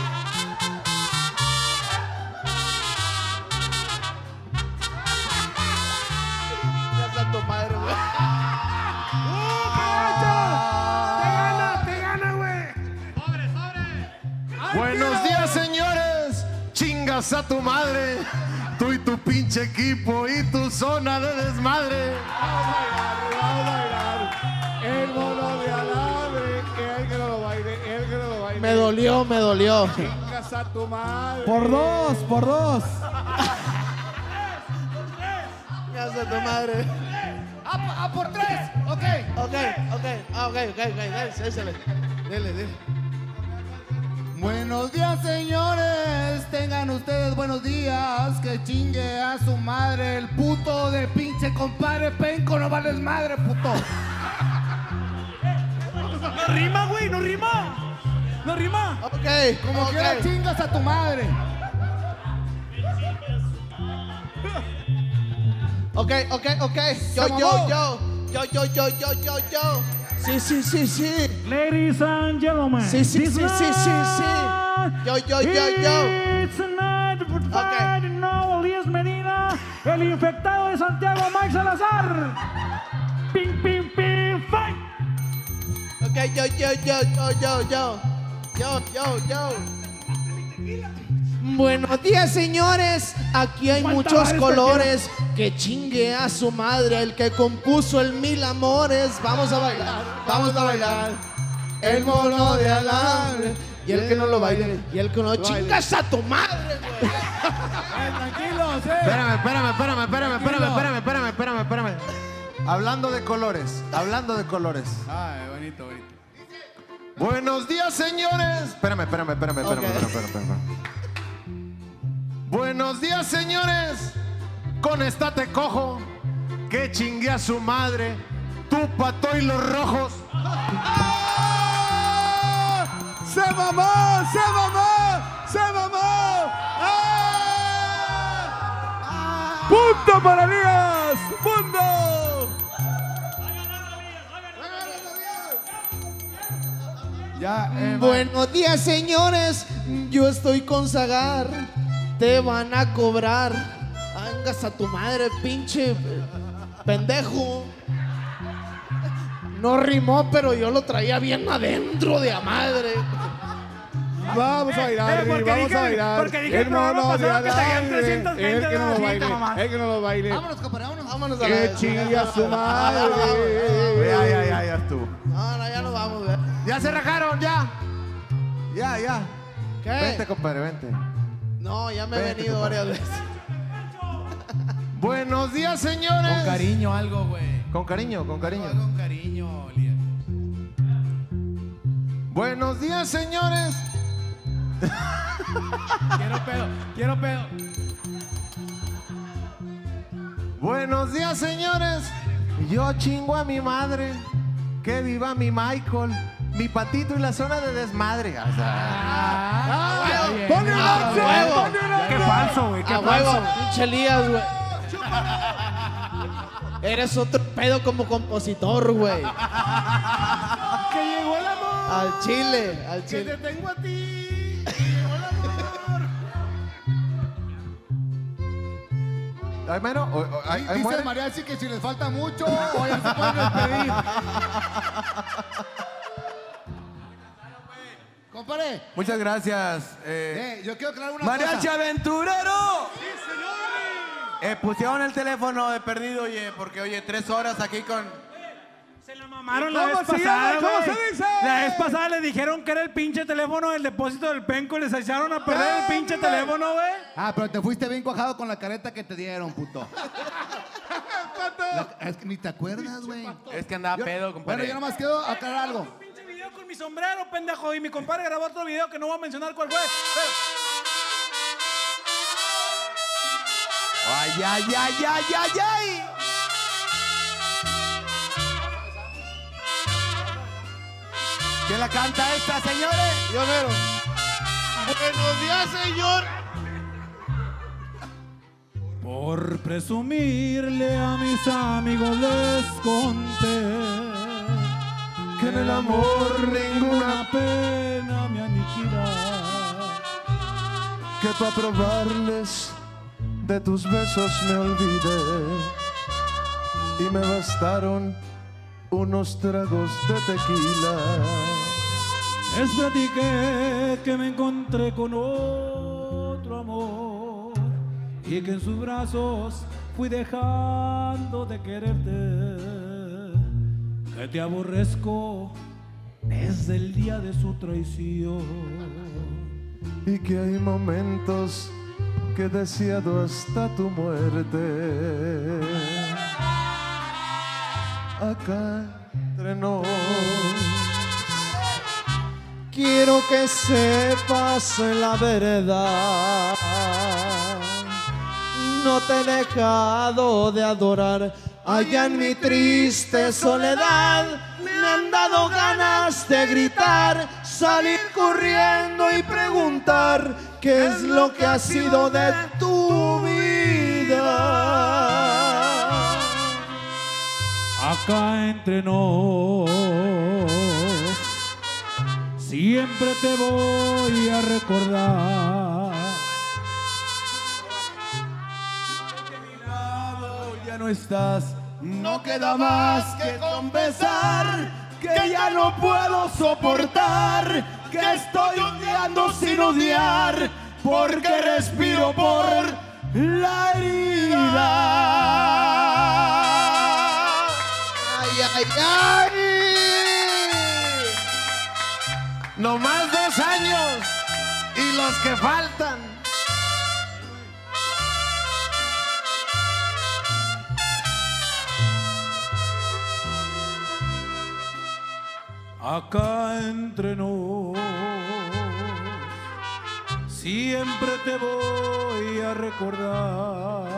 Speaker 4: Chingas a tu madre.
Speaker 8: Tú y tu pinche equipo y tu zona de desmadre.
Speaker 12: Vamos a bailar, vamos a bailar. El mono de alambre. El que no lo baile, el que no lo baile.
Speaker 4: Me dolió, me dolió.
Speaker 12: Chingas a tu madre.
Speaker 1: Por dos, por dos.
Speaker 4: Chingas a tu madre.
Speaker 12: ¡A, a por tres! ¡Ok!
Speaker 4: Ok, ok, ah, ok, ok, ok, dale, échale. Dele, dele.
Speaker 10: Buenos días, señores. buenos días, que chingue a su madre, el puto de pinche compadre penco, no vales madre, puto.
Speaker 12: No rima, güey, no rima. No rima.
Speaker 4: Ok,
Speaker 10: Como
Speaker 4: ok.
Speaker 10: quiera chingas a tu madre.
Speaker 4: Ok, ok, ok. Yo, yo, yo. Yo, yo, yo, yo, yo, yo. Sí, sí, sí, sí.
Speaker 11: Ladies and gentlemen.
Speaker 4: Sí, sí, sí, sí, sí, sí. Yo, yo, yo, yo.
Speaker 11: It's night in Nuevo Elías Medina, el infectado de Santiago, Mike Salazar. Ping, ping, ping, fight.
Speaker 4: Ok, yo, yo, yo, yo, yo, yo. Yo, yo, yo. Buenos días, señores. Aquí hay
Speaker 11: ¿Cuántas
Speaker 4: muchos colores. Que chingue a su madre el que compuso el Mil Amores. Vamos a bailar, vamos a bailar. El mono de alambre. Y el que no lo baile, y el que no chingas a tu madre, güey.
Speaker 12: Tranquilos, eh.
Speaker 8: Espérame, espérame, espérame, espérame, espérame, espérame, espérame, espérame, espérame. Hablando de colores, hablando de colores.
Speaker 24: Ay, bonito, bonito.
Speaker 8: Buenos días, señores. Espérame, espérame, espérame, espérame, espérame, espérame. Buenos días, señores. Con esta te cojo. Que chingue a su madre. Tu pato y los rojos.
Speaker 10: ¡Se mamó! ¡Se mamó! ¡Se mamó! ¡Ah!
Speaker 20: ¡Punto para Elías! ¡Punto!
Speaker 9: Ya, eh,
Speaker 4: Buenos días, señores. Yo estoy con Zagar. Te van a cobrar. Angas a tu madre, pinche pendejo. No rimó, pero yo lo traía bien adentro de a madre.
Speaker 9: Vamos a bailar,
Speaker 12: Eh,
Speaker 9: vamos
Speaker 12: dije-
Speaker 9: a bailar.
Speaker 12: porque dije el programa pasado que traían
Speaker 9: alambre.
Speaker 12: 320
Speaker 9: El que no lo baile, el que no lo baile.
Speaker 10: Vámonos, compadre, vámonos.
Speaker 4: Vámonos a
Speaker 9: Que
Speaker 4: la
Speaker 9: chingue a su madre. Ya, ya, ya, ya estuvo.
Speaker 4: No, no, ya nos vamos, güey.
Speaker 8: Ya se rajaron, ya. Ya, ya.
Speaker 4: ¿Qué?
Speaker 8: Vente, compadre, vente.
Speaker 4: No, ya me he venido varias veces.
Speaker 8: Buenos días, señores.
Speaker 24: Con cariño algo, güey.
Speaker 8: Con cariño, con cariño.
Speaker 24: Con cariño, Elías.
Speaker 8: Buenos días, señores.
Speaker 24: Quiero pedo, quiero pedo.
Speaker 8: Buenos días, señores. Yo chingo a mi madre. Que viva mi Michael. Mi patito y la zona de desmadre. O sea,
Speaker 4: Ah,
Speaker 9: ¡Ponle un
Speaker 4: A
Speaker 9: once!
Speaker 4: huevo.
Speaker 9: ¡Ponle un
Speaker 11: Qué
Speaker 9: once!
Speaker 11: falso, güey, qué
Speaker 4: A huevo,
Speaker 11: falso.
Speaker 4: pinche Elías, güey. Eres otro pedo como compositor, güey.
Speaker 9: ¡Que llegó el amor!
Speaker 4: Al chile, al
Speaker 9: ¡Que te tengo a ti! ¡Que llegó el amor!
Speaker 8: ¿Hay mero? ¿O- o- ¿Hay, hay
Speaker 10: Dice
Speaker 8: muere?
Speaker 10: el mariachi que si les falta mucho, o ya se pueden despedir. Compadre,
Speaker 19: Muchas gracias. eh,
Speaker 10: eh, yo quiero aclarar una
Speaker 19: Mariachi
Speaker 10: cosa.
Speaker 19: Aventurero. Eh, pusieron el teléfono de perdido, oye, porque oye, tres horas aquí con.
Speaker 12: Se la mamaron la
Speaker 9: ¿Cómo
Speaker 12: vez pasada?
Speaker 9: ¿Cómo se dice?
Speaker 12: La vez pasada le dijeron que era el pinche teléfono del depósito del penco y les echaron a perder el pinche teléfono, güey.
Speaker 10: Ah, pero te fuiste bien cuajado con la careta que te dieron, puto. La- es que ni te acuerdas, güey.
Speaker 19: Es que andaba
Speaker 10: Yo-
Speaker 19: pedo,
Speaker 10: Bueno,
Speaker 19: compadre.
Speaker 10: yo nomás quiero aclarar algo.
Speaker 12: Mi sombrero, pendejo. Y mi compadre grabó otro video que no voy a mencionar cuál fue. Pero
Speaker 19: Ay, ay, ay, ay, ay, ay. ¿Quién la canta esta, señores?
Speaker 4: Yo mero.
Speaker 10: Buenos días, señor.
Speaker 11: Por presumirle a mis amigos les conté
Speaker 8: Que en el amor ninguna
Speaker 11: pena me aniquila.
Speaker 8: que para probarles de tus besos me olvidé y me bastaron unos tragos de tequila.
Speaker 11: Les platiqué que me encontré con otro amor y que en sus brazos fui dejando de quererte. Que te aborrezco desde el día de su traición.
Speaker 8: y que hay momentos que he deseado hasta tu muerte. Acá entre
Speaker 4: Quiero que sepas la verdad. No te he dejado de adorar. Allá en mi triste soledad me han dado ganas de gritar, salir corriendo y preguntar qué es lo que ha sido de tu vida.
Speaker 11: Acá entre nos, siempre te voy a recordar.
Speaker 25: Estás, no queda más que confesar que ya no puedo soportar, que estoy odiando sin odiar, porque respiro por la herida.
Speaker 4: Ay, ay, ay.
Speaker 8: No más dos años y los que faltan.
Speaker 11: Acá entre nos, siempre te voy a recordar.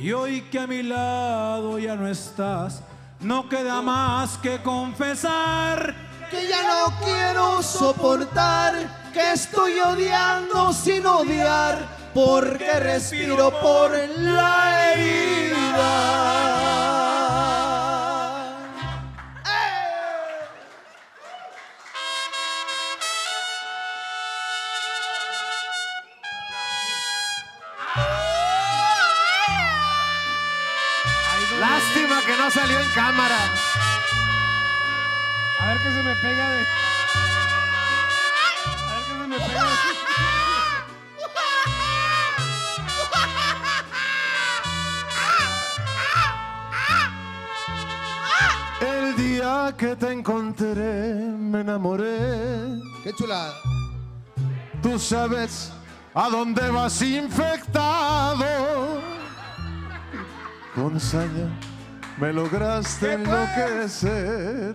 Speaker 11: Y hoy que a mi lado ya no estás, no queda más que confesar
Speaker 4: que ya no quiero soportar, que estoy odiando sin odiar, porque respiro por la herida.
Speaker 8: No salió en cámara.
Speaker 5: A ver qué se me pega de. A ver qué se me pega de.
Speaker 9: El día que te encontré me enamoré.
Speaker 4: Qué chulada.
Speaker 9: Tú sabes a dónde vas infectado. Con saña me lograste enloquecer.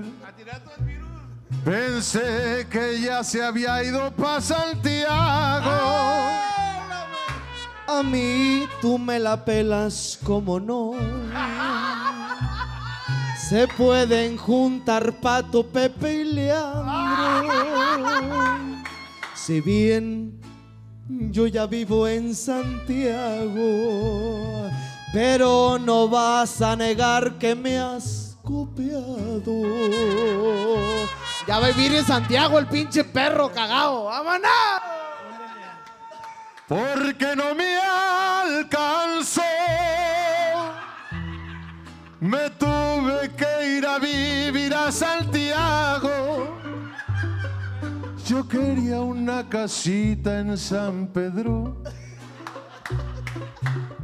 Speaker 9: Pensé que ya se había ido para Santiago.
Speaker 4: A mí tú me la pelas como no. Se pueden juntar Pato, Pepe y Leandro. Si bien yo ya vivo en Santiago, pero no vas a negar que me has copiado. Ya va a vivir en Santiago el pinche perro cagado. ¡Vámonos!
Speaker 9: porque no me alcanzó. Me tuve que ir a vivir a Santiago. Yo quería una casita en San Pedro,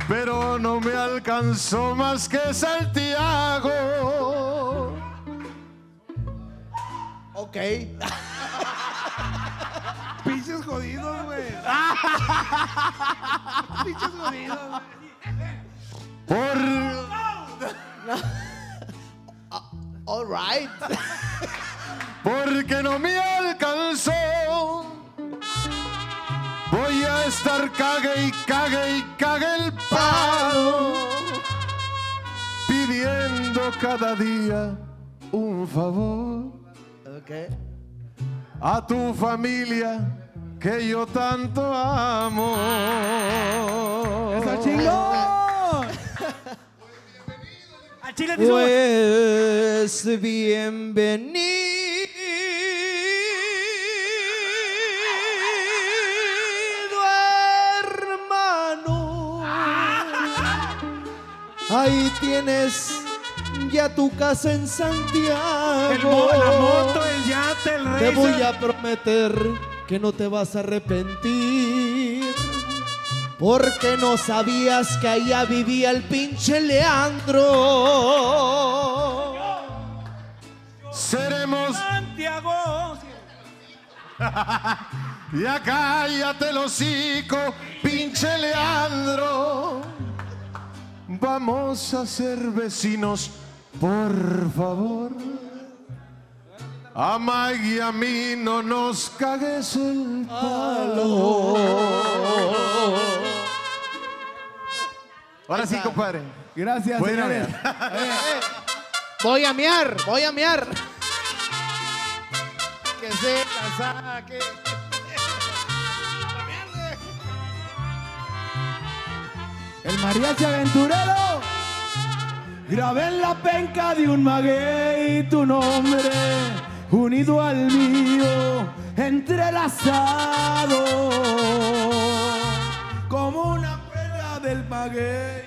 Speaker 9: pero no me alcanzó más que Santiago.
Speaker 4: Ok.
Speaker 5: Pinches jodidos, güey. Pinches jodidos.
Speaker 9: Por
Speaker 4: All right.
Speaker 9: porque no me alcanzó. Estar cague y cague y cague el palo, pidiendo cada día un favor. A tu familia que yo tanto amo.
Speaker 5: ¡Eso chingón!
Speaker 4: Pues bienvenido, Ahí tienes ya tu casa en Santiago.
Speaker 5: El mo- la moto, el yate, el
Speaker 4: Te
Speaker 5: racer.
Speaker 4: voy a prometer que no te vas a arrepentir. Porque no sabías que allá vivía el pinche Leandro.
Speaker 9: Seremos
Speaker 5: Santiago.
Speaker 9: Ya cállate el hocico, pinche Leandro. Vamos a ser vecinos, por favor. A Mike y a mí no nos cagues el palo. Ahora sí, compadre.
Speaker 1: Gracias,
Speaker 9: Pueden
Speaker 1: señores.
Speaker 10: Voy a miar, voy a miar. Que se la saque.
Speaker 1: El mariachi aventurero. Grabé en la penca de un maguey tu nombre, unido al mío, entrelazado, como una prueba del maguey.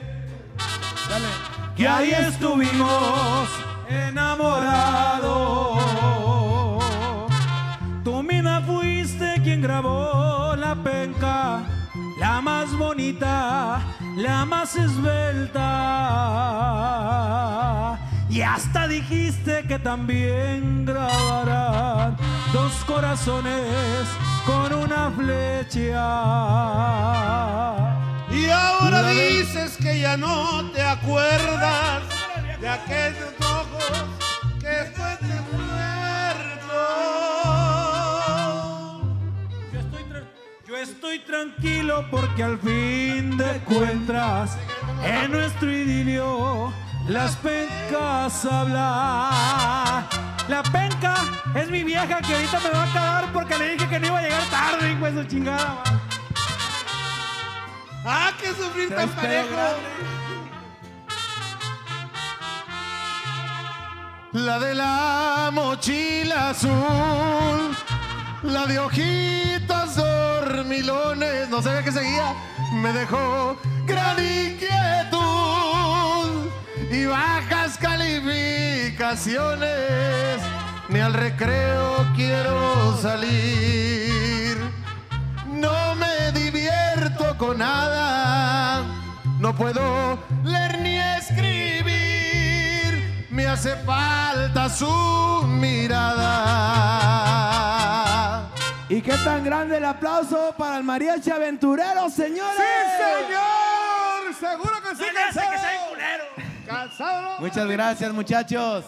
Speaker 1: Dale. Que ahí estuvimos enamorados.
Speaker 11: Tú misma fuiste quien grabó la penca, la más bonita, la más esbelta. Y hasta dijiste que también grabarán dos corazones con una flecha.
Speaker 7: Y ahora dices que ya no te acuerdas de aquellos
Speaker 11: estoy tranquilo porque al fin de cuentas en nuestro idilio las pencas hablan. La penca es mi vieja que ahorita me va a cagar porque le dije que no iba a llegar tarde, hijo de su chingada.
Speaker 7: ¡Ah, qué sufrir tan parejo!
Speaker 9: La de la mochila azul, la de ojitos dormilones, no sabía que seguía, me dejó gran inquietud y bajas calificaciones, ni al recreo quiero salir. No me divierto con nada, no puedo leer ni escribir. Me hace falta su mirada.
Speaker 1: ¿Y qué tan grande el aplauso para el mariachi aventurero, señores?
Speaker 9: ¡Sí, señor! ¡Seguro que sí,
Speaker 12: hace que sea culero.
Speaker 1: Cansado.
Speaker 26: Muchas gracias, muchachos.